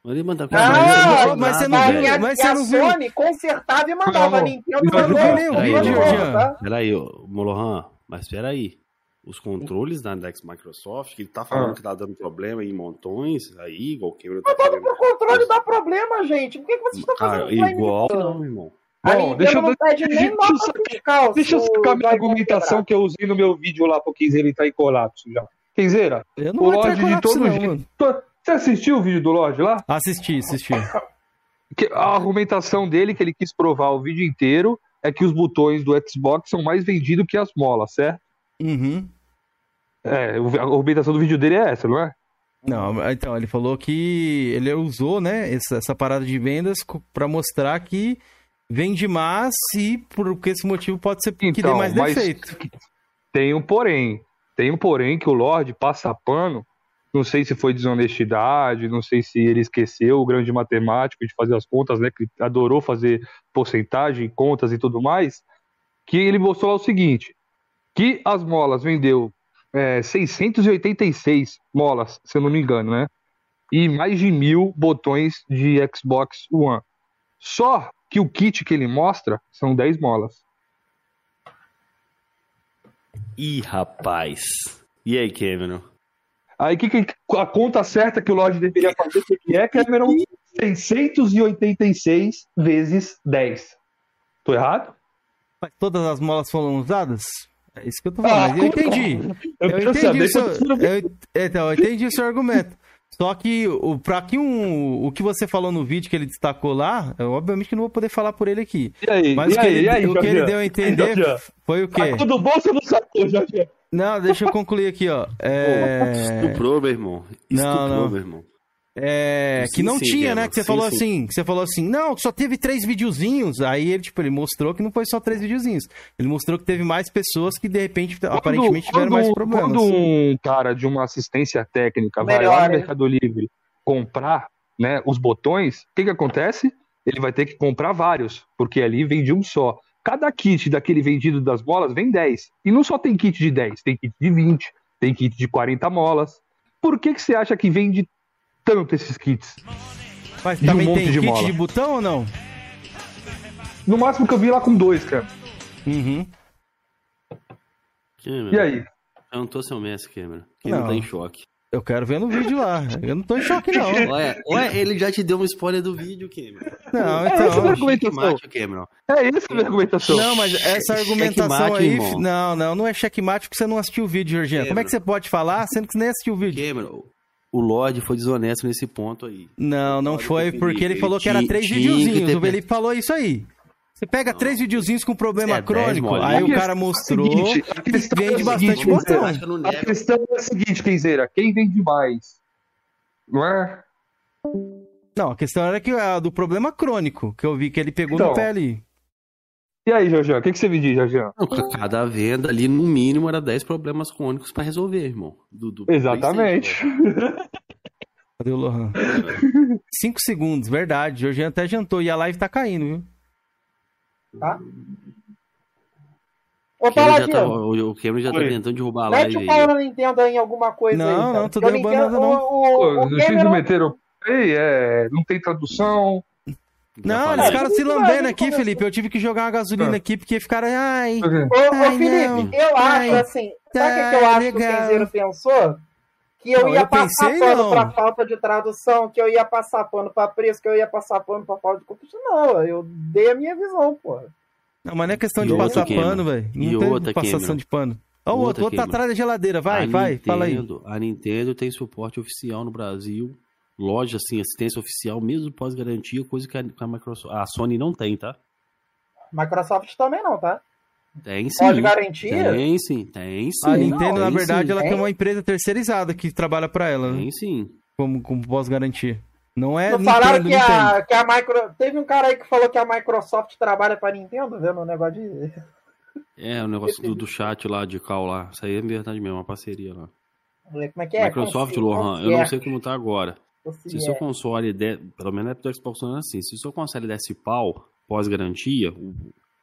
Ele mandava pra Ah, garantia. mas você não a, viu? e a, mas e você a não viu? Sony consertava e mandava. Não, a Nintendo não mandou. viu nem o vídeo, Jean. tá? Peraí, ô, Molohan, mas peraí. Os controles da Dex Microsoft, que ele tá falando Ah. que tá dando problema em montões, aí, igual o Cameron tá Mas pro controle dá problema, gente. Por que, que vocês estão Cara, fazendo isso igual aí? não, irmão. A Bom, deixa eu- não deixa fiscal. Deixa eu sacar minha argumentação que eu usei no meu vídeo lá pro Kenzeira ele tá em colapso já. Kenzeira, Eu não o de todo não, jeito. Você assistiu o vídeo do Lorde lá? Assisti, assisti. A argumentação dele, que ele quis provar o vídeo inteiro, é que os botões do Xbox são mais vendidos que as molas, certo? Uhum. É, a argumentação do vídeo dele é essa, não é? Não, então, ele falou que ele usou, né, essa, essa parada de vendas pra mostrar que vende mais e por que esse motivo pode ser que dê Então, mais mas- defeito. Tem um porém. Tem um porém que o Lorde passa pano. Não sei se foi desonestidade, não sei se ele esqueceu o grande matemático de fazer as contas, né? Que adorou fazer porcentagem, contas e tudo mais. Que ele mostrou o seguinte: que as molas vendeu é, 686 molas, se eu não me engano, né? E mais de mil botões de Xbox One. Só que o kit que ele mostra são 10 molas. Ih, rapaz. E aí, Cameron? Aí que, que- a conta certa que o Lodge deveria fazer que é, Cameron? 686 vezes 10. Tô errado? Mas todas as molas foram usadas? É isso que eu tô falando. Ah, mas eu entendi. Eu quero entendi seu, eu, então, eu entendi o seu argumento. Só que o, pra que um, o que você falou no vídeo que ele destacou lá, eu obviamente que não vou poder falar por ele aqui. E aí? Mas e o que, aí? ele, e aí, o que ele deu a entender Jorginho? foi o quê? Sacou do bolso ou não sacou, Jorginho? Não, deixa eu concluir aqui, ó. É, Estuprou, meu irmão. Não, Estuprou, não. meu irmão. é, Sim, que não sim, tinha, né? Que você sim, falou sim. assim, que você falou assim, não, só teve três videozinhos. Aí ele, tipo, ele mostrou que não foi só três videozinhos. Ele mostrou que teve mais pessoas que, de repente, aparentemente tiveram quando, mais problemas. Quando um cara de uma assistência técnica vai Melhor, lá no né? Mercado Livre comprar né, os botões, o que, que acontece? Ele vai ter que comprar vários, porque ali vende um só. Cada kit daquele vendido das molas vem 10. E não só tem kit de 10, tem kit de 20, tem kit de 40 molas. Por que, que você acha que vende tanto esses kits? Mas de um também monte tem de kit mola. de botão ou não? No máximo que eu vi lá com dois, cara. Uhum. Cameron, E aí? Eu não tô seu mestre, Cameron. Quem não. Não. tá em choque. Eu quero ver no vídeo lá. Eu não tô em choque, não. Ué, ué, ele já te deu um spoiler do vídeo, Cameron. Não, É, essa é a então. argumentação. Cameron. É essa a minha argumentação. Não, mas essa argumentação Checkmate, aí. irmão. Não, não, não é checkmate porque você não assistiu o vídeo, Georgiana. Como é que você pode falar sendo que você nem assistiu o vídeo? Cameron, o Lorde foi desonesto nesse ponto aí. Não, não foi Felipe, porque ele ele falou que era três videozinhos. ter- O Felipe falou isso aí. Você pega três videozinhos com problema É, crônico, aí o cara é a mostrou seguinte, a que questão é vende bastante seguinte, botão. Não A questão é a seguinte, Kenzeira, quem vende mais? Não é? Não, a questão era que a do problema crônico, que eu vi que ele pegou Então, no pé ali. E aí, Jorjan, o que, que você me diz, Jorjan? Não, ca- cada venda ali, no mínimo, era 10 problemas crônicos pra resolver, irmão. Do, do Exatamente. PlayStation, Cadê o Lohan? né? Cinco segundos, verdade. Hoje até jantou e a live tá caindo, viu? Tá? Ô, O Cameron já tá, Paladino, o, o Cameron já tá tentando derrubar a mete live o aí. pau na Nintendo aí em alguma coisa Não, aí. não, tô o derrubando Nintendo- nada, não. O, o, o Cameron- meteram. Ei, é, não tem tradução. Não, falei. os caras se lambendo aqui, começou. Felipe. Eu tive que jogar uma gasolina Ah. aqui porque ficaram. Ai, Ô, ô Ai, Felipe, não. eu Ai. acho assim. Sabe o que, que eu Tá, acho que o legal. Kenzeiro pensou? Que eu Não, ia eu passar pensei, pano pra falta de tradução, que eu ia passar pano pra preço, que eu ia passar pano pra falta de conteúdo. Não, eu dei a minha visão, porra. não, mas não é questão E de passar Cameron. pano, velho. Não E tem outra, passação Cameron. de pano. Ó, o outro, outro tá atrás da geladeira. Vai, a vai, fala aí. Nintendo, A Nintendo tem suporte oficial no Brasil. Loja, assim, assistência oficial, mesmo pós-garantia, coisa que a, que a Microsoft. A Sony não tem, tá? Microsoft também não, tá? Tem sim. Pode garantia? Tem sim, tem sim. A Nintendo, tem na verdade, sim, ela Tem? tem uma empresa terceirizada que trabalha pra ela, né? Tem sim. Como, como pós-garantia. Não é Não falaram Nintendo, que Nintendo. a, que a Micro. Teve um cara aí que falou que a Microsoft trabalha pra Nintendo, vendo o negócio de. É, o negócio do, do chat lá, de cal lá. Isso aí é verdade mesmo, uma parceria lá. Como é que é? Microsoft, Consi- Lohan, eu não Concierge, sei como tá agora. Se o seu console, der, pelo menos é do Xbox One assim, se o seu console desse pau, pós-garantia, o-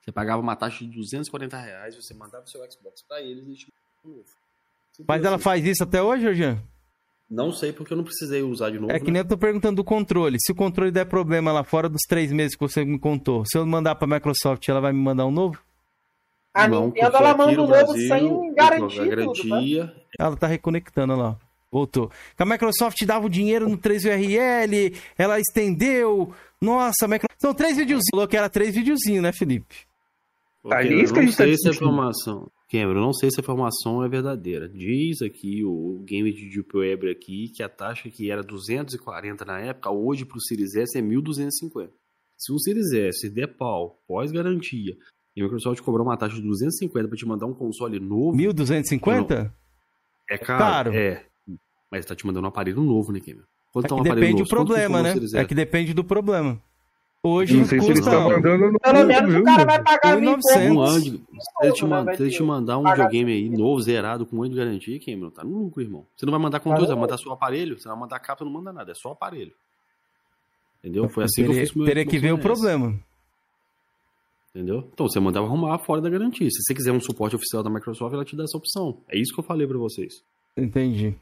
você pagava uma taxa de 240 reais, você mandava o seu Xbox pra eles e eles te mandavam de novo. Mas ela faz isso até hoje, Jean? Não sei porque eu não precisei usar de novo. É que né? nem eu tô perguntando do controle. Se o controle der problema lá fora dos três meses que você me contou, se eu mandar pra Microsoft, ela vai me mandar um novo? A Não, Nintendo ela manda o novo sem a garantir tudo, tá? garantia Ela tá reconectando olha lá. Voltou. A Microsoft dava o dinheiro no 3URL, ela estendeu. Nossa, a Microsoft. São três videozinhos. Falou que era três videozinhos, né, Felipe? Ô, Ah, Cameron, isso que a não gente tá sei se a informação. Cameron, não sei se a informação é verdadeira. Diz aqui o Game de Deep Web aqui que a taxa que era 240 na época, hoje pro Series S é 1250. Se um Series S der pau, pós-garantia, e a Microsoft cobrar uma taxa de 250 pra te mandar um console novo, 1250? é caro. caro. É. Mas tá te mandando um aparelho novo, né, Cameron? Quanto É tá um depende do problema, né? É que depende do problema. Hoje Não sei se eles custa. estão mandando no Pelo menos o cara vai pagar mil e 1.900. Um pouco. ano de- se ele te, man- se ele te mandar um pagar videogame aí novo, zerado, com um ano de garantia, Cameron, tá no lucro, irmão. Você não vai mandar controle, Tá você vai mandar só o aparelho, você não vai mandar capa, não manda nada, é só o aparelho. Entendeu? Foi assim que eu teria fiz com o meu teria que ver o problema. Entendeu? Então você mandava arrumar fora da garantia. Se você quiser um suporte oficial da Microsoft, ela te dá essa opção. É isso que eu falei pra vocês. Entendi.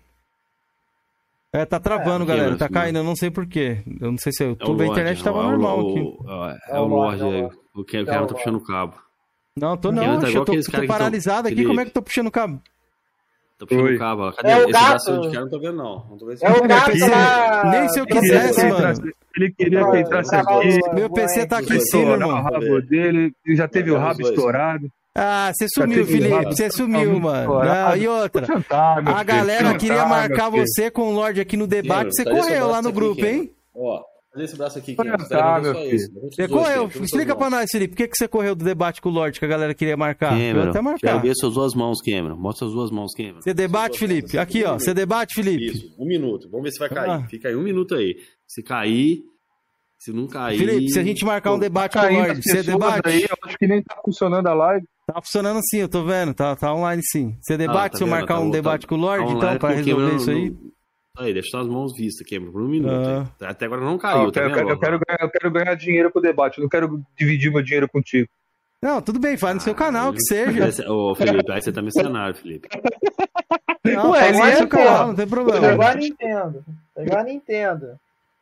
É, tá travando, É, galera. Tá mano. caindo, eu não sei porquê. Eu não sei se é o É o YouTube, a Lorde, internet tava é o- normal o- aqui. o- É, É o o Lorde é o. O que o É cara o tá puxando o cabo. Não, tô Ele não. tá eu tô, tô paralisado aqui. Felipe. Como é que eu tô puxando o cabo? Tá puxando Oi. o cabo. ó. Cadê? É o Esse gato. braço de cara não tô vendo, não. Não tô vendo É o gato lá. Nem se eu Ele quisesse, que mano. Ele queria que entrasse Gravar aqui, o- Meu o PC tá aqui em cima, estourar o rabo dele, ele já teve o Vai, rabo estourado. Ah, você sumiu, Felipe. Você sumiu, Tá mano. Não, e outra. A galera jantar, queria marcar você com o Lorde aqui no debate. Você correu lá no aqui, grupo, hein? Ó, cadê esse braço aqui, tá, meu só filho. Você correu. Explica pra nós, Felipe. Por que, que você correu do debate com o Lorde que a galera queria marcar? Cameron, até quero marcar. ver suas duas mãos, Cameron. Mostra as duas mãos, Cameron. Você debate, Felipe? Aqui, ó. Você debate, Felipe? Isso, um minuto. Vamos ver se vai cair. Ah. Fica aí um minuto aí. Se cair, se não cair... Felipe, se a gente marcar um debate com o Lorde, você debate? aí, eu acho que nem tá funcionando a live. Tá funcionando sim, eu tô vendo. Tá, tá online sim. Você debate tá se eu vendo? marcar Tá um bom, debate tá- com o Lorde, tá então, pra resolver isso aí? não- Aí, deixa suas mãos vistas, Cameron, por um minuto. Ah. aí. Até agora não Ah, caiu, eu, tá quero, vendo? eu, quero ganhar, eu quero ganhar dinheiro com o debate, eu não quero dividir meu dinheiro contigo. Não, tudo bem, faz no seu canal, que seja. Esse- Ô, Felipe, aí você tá mercenário, Felipe. Não, Ué, faz no é, seu canal, não tem problema. Pegou a Nintendo. Pegou a Nintendo.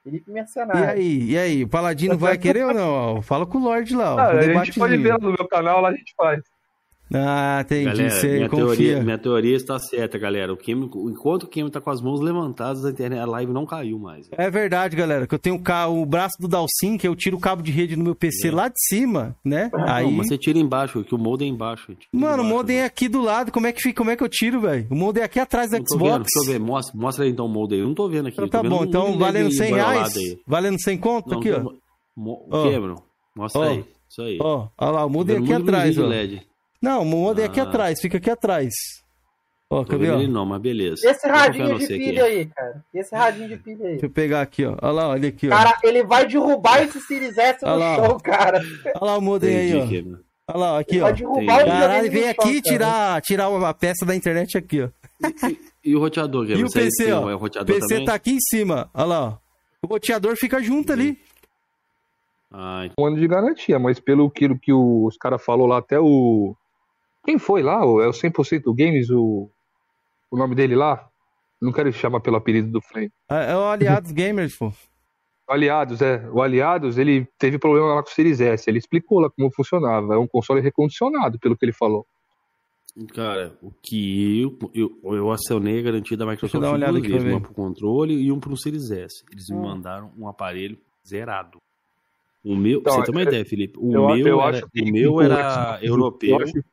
Felipe E Mercenário. aí, e aí, o Paladino vai querer ou não? Fala com o Lorde lá, ó. Ah, a gente pode ver no meu canal, lá a gente faz. Ah, entendi, Galera, você minha confia. teoria, minha teoria está certa, galera. O Cameron, enquanto o Cameron tá com as mãos levantadas, a internet, a live não caiu mais. É verdade, galera, que eu tenho o, o braço do Dalcin, que eu tiro o cabo de rede no meu PC lá de cima, né? Aí, Não, mas você tira embaixo, que o modem é embaixo. mano, o embaixo, modem é né? aqui do lado, como é que fica, como é que eu tiro, velho? O modem é aqui atrás do Não tô vendo, Xbox. deixa eu ver, mostra, mostra aí então o modem. Eu não tô vendo aqui. Então tá vendo bom, um então de valendo LED 100 embolado reais, valendo 100 conto Não, aqui, ó. Mo- mostra Ó. aí. Isso aí. Ó, olha lá, o modem aqui atrás, ó. LED. Não, o modem aqui Ah. atrás, fica aqui atrás. Ó, vendo ó? ele não, mas beleza. Esse radinho de pilha aqui. aí, cara. Esse radinho de pilha aí. Deixa eu pegar aqui, ó. Olha lá, olha aqui, ó. Cara, ele vai derrubar esse Series S no Olha lá. chão, cara. Olha lá o modem aí, Entendi, ó. Cameron. Olha lá, aqui, Vai ó. derrubar Entendi. o Caralho, vem aqui chão, cara. tirar, tirar uma peça da internet aqui, ó. E o roteador, Cameron? E o aí PC, ó. o O roteador PC também? tá aqui em cima. Olha lá, ó. O roteador fica junto ali. Ah, um ano de garantia, mas pelo que, que os caras falou lá, até o. Quem foi lá? O- É o 100% Games, o, o nome dele lá? Não quero chamar pelo apelido do Flame. É é o Aliados Gamers, pô. Aliados, é. O Aliados, ele teve problema lá com o Series S. Ele explicou lá como funcionava. É um console recondicionado, pelo que ele falou. Cara, o que eu, eu, eu acionei a garantia da Microsoft dar uma olhada duas uma pro controle e um pro Series S. Eles me Hum. mandaram um aparelho zerado. O meu, Então, você ter uma eu- ideia, Felipe. O eu- meu eu era, acho que o meu era europeu. eu acho-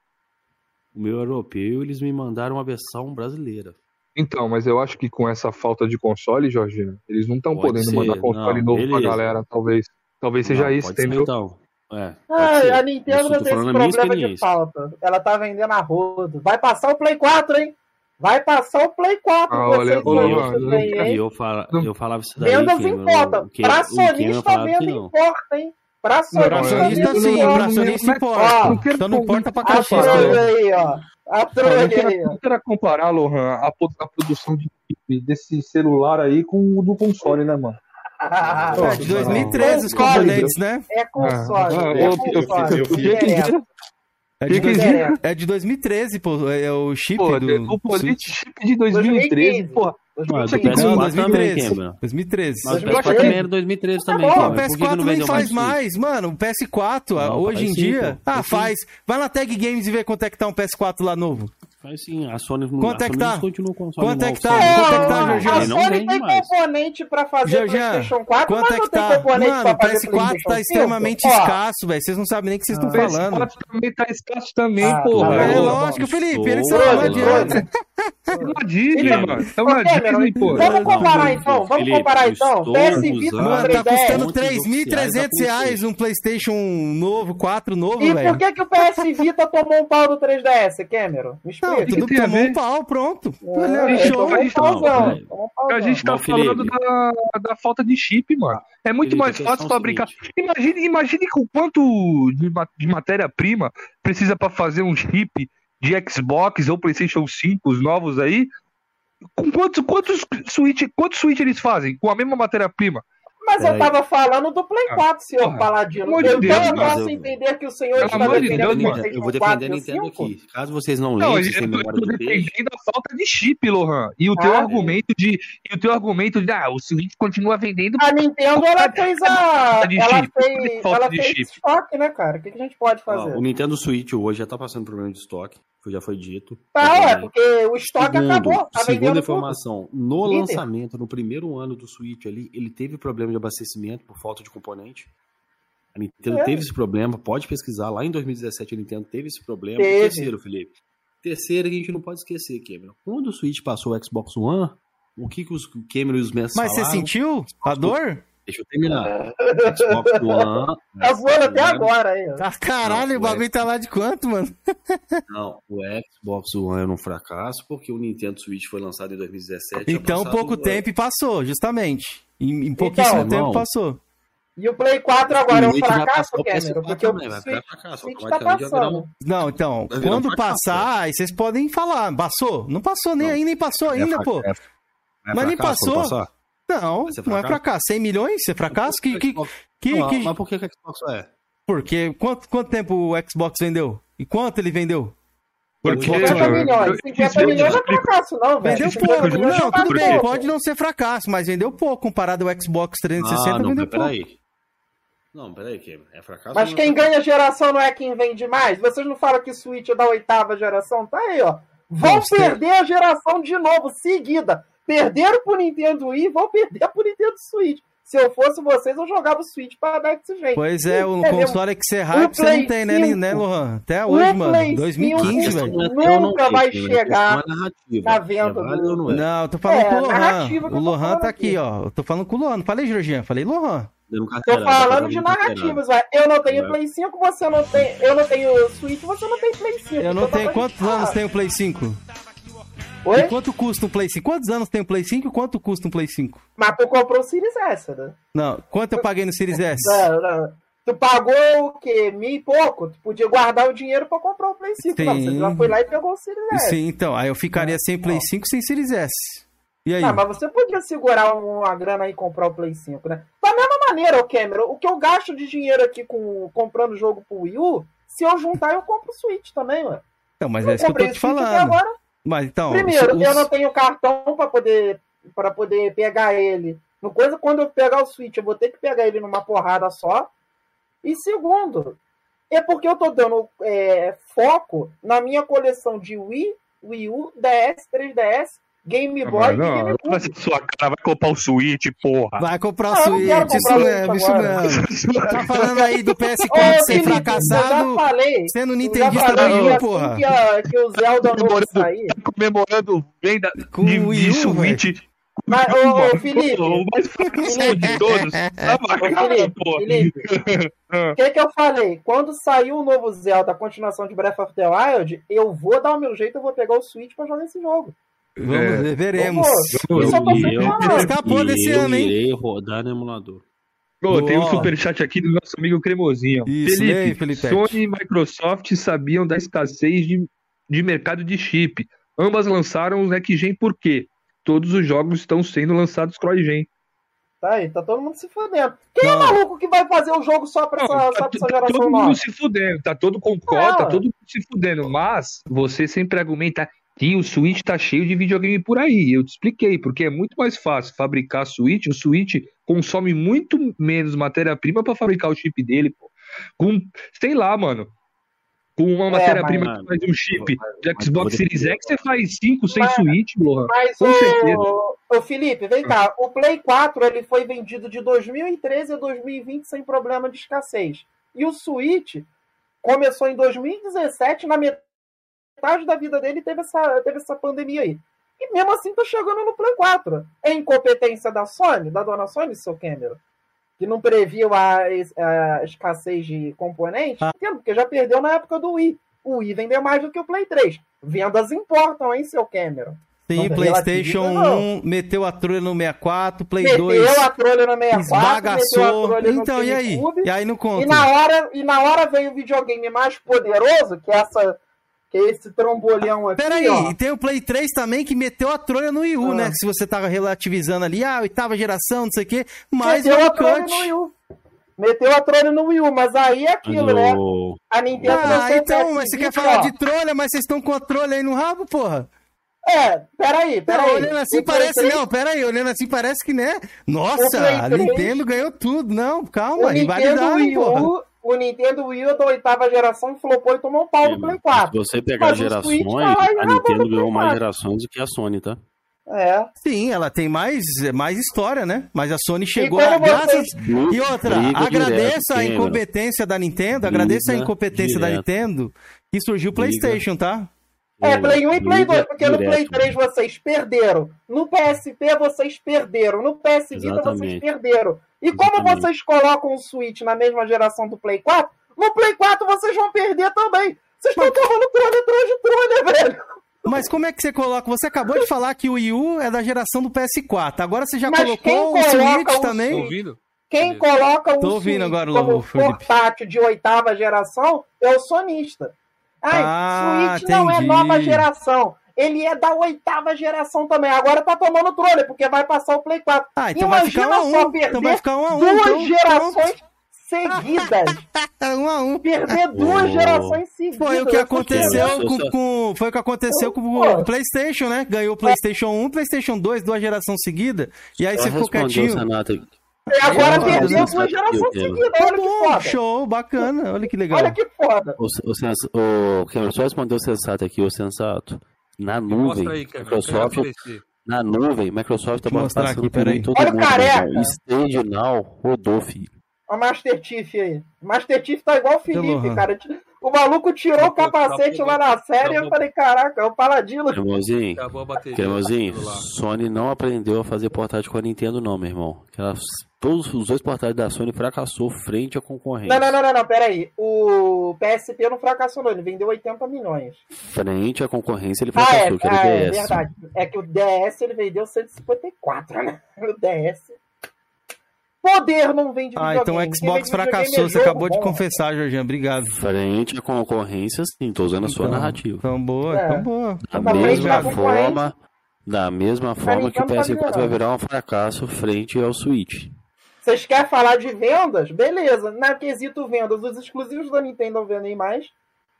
meu europeu, eles me mandaram uma versão brasileira. Então, mas eu acho que com essa falta de console, Jorginho, eles não estão Pode podendo ser, mandar console não, novo pra beleza. galera, talvez. Talvez seja Não, isso, entendeu? então. É, Ah, a Nintendo não tem esse problema de falta. Ela tá vendendo a rodo. Vai passar o Play 4, hein? Vai passar o Play 4. Ah, vocês olha, olha, hein? eu, fala, eu falava isso daí. Vendas importa. o que- Pra o Cameron sonista, falava que venda não. importa, hein? Pra sonista, Pra Não, sonista eu- sim, eu- pra eu- sonista eu- importa. eu quero- Só não importa pra trolha né? aí, ó. A Eu trolha aí, quero, ó. não quero comparar, Lohan, a, a produção de chip desse celular aí com o do console, né, mano? É, de 2013 os Console. componentes, né? É console. Ah, é eu- eu- console. eu- eu- Direto. É de, dois- é? é de 2013, pô. É o chip Pô, do. o componente Switch. chip de 2013, 2015. porra. Ah, do 2015. Não, PS4 também, 2013. Cameron. 2013. Mas o 2013. PS4 também era 2013 também, bom, Pô, o Cameron. Por que que PS4 não nem faz mais, mano. O PS4, Não, hoje faz em sim, dia. pô. Ah, Faz faz. Vai na Tag Games e vê quanto é que tá um PS4 lá novo. Mas sim, a Sony não Quanto é que tá? continua com o console Quanto é que o tá? Quanto é que tá, a Sony tem mais. componente pra fazer Jorginho, PlayStation 4, Quanto mas é não que tem tá? componente Mano, pra o fazer PS4 PlayStation tá 5? extremamente escasso, velho. Vocês não sabem nem o que vocês estão O falando. PS4 também tá escasso também, Ah, porra. tá É lógico, Felipe. Ele que você não adianta. É uma Disney, Então, mano. É uma Ô, Cameron, Disney, pô. Vamos comparar Não, então, vamos Felipe, comparar então. PS Vita com Mano, tá 3DS. custando Montes oficiais 3.300 da reais um PlayStation novo, 4 novo, E velho. por que, que o PS Vita tomou um pau do 3DS, Cameron? Me Não, explica. tudo tem a tomou um pau, pronto. É, a tá um um A gente tá Felipe- falando da, da falta de chip, mano. É muito Felipe, mais fácil é fabricar. Imagine, imagine com quanto de, ma- de matéria-prima precisa pra fazer um chip de Xbox ou PlayStation 5, os novos aí. Com quantos, quantos Switch, quantos Switch eles fazem? Com a mesma matéria-prima? Mas eu Peraí. tava falando do Play Ah, 4, senhor porra. Paladino. De Eu Deus, então eu posso eu- entender que o senhor Pelo está amor de defendendo Deus, o mano. PlayStation Eu vou 4 defender a Nintendo 5? aqui. Caso vocês não Não, leiam eu, eu memória defendendo a falta de chip, Lohan. E o teu Ah, argumento de. E o teu argumento de, ah, o Switch continua vendendo. A Nintendo, ela fez a... Falta de Ela chip, fez, falta ela de fez chip. estoque, né, cara? O que, que a gente pode fazer? o Nintendo Switch hoje já tá passando problema de estoque, que já foi dito. Tá, Também. ué, porque o estoque Segundo, acabou. Tá segunda vendendo tudo. informação, no Líder. lançamento, no primeiro ano do Switch ali, ele teve problema de abastecimento por falta de componente. A Nintendo É. teve esse problema, pode pesquisar. Lá em 2017 a Nintendo teve esse problema. Teve. Terceiro, Felipe. Terceiro que a gente não pode esquecer, Cameron. Quando o Switch passou o Xbox One, o que, que os o Cameron e os mestres Mas você falaram? sentiu a dor? Deixa eu terminar. Xbox One. Tá voando até One- agora aí, ó. Ah, caralho, Não, o bagulho tá lá de quanto, mano? Não, o Xbox One era um fracasso porque o Nintendo Switch foi lançado em 2017. tinha Então, pouco um tempo e passou, justamente. Em, em pouquíssimo Então, tempo irmão. passou. E o Play 4 agora é um vai fracasso, Cameron? PS4 Porque o vai Switch, virar fracasso, Switch tá vai passando. um- Não, então, Vai um quando fracasso, passar, aí vocês podem falar. Passou? Não passou nem Não. aí, nem passou É ainda, pô. é- é Mas nem passou. Não, não é fracasso? fracasso. 100 milhões? É fracasso? Que, que, que, Não, que- Mas por que que o Xbox é? Porque quanto, quanto tempo o Xbox vendeu? E quanto ele vendeu? Porque, 50 mano, milhões. eu- 50 eu milhões não é fracasso, não, velho. Vendeu 50 pouco. Não, é tudo bem, pode não ser fracasso, mas vendeu pouco comparado ao Xbox 360, Ah, não, vendeu mas pouco. peraí. Não, peraí, Cameron. É fracasso Mas quem é fracasso? ganha geração não é quem vende mais? Vocês não falam que Switch é da oitava geração? Tá aí, ó. Vão você- perder a geração de novo, seguida. Perderam pro Nintendo Wii, vão perder pro Nintendo Switch. Se eu fosse vocês, eu jogava o Switch para dar esse jeito. Pois é, o É mesmo. console que você hype, você não tem, né, 5. né, Lohan? Até O hoje, mano. Play 2015, 5 velho. É Nunca vai chegar é narrativa. na venda É do- não é? Não, eu tô falando É, com o que O falando tá aqui, aqui. ó. Eu tô falando com o Lohan. Não falei, Jorginho? Falei Lohan. Dando Tô falando tá de narrativas, vai. Eu não tenho É. Play 5, você não tem. Eu não tenho Switch, você não tem Play 5. Eu não Então tá tenho. Quantos anos tem o Play 5? Oi? E quanto custa um Play 5? Quantos anos tem o Play 5 e quanto custa um Play 5? Mas tu comprou o Series S, né? Não, quanto eu paguei no Series S? Não, não. Tu pagou o quê? Mil e pouco? Tu podia guardar o dinheiro pra comprar o Play 5. Não, você já foi lá e pegou o Series S. Sim, então. Aí eu ficaria sem Play 5 sem Series S. E aí? Ah, mas você podia segurar uma grana aí e comprar o Play 5, né? Da mesma maneira, ô Cameron, o que eu gasto de dinheiro aqui com comprando jogo pro Wii U, se eu juntar, eu compro o Switch também, ué. Então, mas Eu é isso que eu tô te falando. agora. Mas então. Primeiro, os- eu não tenho cartão pra poder, pra poder pegar ele. No coisa, quando eu pegar o Switch, eu vou ter que pegar ele numa porrada só. E segundo, é porque eu tô dando é, foco na minha coleção de Wii, Wii U, DS, 3DS, Game Boy e não, GameCube. mas sua cara vai comprar o Switch, porra. Vai comprar o Ah, não Switch, isso mesmo, isso mesmo. Tá falando aí do PS4 Ô, ser fracassado, já falei. sendo nintendista do Wii U, assim porra. Que, a- que o Zelda Comemorando. sair. Comemorando venda Com de, o Wii de Switch. Mas, ô, ô, Felipe, pô, O mais fracassado de todos. Tá Ô, bacana, Felipe, o que, que eu falei? Quando sair o novo Zelda, a continuação de Breath of the Wild, eu vou dar o meu jeito, eu vou pegar o Switch pra jogar esse jogo. Vamos É. ver, veremos. Isso eu falando. Escapou desse eu ano, hein? irei rodar no emulador. Pô, tem um superchat aqui do nosso amigo Cremosinho. Isso, Felipe, aí, Felipe. Sony e Microsoft sabiam da escassez de, de mercado de chip. Ambas lançaram o Next Gen por quê? Todos os jogos estão sendo lançados cross-gen. Tá aí, tá todo mundo se fudendo. Quem é Não. maluco que vai fazer o jogo só pra essa, Não, só tá, pra essa tá geração todo nova? mundo se fudendo, tá todo com cota, Não. tá todo mundo se fudendo. Mas você sempre argumenta que o Switch tá cheio de videogame por aí. Eu te expliquei, porque é muito mais fácil fabricar Switch. O Switch consome muito menos matéria-prima pra fabricar o chip dele, pô. Com, sei lá, mano. Com uma É, matéria-prima que faz um chip de Xbox Series X, você faz 5, 6 Mas- Switch, porra. Mas Com certeza. o, o Felipe, vem cá. O Play 4 ele foi vendido de 2013 a 2020 sem problema de escassez. E o Switch começou em 2017, na metade da vida dele teve essa, teve essa pandemia aí. E mesmo assim tá chegando no Play 4. É incompetência da Sony, da dona Sony, seu Cameron? Que não previu a, a escassez de componentes? Ah. Entendo, porque já perdeu na época do Wii. O Wii vendeu mais do que o Play 3. Vendas importam, hein, seu Cameron? Sim, Não, PlayStation relativiza, 1 meteu a trolha no 64, Play meteu 2 a trolha no 64, meteu a esbagaçou. trolha no Então, e aí? E aí não E conta. na hora, e na hora veio o videogame mais poderoso, que é essa que é esse trambolhão aqui, Peraí, ó. e tem o Play 3 também que meteu a trolha no Wii U, Ah. né? Se você tava relativizando ali, ah, oitava geração, não sei o quê, mais Meteu um a trolha no Wii U. Meteu a trolha no Wii U, mas aí é aquilo, Mas né? o- A Nintendo Ah, lançou o então, mas você quer PS20, falar ó. de trolha, mas vocês estão com a trolha aí no rabo, porra? É, peraí, Não, peraí. olhando assim O parece, 3 não, peraí, olhando assim parece que, né? O Nossa, a 3 Nintendo ganhou tudo. Não, O calma, Nintendo rivalidade, Wii porra. O Nintendo Wii U da oitava geração flopou e tomou um pau É, no Play Se 4. você pegar Mas gerações, tá a Nintendo ganhou mais 4. gerações do que a Sony, tá? É. Sim, ela tem mais, mais história, né? Mas a Sony chegou a graças vocês- E outra, Briga agradeça direto, a Cameron. incompetência da Nintendo, agradeça a Briga incompetência da direto. Nintendo que surgiu o Briga. PlayStation, tá? É, Play 1 e Play 2, porque no direto. Play 3 vocês perderam. No PSP vocês perderam. No PS Vita vocês perderam. E como Exatamente. vocês colocam o Switch na mesma geração do Play 4, no Play 4 vocês vão perder também. Vocês estão tomando trolha atrás de trolha, velho. Mas como é que você coloca? Você acabou de falar que o Wii U é da geração do PS4. Agora você já Mas colocou o Switch o também? Ouvindo? Quem coloca o Switch agora, como portátil de oitava geração é o sonista. Ai, Ah, Switch não é entendi. nova geração. Ele é da oitava geração também. Agora tá tomando trolha, porque vai passar o Play 4. Ah, então vai ficar um Imagina a só um. perder Então vai ficar um a um. duas então, gerações seguidas. pronto. Um a um. Perder duas Oh. gerações seguidas. Foi o que Eu aconteceu Eu com, com- foi o que aconteceu com o PlayStation, né? Ganhou o PlayStation 1, PlayStation 2, duas gerações seguidas. E aí Só você ficou o quietinho. E agora Eu- perdeu eu- duas gerações seguidas. Tá Olha que foda. show, bacana. Olha que legal. Olha que foda. O, o, sens- o Cameron, só respondeu o sensato aqui, o sensato. Na nuvem, aí. Microsoft, na nuvem, Microsoft tá mostrar passando aqui, por peraí. todo Olha o mundo. careca. irmão. Stage Now rodou, filho. O Master Chief aí. Master Chief tá igual o Felipe, cara. O maluco tirou o Acabou, capacete acabou, lá na série e eu falei, caraca, é o Paladino. Cremosinho, Acabou a bateria. Cremosinho, do celular. Sony não aprendeu a fazer portátil com a Nintendo, não, meu irmão. Ela- todos os dois portáteis da Sony fracassou frente à concorrência. Não, não, não, não, não, peraí. O PSP não fracassou, não. Ele vendeu 80 milhões. Frente à concorrência, ele Ah, é, fracassou, que era ah, o é DS. verdade. É que o DS ele vendeu 154, né? O DS. Poder não vende Ah, videogame. então o Xbox fracassou. é Você acabou de bom. confessar, Jorginho. Obrigado. Frente à concorrência, sim, tô usando a sua Então, narrativa. Então, boa, É. então boa. Da Tá mesma forma, da mesma forma que o Nintendo tá PS4 vai virar um fracasso frente ao Switch. Vocês querem falar de vendas? Beleza. Na quesito vendas, os exclusivos da Nintendo vendem mais.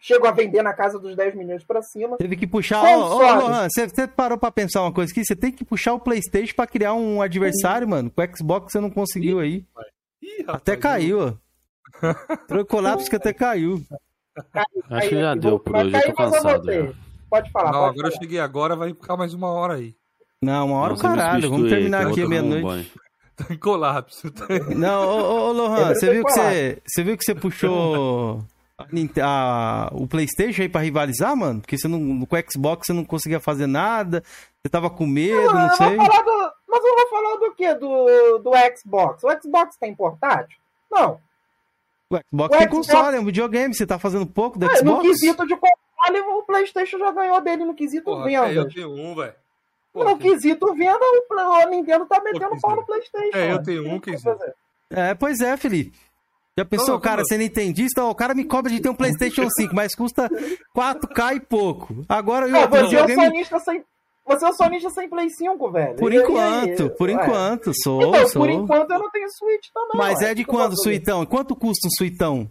Chegam a vender na casa dos 10 milhões pra cima. Teve que puxar. Ô, ô, Console. Lohan, você, você parou pra pensar uma coisa aqui? Você tem que puxar o PlayStation pra criar um adversário, mano. Com o Xbox você não conseguiu aí. Ih, rapaz, Até caiu, ó. Trocou lápis que até caiu. Acho que já deu por hoje, eu tô eu cansado. Pode falar, Não, pode agora eu falar. cheguei agora, vai ficar mais uma hora aí. Não, uma hora o Você caralho. Vamos terminar eu aqui meia-noite. Tá em colapso. Não, ô, ô, ô, Lohan, Eu você viu, que você, você viu que você puxou a o PlayStation aí pra rivalizar, mano? Porque você não, com o Xbox você não conseguia fazer nada, você tava com medo, Não, não sei. Do, mas eu vou falar do quê? Do, do Xbox. O Xbox tem portátil? Não. O Xbox O tem Xbox- console, é um videogame, você tá fazendo pouco do Ah, Xbox? No quesito de console, o PlayStation já ganhou dele no quesito Porra, até eu tenho um, velho. No quesito venda, o, Nintendo tá metendo Pô, pau no PlayStation. É, eu tenho um, O que quer fazer? É, pois é, Felipe. Já pensou, Não, cara, você nintendista, ó, o cara me cobra de ter um PlayStation 5, mas custa 4K e pouco. Agora eu Ah, você é o sonista sem. Você é o sonista sem Play 5, velho. Por enquanto, aí? por Ué. enquanto, sou, Então, sou. por enquanto eu não tenho Switch também. Mas ué. é de O que vou quando? Suitão? Quanto custa um Suitão?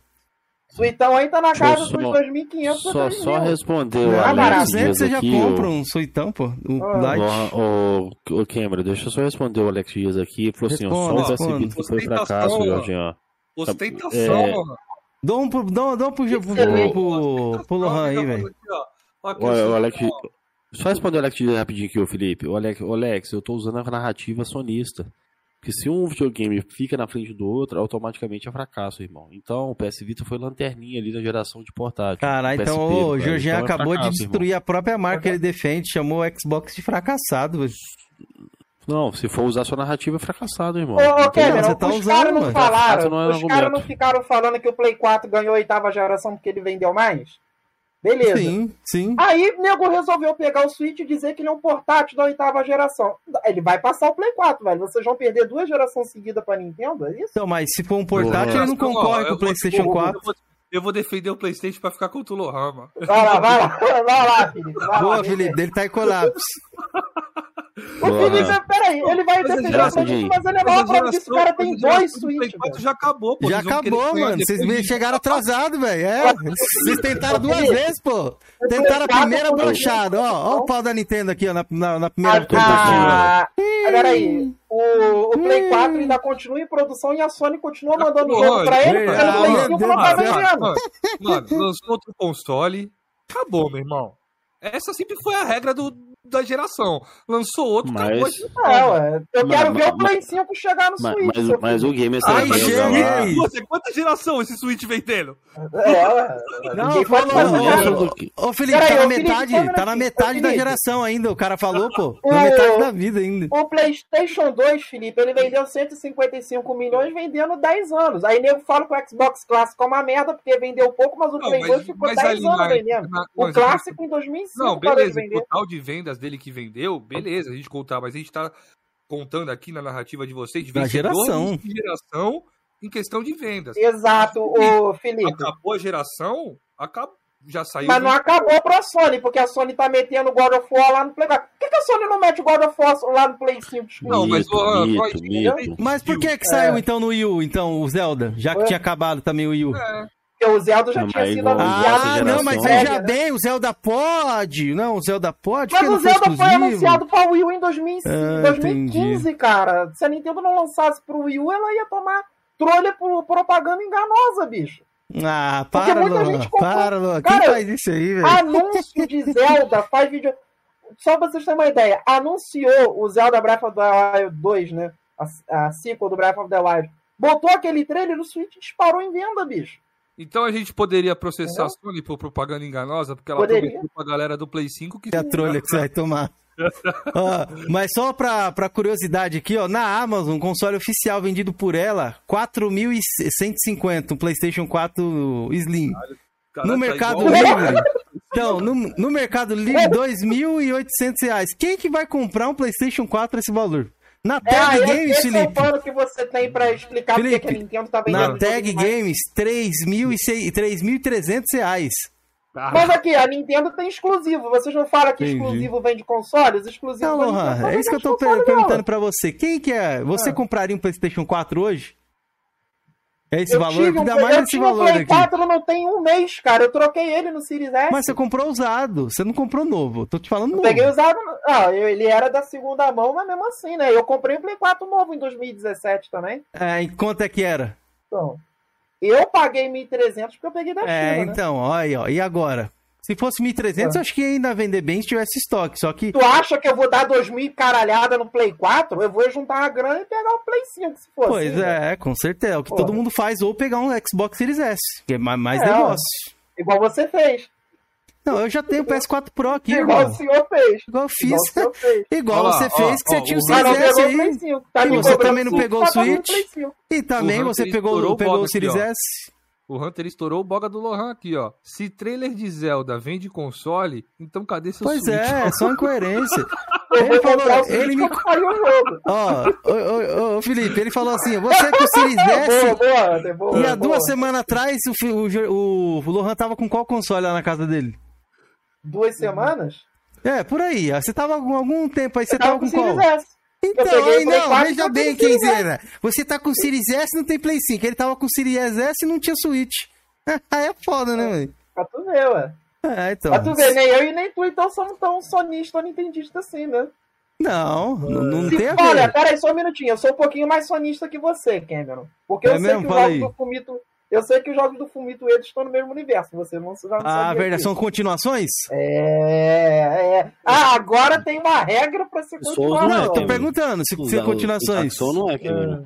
Suitão aí tá na casa só- dos 2.500 Só, a só 3.000. responder o Ah. Alex 200 Dias você já aqui. compra o- um Suitão, pô. Um Ah. Light. O, o, o Cameron, deixa eu só responder o Alex Dias aqui. Ele falou assim: só o responda. PS Vita foi fracasso, ó. Jorginho. Ostentação, É. mano. Dá um pro, dá, dá um pro, pro, pro, pro, pro Lohan aí, velho. Olha, o Alex, só responder o Alex rapidinho aqui, ô Felipe. O Alex, o Alex, eu tô usando a narrativa sonista. Porque se um videogame fica na frente do outro, automaticamente é fracasso, irmão. Então, o PS Vita foi lanterninha ali na geração de portátil. Caralho, então PSP, o. Jorginho Então é acabou de fracasso, destruir a própria marca que ele defende, chamou o Xbox de fracassado, velho. Não, se for usar sua narrativa, é fracassado, irmão. Ô, ô Cameron, você tá os usando, caras não falaram, não é os caras não ficaram falando que o Play 4 ganhou a oitava geração porque ele vendeu mais? Beleza. Sim, sim. Aí o nego resolveu pegar o Switch e dizer que ele é um portátil da oitava geração. Ele vai passar o Play 4, velho. Vocês vão perder duas gerações seguidas pra Nintendo, é isso? Então, mas se for um portátil, Boa. ele não concorre com o PlayStation 4. Eu vou, eu vou defender o PlayStation pra ficar contra o mano. Vai lá, vai lá, vai lá, Felipe. Vai lá, Boa, defende. Felipe, ele tá em colapso. O Felipe, peraí, ele vai defender o Switch, mas ele é maior a prova disso. O cara tem dois Switch, 4 velho. já acabou, pô. Já acabou, mano. Vocês me- chegaram atrasados, velho. É. Vocês tentaram duas vezes, pô. Tentaram a 4 primeira brochada. Ó, ó o pau da Nintendo aqui, ó, na, na, na primeira Ah, ah, Peraí, o, o Play 4 ainda continua em produção e a Sony continua mandando Porra, jogo pra ele, porque ah, no Play meu 5 Deus não tá vendendo. Mano, lançou outro console, acabou, meu irmão. Essa sempre foi a regra do, da geração. Lançou outro, Mas- acabou. de- É, ué. Eu Mas- quero ver mas- o Play 5 chegar no Mas, Switch. mas, mas o game é Ai, aí. Você, quanta geração esse Switch vendendo? É, ué. Não, falou, não, não. do que- Ô, Felipe, Peraí, tá na ô, Felipe, metade, um tá na metade ô, da Felipe. geração ainda. O cara falou, pô. O- Na metade da vida ainda. O PlayStation 2, Felipe, ele vendeu 155 milhões vendendo 10 anos. Aí nego fala que o Xbox clássico é uma merda porque vendeu pouco, mas o Não, Play mas- 2 ficou mas 10 ali anos na- vendendo. na- O clássico em 2005 Não, parou de beleza, o vender. total de vendas dele que vendeu, beleza, a gente contar, mas a gente tá contando aqui na narrativa de vocês de geração. de geração em questão de vendas. Exato, o Felipe. Acabou a geração, acabou, já saiu. Mas não do- acabou pra Sony, porque a Sony tá metendo God of War lá no Play 4. Por que, que a Sony não mete God of War lá no Play 5? Não, mas o- mito, nós- mito. Mas por que que É. saiu então no Wii U, então, o Zelda? Já que tinha acabado também o Wii U. É, Porque o Zelda já Não, tinha sido anunciado. Ah, não, mas veja né? bem, o Zelda pode. Não, o Zelda pode, Mas porque o foi Zelda foi exclusivo. anunciado pra Wii U em 2005, Ah, 2015, cara. Se a Nintendo não lançasse pro Wii U, ela ia tomar trolha por propaganda enganosa, bicho. Ah, Porque para, muita Luan. gente comprou. Para. Quem Cara, faz isso aí, velho? Anúncio de Zelda faz vídeo. Só pra vocês terem uma ideia, anunciou o Zelda Breath of the Wild 2, né? A, a sequel do Breath of the Wild. Botou aquele trailer no Switch e disparou em venda, bicho. Então a gente poderia processar a Sony por propaganda enganosa, porque ela Poderia. prometeu pra galera do Play 5 que Que a trolha que você vai tomar. Ó, mas só pra, pra curiosidade aqui, ó, na Amazon, um console oficial vendido por ela, 4.150, um PlayStation 4 Slim. Caralho, no tá Mercado igual- Livre. Então, no, no Mercado Livre, 2.800 reais. Quem que vai comprar um PlayStation 4 a esse valor? Na É, Tag aí Games, esse é o Felipe. pano que você tem pra explicar porque Felipe, que a Nintendo tá Na vendendo. Tag jogo demais. Games, 3.600 3.300 reais. Ah, Mas aqui, a Nintendo tem exclusivo. Vocês não falam que Entendi. exclusivo vende consoles? Exclusivo Não, da Lohan, é isso que eu tô per- perguntando dela. pra você. Quem que é? Você Ah. compraria um PlayStation 4 hoje? É esse Eu valor? tive um, Ainda Play- mais eu esse um valor Play aqui. 4 não tem um mês, cara. Eu troquei ele no Series S. Mas você comprou usado, você não comprou novo. Tô te falando Eu novo. peguei usado. Ah, ele era da segunda mão, mas mesmo assim, né? Eu comprei o Play 4 novo em 2017 também. É, e quanto é que era? Então, eu paguei 1.300 porque eu peguei da É, China, né? então, olha aí, ó. E agora? Se fosse 1.300, eu acho que ia ainda vender bem se tivesse estoque. Só que. Tu acha que eu vou dar 2.000 e caralhada no Play 4? Eu vou juntar a grana e pegar o Play 5, se for Pois assim, né? é, com certeza. É o que Porra. todo mundo faz, ou pegar um Xbox Series S, que é ma- mais É, negócio. Igual você fez. Não, eu já tenho o PS4 Pro aqui, Igual irmão. o senhor fez. Igual eu Igual fiz. senhor fez. Igual lá, você ó, fez, que ó, você tinha o Series S aí. Play 5. Tá E você também não pegou o pagar Switch? Play 5. E também O você pegou, pegou o Series ó. S. O Hunter estourou o boga do Lohan aqui, ó. Se trailer de Zelda vende console, então cadê seu Pois Switch? é, é só incoerência. Ele falou, ele me. Ó, ô, ô, ô, Felipe, ele falou assim: você com o Series S. Boa, boa, Hunter, boa. E há boa. duas semanas atrás, o, o, o, Lohan tava com qual console lá na casa dele? Duas semanas? É, por aí. Você tava com algum tempo aí, você Eu tava tava com com o qual? Series S. Então, aí o não, 4 veja bem, eu Kenzeira. Você tá com o Series S e não tem Play 5. Ele tava com o Series S e não tinha Switch. Aí é foda, né, velho? Pra tu ver, ué. É, então. Pra tu ver, nem eu e nem tu, então, somos tão sonista ou nintendista assim, né? Não, não, Se- tem a olha, ver. pera aí só um minutinho. Eu sou um pouquinho mais sonista que você, Cameron. Porque eu É sei mesmo? que os Fala jogos aí. do Fumito. Eu sei que os jogos do Fumito eles estão no mesmo universo. Você não, já não Ah, verdade, são continuações? É, é. Ah, agora tem uma regra pra ser Souls continuado. não é, Não, eu tô perguntando se, se é continuações. Só não é, Kevin.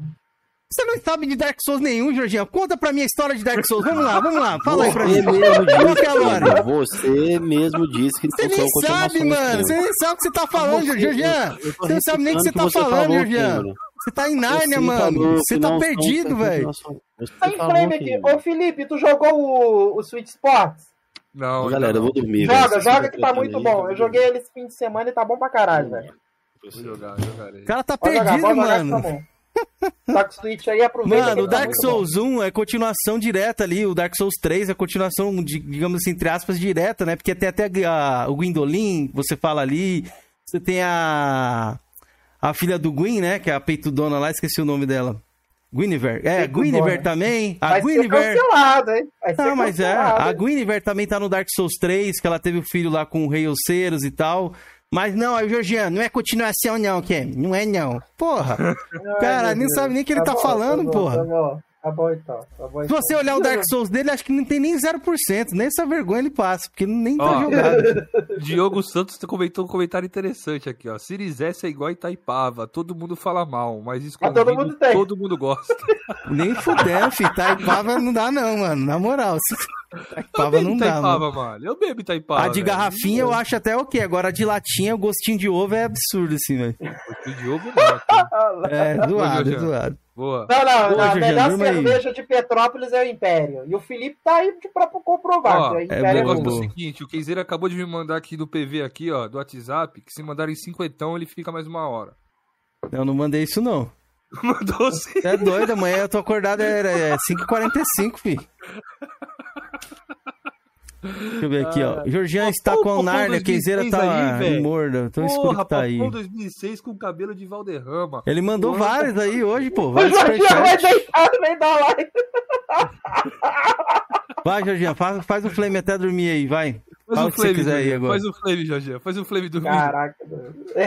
Você não sabe de Dark Souls nenhum, Jorginho. Conta pra mim a história de Dark Souls. Vamos lá, vamos lá. Fala aí pra Você mim. mesmo Qual que é a disse, lore? Kevin, você mesmo disse que Você não nem sabe, mano. Você nem sabe o que você tá falando, Você- Jorginho. Você não sabe nem o que você tá você falando, Jorginho. Você tá em Nárnia, Você mano. Você tá perdido, velho. Você Tá em frame aqui. Ô, Felipe, tu jogou o, o Switch Sports? Não, Galera, eu vou dormir. Joga, joga que tá muito aí, bom. Eu joguei ele esse fim de semana e tá bom pra caralho, velho. Vou jogar, jogarei. O cara tá perdido, mano. Tá. Tá com Switch aí, aproveita. Mano, o tá Dark muito Souls 1 é continuação direta ali. O Dark Souls 3 é continuação, de- digamos assim, entre aspas, direta, né? Porque tem até a, o Gwendolyn, você fala ali. Você tem a. A filha do Gwyn, né? Que é a peitudona lá, esqueci o nome dela. Guinevere. É. Guinevere também. A Vai ser Guinevere. cancelado, hein? Vai ser Não, mas é. A? Guinevere também tá no Dark Souls 3, que ela teve o filho lá com o Rei Oceiros e tal. Mas não, aí o Georgiano, não é continuação, não, Ken. Não é, não. Porra. Cara, nem Deus. sabe nem o que ele tá bom, falando, bom, porra. Tá bom, tá bom então. Tá bom, Se então. você olhar o Dark Souls dele, acho que não tem nem 0%. Nem essa vergonha ele passa, porque nem tá Ó. jogado. Diogo Santos comentou um comentário interessante aqui, ó. Series S é igual Itaipava, todo mundo fala mal, mas Mas todo mundo tem. todo mundo gosta. nem fudendo, fi. Taipava não dá, não, mano. Na moral. eu não bebo dá, Itaipava, mano. mano. Eu bebo Itaipava. A de velho. garrafinha eu acho até ok. Agora a de latinha, o gostinho de ovo é absurdo, assim, velho. O Diogo não. tá? É, zoado, Jorge. zoado. Boa. Não, não, não, a melhor durma aí. cerveja de Petrópolis é o Império. E o Felipe tá aí de- pra comprovar. Ó, é Império boa, O negócio é boa. o seguinte, o Kenzeira acabou de me mandar aqui do PV aqui, ó, do WhatsApp, que se mandarem cinquentão, ele fica mais uma hora. Eu não mandei isso, não. Mandou sim. É doido, amanhã eu tô acordado, era é 5h45, fi. Deixa eu ver aqui, ó. Jorgian está Pô, com a Nárnia, 2006 Kenzeira tá aí, velho. morda. Tão escuro Porra, que tá aí. Popão 2006 com cabelo de Valderrama. Ele mandou Porra. vários aí hoje, pô. O Vários vai deitar no meio da live. Vai, Jorginho, faz, faz o flame até dormir aí, vai. Faz Fala o o que você flame, quiser aí agora. Faz o flame, Jorginho. Faz o flame do vídeo. Caraca, velho. é,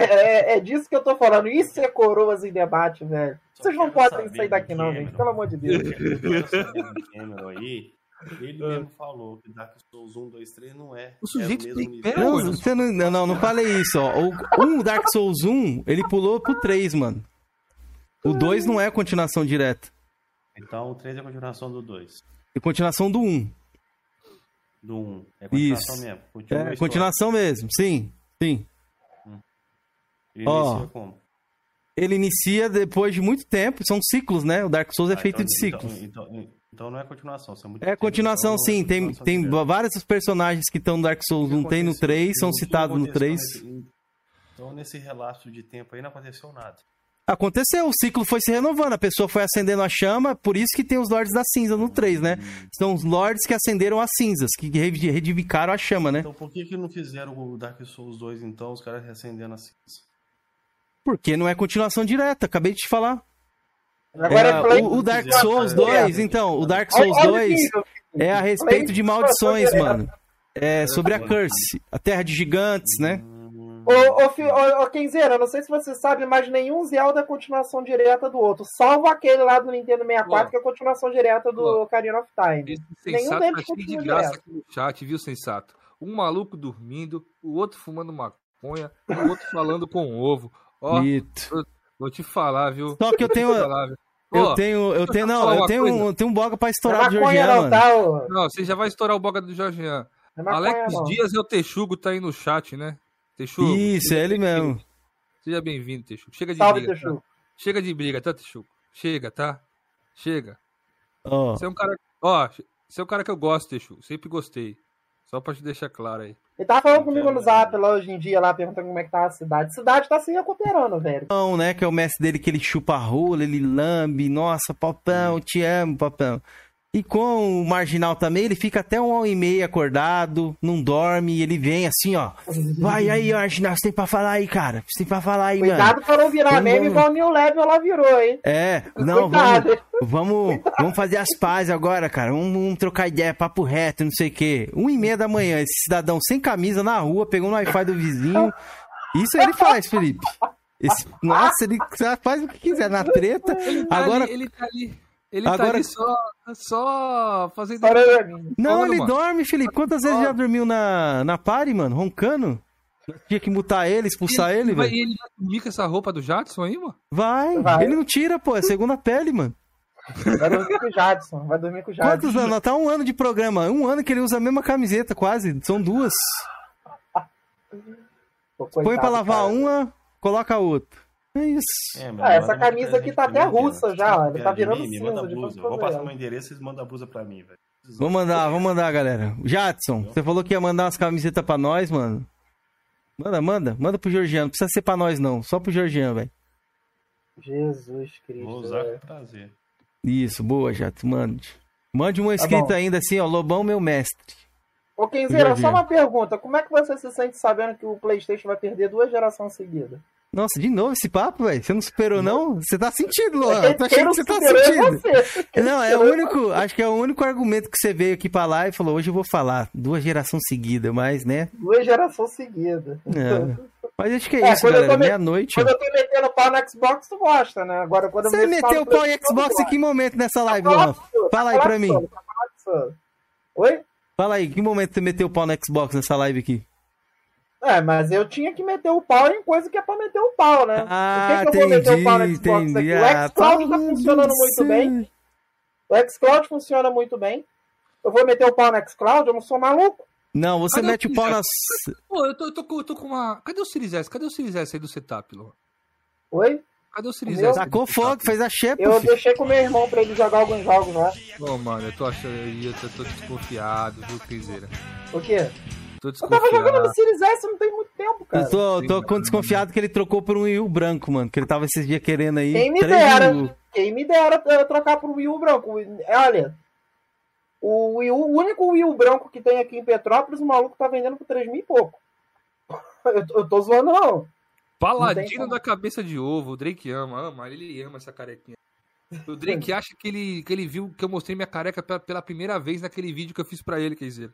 é, é disso que eu tô falando. Isso é coroas em debate, velho. Vocês não podem sair daqui, não, gente. Pelo amor de Deus. Aí, ele mesmo falou que Dark Souls 1, 2, 3 não é. O sujeito é o tem mesmo nível. Não, você não, não, não, não falei isso, ó. O um Dark Souls 1, ele pulou pro 3, mano. O 2 não é a continuação direta. Então o 3 é a continuação do 2. É continuação do 1. Do 1. É continuação Isso. mesmo. Continua É, história. continuação mesmo, sim. Sim. Ele Ó. inicia como? Ele inicia depois de muito tempo, são ciclos, né? O Dark Souls é Ah, feito então- de ciclos. Então, então, então não é continuação. muito É continuação, então sim. é Tem, tem vários dos personagens que estão no Dark Souls 1, tem no aconteceu? 3, são citados no aconteceu 3. nesse- Então, nesse relato de tempo aí, não aconteceu nada. Aconteceu, o ciclo foi se renovando, a pessoa foi acendendo a chama, por isso que tem os Lords da Cinza no 3, né? São os Lords que acenderam as cinzas, que redivicaram a chama, né? Então, por que que não fizeram o Dark Souls 2, então, os caras reacendendo assim? Porque não é continuação direta, acabei de te falar. Agora É, é Flame- o, o Dark Souls cara. 2, então, o Dark Souls olha o 2 nível, é a respeito de maldições, mano. É sobre a Curse, a Terra de Gigantes, né? Ô, ô, ô, ô, Kenzeira, eu não sei se você sabe, mas nenhum Zelda é continuação direta do outro. Salvo aquele lá do Nintendo 64, Ó. que é continuação direta do Ó. Ocarina of Time. Esse Nenhum deles tá de graça direto. aqui no chat, viu, sensato? Um maluco dormindo, o outro fumando maconha, o outro falando com ovo. Ó, vou te falar, viu? Só que eu tenho. Falar, viu? Eu tenho. Eu tenho. Não, eu tenho, um- eu tenho um boga pra Não é estourar do Georgian, não, mano. tá? ô? Não, você já vai estourar o boga do Jorgian. Não é Alex não. Dias é o Texugo, tá aí no chat, né? Texugo. Isso, é ele mesmo. Seja bem-vindo, Texugo. Chega de Salve, briga. Texugo. Tá? Chega de briga, tá, Texugo? Chega, tá? Chega. Ó, Você é um cara. Ó, você é um cara que eu gosto, Texugo. Sempre gostei. Só pra te deixar claro aí. Ele tava falando comigo no zap lá hoje em dia, lá, perguntando como é que tá a cidade. A cidade tá se recuperando, velho. Papão, né? Que é o mestre dele que ele chupa a rola, ele lambe. Nossa, Papão, te amo, Papão. E com o Marginal também, ele fica até um hora e meia acordado, não dorme, e ele vem assim, ó. Vai aí, Marginal, você tem pra falar aí, cara. Você tem pra falar aí, mano. Cuidado pra não virar Vamos- meme igual o New Level lá virou, hein? É, não, Cuidado. vamos, vamos, vamos fazer as pazes agora, cara. Vamos, vamos trocar ideia, papo reto, não sei o quê. Um e meia da manhã, esse cidadão sem camisa na rua, pegou no Wi-Fi do vizinho. Isso ele faz, Felipe. Esse- nossa, ele faz o que quiser na treta. Tá Agora, ali, ele tá ali. Ele tá Agora- ali só, só fazendo. Para- não, ele mano. dorme, Felipe. Quantas vezes já dormiu na, na party, mano? Roncando? Tinha que mutar ele, expulsar ele, vai, velho. ele vai dormir com essa roupa do Jadson aí, mano? Vai, Vai. ele não tira, pô. É segunda pele, mano. Vai dormir com o Jadson. Vai dormir com o Jadson. Quantos anos? Tá um ano de programa. Um ano que ele usa a mesma camiseta, quase. São duas. Pô, Põe coitado, pra lavar cara. uma, coloca a outra. É isso. É, Ah, essa camisa aqui tá até russa já, tá virando mim, cinza blusa. Vou passar meu endereço e vocês mandam a blusa pra mim, velho. Vamos mandar, vamos mandar, galera. Jadson, você falou que ia mandar umas camisetas pra nós, mano. Manda, manda. Manda pro Georgiano. Não precisa ser pra nós, não. Só pro Georgiano, velho. Jesus Cristo. Vou usar com prazer. Isso, boa, Jadson. Mande. Mande uma escrita Tá ainda assim, ó. Lobão, meu mestre. Ô, Kenzeira, só uma pergunta. Como é que você se sente sabendo que o Playstation vai perder duas gerações seguidas? Nossa, de novo esse papo, velho. Você não superou, não? Você tá sentindo, Luan. Eu tô quem achando que você tá sentindo. você. Não, é o único. Acho que é o único argumento que você veio aqui pra lá e falou: hoje eu vou falar. Duas gerações seguidas, mas, né? Duas gerações seguidas. É. Mas acho que é, É, isso, eu galera. Meia-noite. ó. Quando eu tô metendo pau no Xbox, tu gosta, né? Agora, quando eu Você meto meteu o no pau em PlayStation, Xbox em que momento nessa live. Luan? Fala aí pra mim. tá colapsando. Oi? Fala aí, que momento você meteu o pau no Xbox nessa live aqui? É, mas eu tinha que meter o pau em coisa que é pra meter o pau, né? Ah, Por que, que eu vou meter o pau no entendi, Xbox entendi. aqui? O Ah, xCloud tá meu funcionando muito bem. O xCloud funciona muito bem. Eu vou meter o pau no xCloud? Eu não sou maluco. Não, você Cadê mete o pau nas. Pô, eu tô, eu tô, com- eu tô com uma. Cadê o Series S? Cadê o Series S aí do setup, Luan? Oi? Cadê o Series S? fogo, fez a xepa, Eu filho. deixei com meu irmão pra ele jogar alguns jogos lá. Ô, mano, eu tô achando. Eu tô, tô desconfiado, viu, Criseira? O quê? Tô Eu tava jogando desconfiado. no Series S não tem muito tempo, cara. Eu tô, tô com desconfiado que ele trocou por um Wii U branco, mano. Que ele tava esses dias querendo aí. Quem me dera. Quem me dera eu trocar pro Wii U branco. Olha, o, Wii U, o único Wii U branco que tem aqui em Petrópolis, o maluco tá vendendo por 3 mil e pouco. Eu, eu tô zoando, não. Não Paladino como. da cabeça de ovo, o Drake ama, ama, ele ama essa carequinha. O Drake acha que ele, que ele viu que eu mostrei minha careca pela, pela primeira vez naquele vídeo que eu fiz pra ele, quer dizer.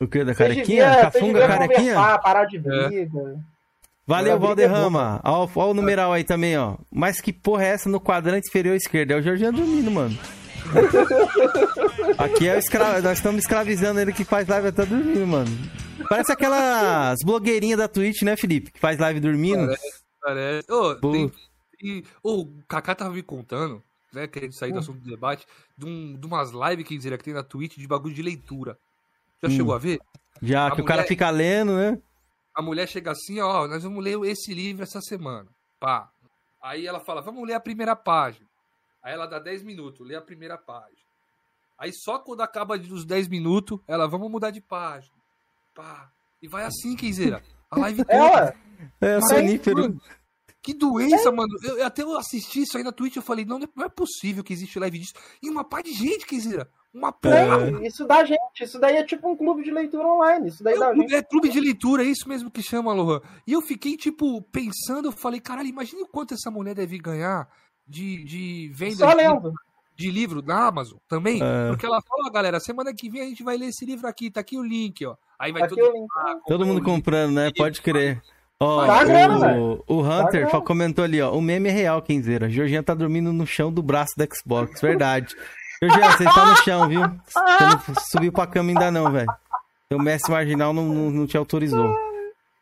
O que? Da carequinha? devia- Cafunga carequinha? parar de briga. Valeu, a briga é Valderrama. Ó o numeral aí também, ó. Mas que porra é essa no quadrante inferior esquerdo? É o Georgiano dormindo, mano. Aqui é o escra... Nós estamos escravizando ele que faz live até dormindo, mano. Parece aquelas blogueirinhas da Twitch, né, Felipe? Que faz live dormindo. Parece. Ô, Pô. tem, ô, o Kaká tava me contando. né, querendo sair do assunto do debate, de, um, de umas lives, dizer, que tem na Twitch de bagulho de leitura. Já Hum. chegou a ver? Já A que o cara mulher- fica lendo, né? A mulher chega assim, ó, nós vamos ler esse livro essa semana. Pá. Aí ela fala, vamos ler a primeira página. Aí ela dá 10 minutos, lê a primeira página. Aí só quando acaba dos 10 minutos, ela, vamos mudar de página. Pá. E vai assim, Kenzeira. A live toda. É, Mas, sonífero. mano, Que doença, mano. Eu, eu até eu assisti isso aí na Twitch, eu falei, não, não é possível que existe live disso. E uma par de gente, Kenzeira. Uma porra. tem, isso dá gente. Isso daí é tipo um clube de leitura online. Isso daí É, dá gente. é clube de leitura, é isso mesmo que chama, Lohan. E eu fiquei, tipo, pensando, eu falei, caralho, imagina o quanto essa mulher deve ganhar de, de venda Só de, lendo. de livro na Amazon também. É. Porque ela fala, ó, galera, semana que vem a gente vai ler esse livro aqui, tá aqui o link, ó. Aí vai Aqui todo mundo Todo mundo comprando, né? Pode crer. Ó, Tá grana, o, velho. o Hunter grana. fa- comentou ali, ó. O meme é real, Kenzeira. Georgiana tá dormindo no chão do braço da Xbox. Verdade. Georgiana, você tá no chão, viu? Você não subiu pra cama ainda não, velho. Seu mestre marginal não, não, não te autorizou.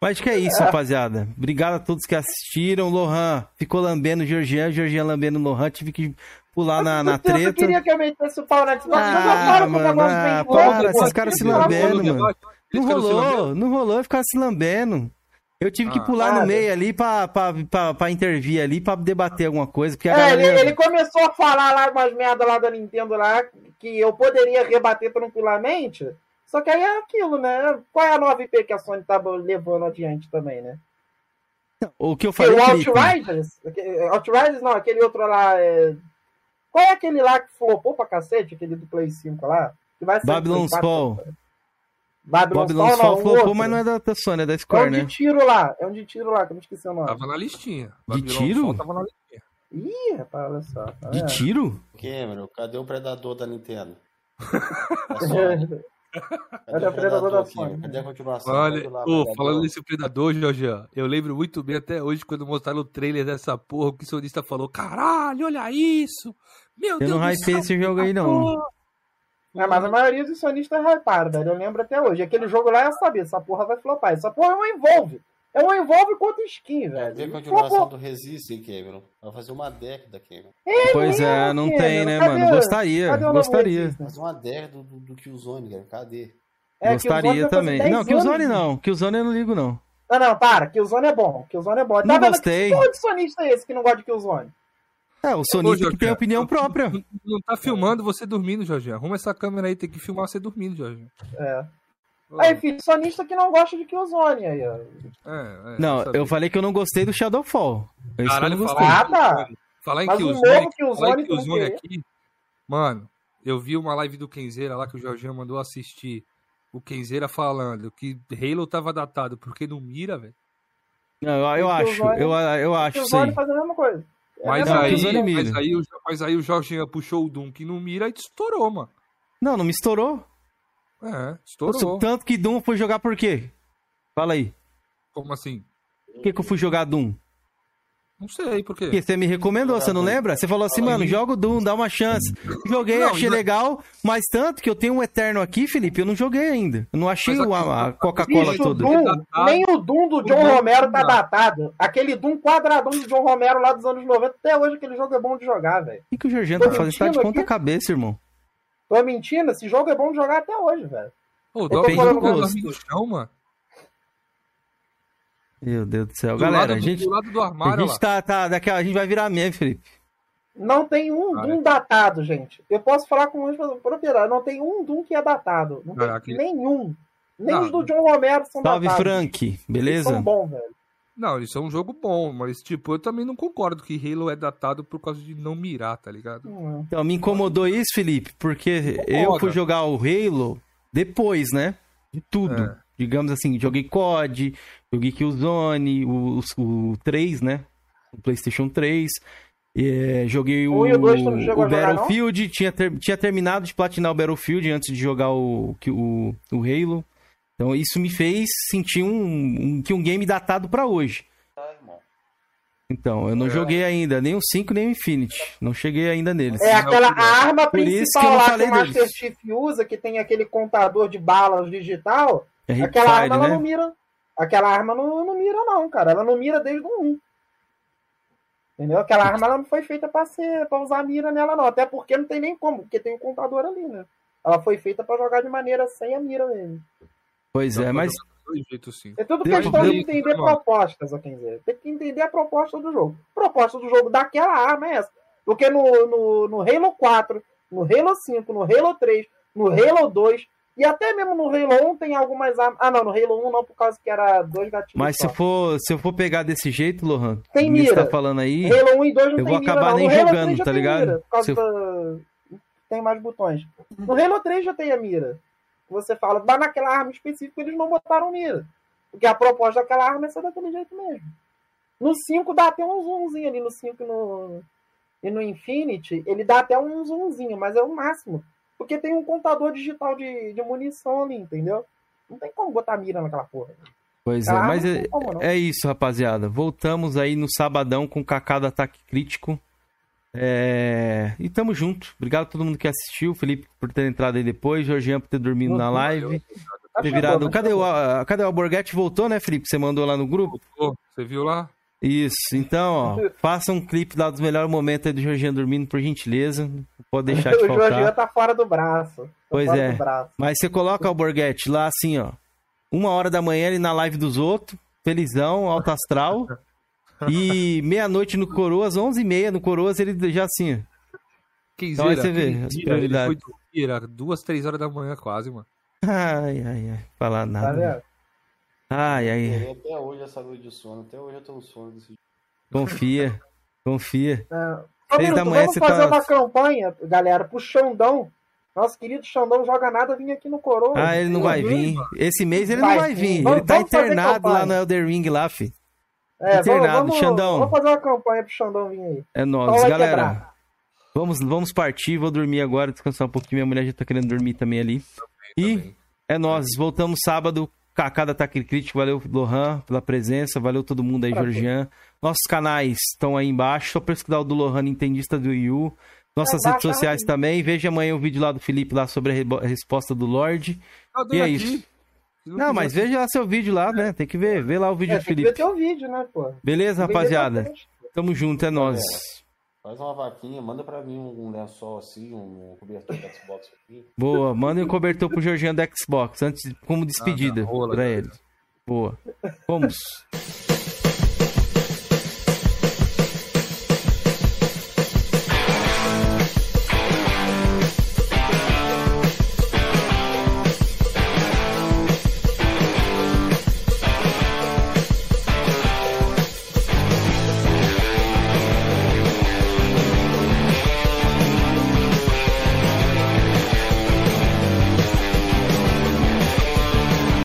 Mas acho que é isso, rapaziada. Obrigado a todos que assistiram. Lohan ficou lambendo Georgiana, Georgiana lambendo Lohan. Tive que pular na, na treta. queria que eu metesse o pau na? Ah, eu mano, ah, bem para, esses caras se lambendo, mano. Não rolou, não rolou ficar se lambendo. Eu tive que Ah, pular no nada. meio ali pra, pra, pra, pra intervir ali, pra debater alguma coisa. Porque a É, ele, galera... ele começou a falar lá umas merda lá da Nintendo lá, que eu poderia rebater tranquilamente. Só que aí é aquilo, né? Qual é a nova IP que a Sony tá levando adiante também, né? O que eu falei, o Felipe, Outriders, aque- Outriders não, aquele outro lá é... Qual é aquele lá que flopou pra cacete, aquele do Play 5 lá? Que vai ser Babylon's Play 4, Fall. cara. Babylon's Fall, Fall não, flopou, outro. mas não é da, da Sony, é da É um Square, de né? tiro lá, é um de tiro lá, que eu me esqueci o nome. Tava na listinha. De Babylon tiro? Fall Tava na listinha. Ih, rapaz, olha só. tá De tiro? Cameron, cadê o predador da Nintendo? Cadê o predador da Sony? Cadê a continuação? Olha, lá, ô, predador? falando nesse predador, Jorge, eu lembro muito bem até hoje quando mostraram o trailer dessa porra, o que o sonista falou: caralho, olha isso! Meu Eu Deus não hypei esse jogo aí, não. É, mas a maioria dos sonistas hyparam, velho. Eu lembro até hoje. Aquele jogo lá é saber, essa porra vai flopar. Essa porra é um envolve. É um envolve contra skin, velho. continuação Flopou. do Resistem, Cameron? Vai fazer uma década, Cameron. Pois é, não mesmo, tem, né, cadê- mano? Gostaria, cadê gostaria. Fazer uma década do, do, do Killzone, cara. Cadê? É, Gostaria também. 10 Não, Killzone não. Killzone eu não ligo, não. Não, não, para. Killzone é bom. Killzone é bom. Não vendo? gostei. Que porra de sonista é esse que não gosta de Killzone? É, o sonista Jorge, que tem opinião própria. Não tá filmando você dormindo, Jorge. Arruma essa câmera aí, tem que filmar você dormindo, Jorge. É. Aí, filho, sonista que não gosta de Killzone aí, ó. é, é, Não, sabia. eu falei que eu não gostei do Shadowfall. Isso eu Caralho, não gostei. falar Ah, em tá. Killzone, falar em Mas o Killzone, novo falar em Killzone eu Killzone aqui, mano, eu vi uma live do Kenzeira lá que o Jorginho mandou assistir. O Kenzeira falando que Halo tava datado porque não mira, velho. Não, eu, eu acho, Killzone- eu, eu acho Killzone aí. faz a mesma coisa. É Mas Não, aí, mira. mas, aí, o- mas aí o Jorginho puxou o Doom que não mira e estourou, mano. Não, não me estourou. É, estourou. Tanto que Doom foi jogar por quê? Fala aí. Como assim? Por que, que eu fui jogar Doom? Não sei por quê. Porque você me recomendou, você não lembra? Você falou assim, mano, joga o Doom, dá uma chance. Joguei, Não, achei não- legal, mas tanto que eu tenho um Eterno aqui, Felipe, eu não joguei ainda. Eu não achei o- a, a Coca-Cola toda. Doom, nem o Doom do O John Doom Romero tá datado. Aquele Doom quadradão do John Romero lá dos anos 90, até hoje aquele jogo é bom de jogar, velho. O que, que o Georgiano tá fazendo? Você tá de ponta aqui? cabeça, irmão. Tô mentindo, esse jogo é bom de jogar até hoje, velho. Ô, tô dorme falando dorme gosto. no chão, mano. Meu Deus do céu. Do Galera, lado a gente, do lado do a armário lá. gente tá, tá, daqui a, a gente vai virar meme, Felipe. Não tem um Cara. Doom datado, gente. Eu posso falar com propriedade, não tem um Doom que é datado. Não tem Caraca. nenhum. Nem Não. os do John Romero são Salve, datados. Frank. Eles Beleza? São bons, velho. Não, isso é um jogo bom, mas tipo, eu também não concordo que Halo é datado por causa de não mirar, tá ligado? Hum, Então, me incomodou isso, Felipe, porque eu fui jogar o Halo depois, né? De tudo. É. Digamos assim, joguei COD, joguei Killzone, o, o 3, né? O PlayStation 3. é, joguei o, o dois o a jogar? Battlefield, tinha, ter- tinha terminado de platinar o Battlefield antes de jogar o, que- o, o Halo. Então isso me fez sentir um, um, que um game datado pra hoje. Então, É. eu não joguei ainda, nem o 5 nem o Infinity. Não cheguei ainda neles. É aquela não, arma que principal não lá que o Master deles. Chief usa, que tem aquele contador de balas digital. É Aquela arma ela né? não mira. Aquela arma não, não mira, não, cara. Ela não mira desde o 1. Entendeu? Aquela arma ela não foi feita pra ser para usar mira nela, não. Até porque não tem nem como, porque tem um contador ali, né? Ela foi feita pra jogar de maneira sem a mira mesmo. Pois é, mas Dois jeitos sim. É tudo questão de entender propostas, ó, quem dizer. Tem que entender a proposta do jogo. A proposta do jogo daquela arma é essa. Porque no, no, no Halo 4, no Halo 5, no Halo 3, no Halo 2 e até mesmo no Halo 1 tem algumas armas. Ah, não, no Halo 1 não, por causa que era dois gatilhos. Mas se só. eu for, se eu for pegar desse jeito, Lohan, Tem que você mira. tá falando aí, Halo 1 e 2 não eu vou mira, acabar não. nem jogando, 3 já tá ligado? Mira, por causa eu- da- Tem mais botões. No Halo 3 já tem a mira. Você fala, mas naquela arma específica eles não botaram mira. Porque a proposta daquela arma é ser daquele jeito mesmo. No 5 dá até um zoomzinho ali, no 5 e no, e no Infinity, ele dá até um zoomzinho, mas é o máximo. Porque tem um contador digital de, de munição ali, entendeu? Não tem como botar mira naquela porra. Pois é, Ah, mas é, como, é isso, rapaziada. Voltamos aí no sabadão com o Kaká do Ataque Crítico. É, E tamo junto. Obrigado a todo mundo que assistiu. Felipe por ter entrado aí depois. Jorgian por ter dormido na live. Tá Ter virado... tá Cadê, o, chegando. a- cadê o Alborguete? Voltou, né, Felipe? Você mandou lá no grupo? Pô, Você viu lá? Isso. Então, ó, faça um clipe lá dos melhores momentos aí do Jorgian dormindo, por gentileza. Pode deixar de O Jorginho faltar. tá fora do braço. Tá Pois é. braço. Mas você coloca o Alborguete lá assim, ó. Uma hora da manhã ele na live dos outros, felizão, alto astral. e meia-noite no Coroas, 11h30 no Coroas, ele já assim. ó. Quem Então aí zera, você vê as prioridades. Ele foi dormir, era duas, três horas da manhã quase, mano. Ai, ai, ai. Falar Tá nada. vendo? Ai, ai. Até hoje essa noite de sono. Até hoje eu tô no sono desse jeito. Confia. Confia. É. Ô, Seis manhã vamos fazer tá- uma campanha, galera, pro Xandão. Nosso querido Xandão joga nada, vim aqui no Coroa. Ah, ele não vai vir. Esse mês ele não Vai vai sim. vir. Vamos- Ele tá internado lá no Elder Ring lá, fi. É, internado, vamos, Xandão. vamos fazer uma campanha pro Xandão vir aí. É Só nóis, vai galera. quebrar. Vamos, vamos partir, vou dormir agora, descansar um pouquinho. Minha mulher já tá querendo dormir também ali. E Também. é nós, voltamos sábado. Kaká da Ataque Crítico, valeu Lohan pela presença, valeu todo mundo aí, Pra Georgian. Nossos canais estão aí embaixo, só pesquisar o do Lohan, Nintendista do Wii U. Nossas É, redes sociais aí. também. Veja amanhã o vídeo lá do Felipe lá sobre a resposta do Lorde. Tá E é dando isso. aqui. Não, mas veja lá seu vídeo lá, né? Tem que ver, vê lá o vídeo É, do tem que ver Felipe. teu vídeo, né, pô? Beleza, rapaziada? Tamo junto, é nóis. Faz uma vaquinha, manda pra mim um lençol assim, um cobertor do Xbox aqui. Boa, manda um cobertor pro Georgian do Xbox, antes, como despedida Ah, da rola, pra cara. ele. Boa. Vamos.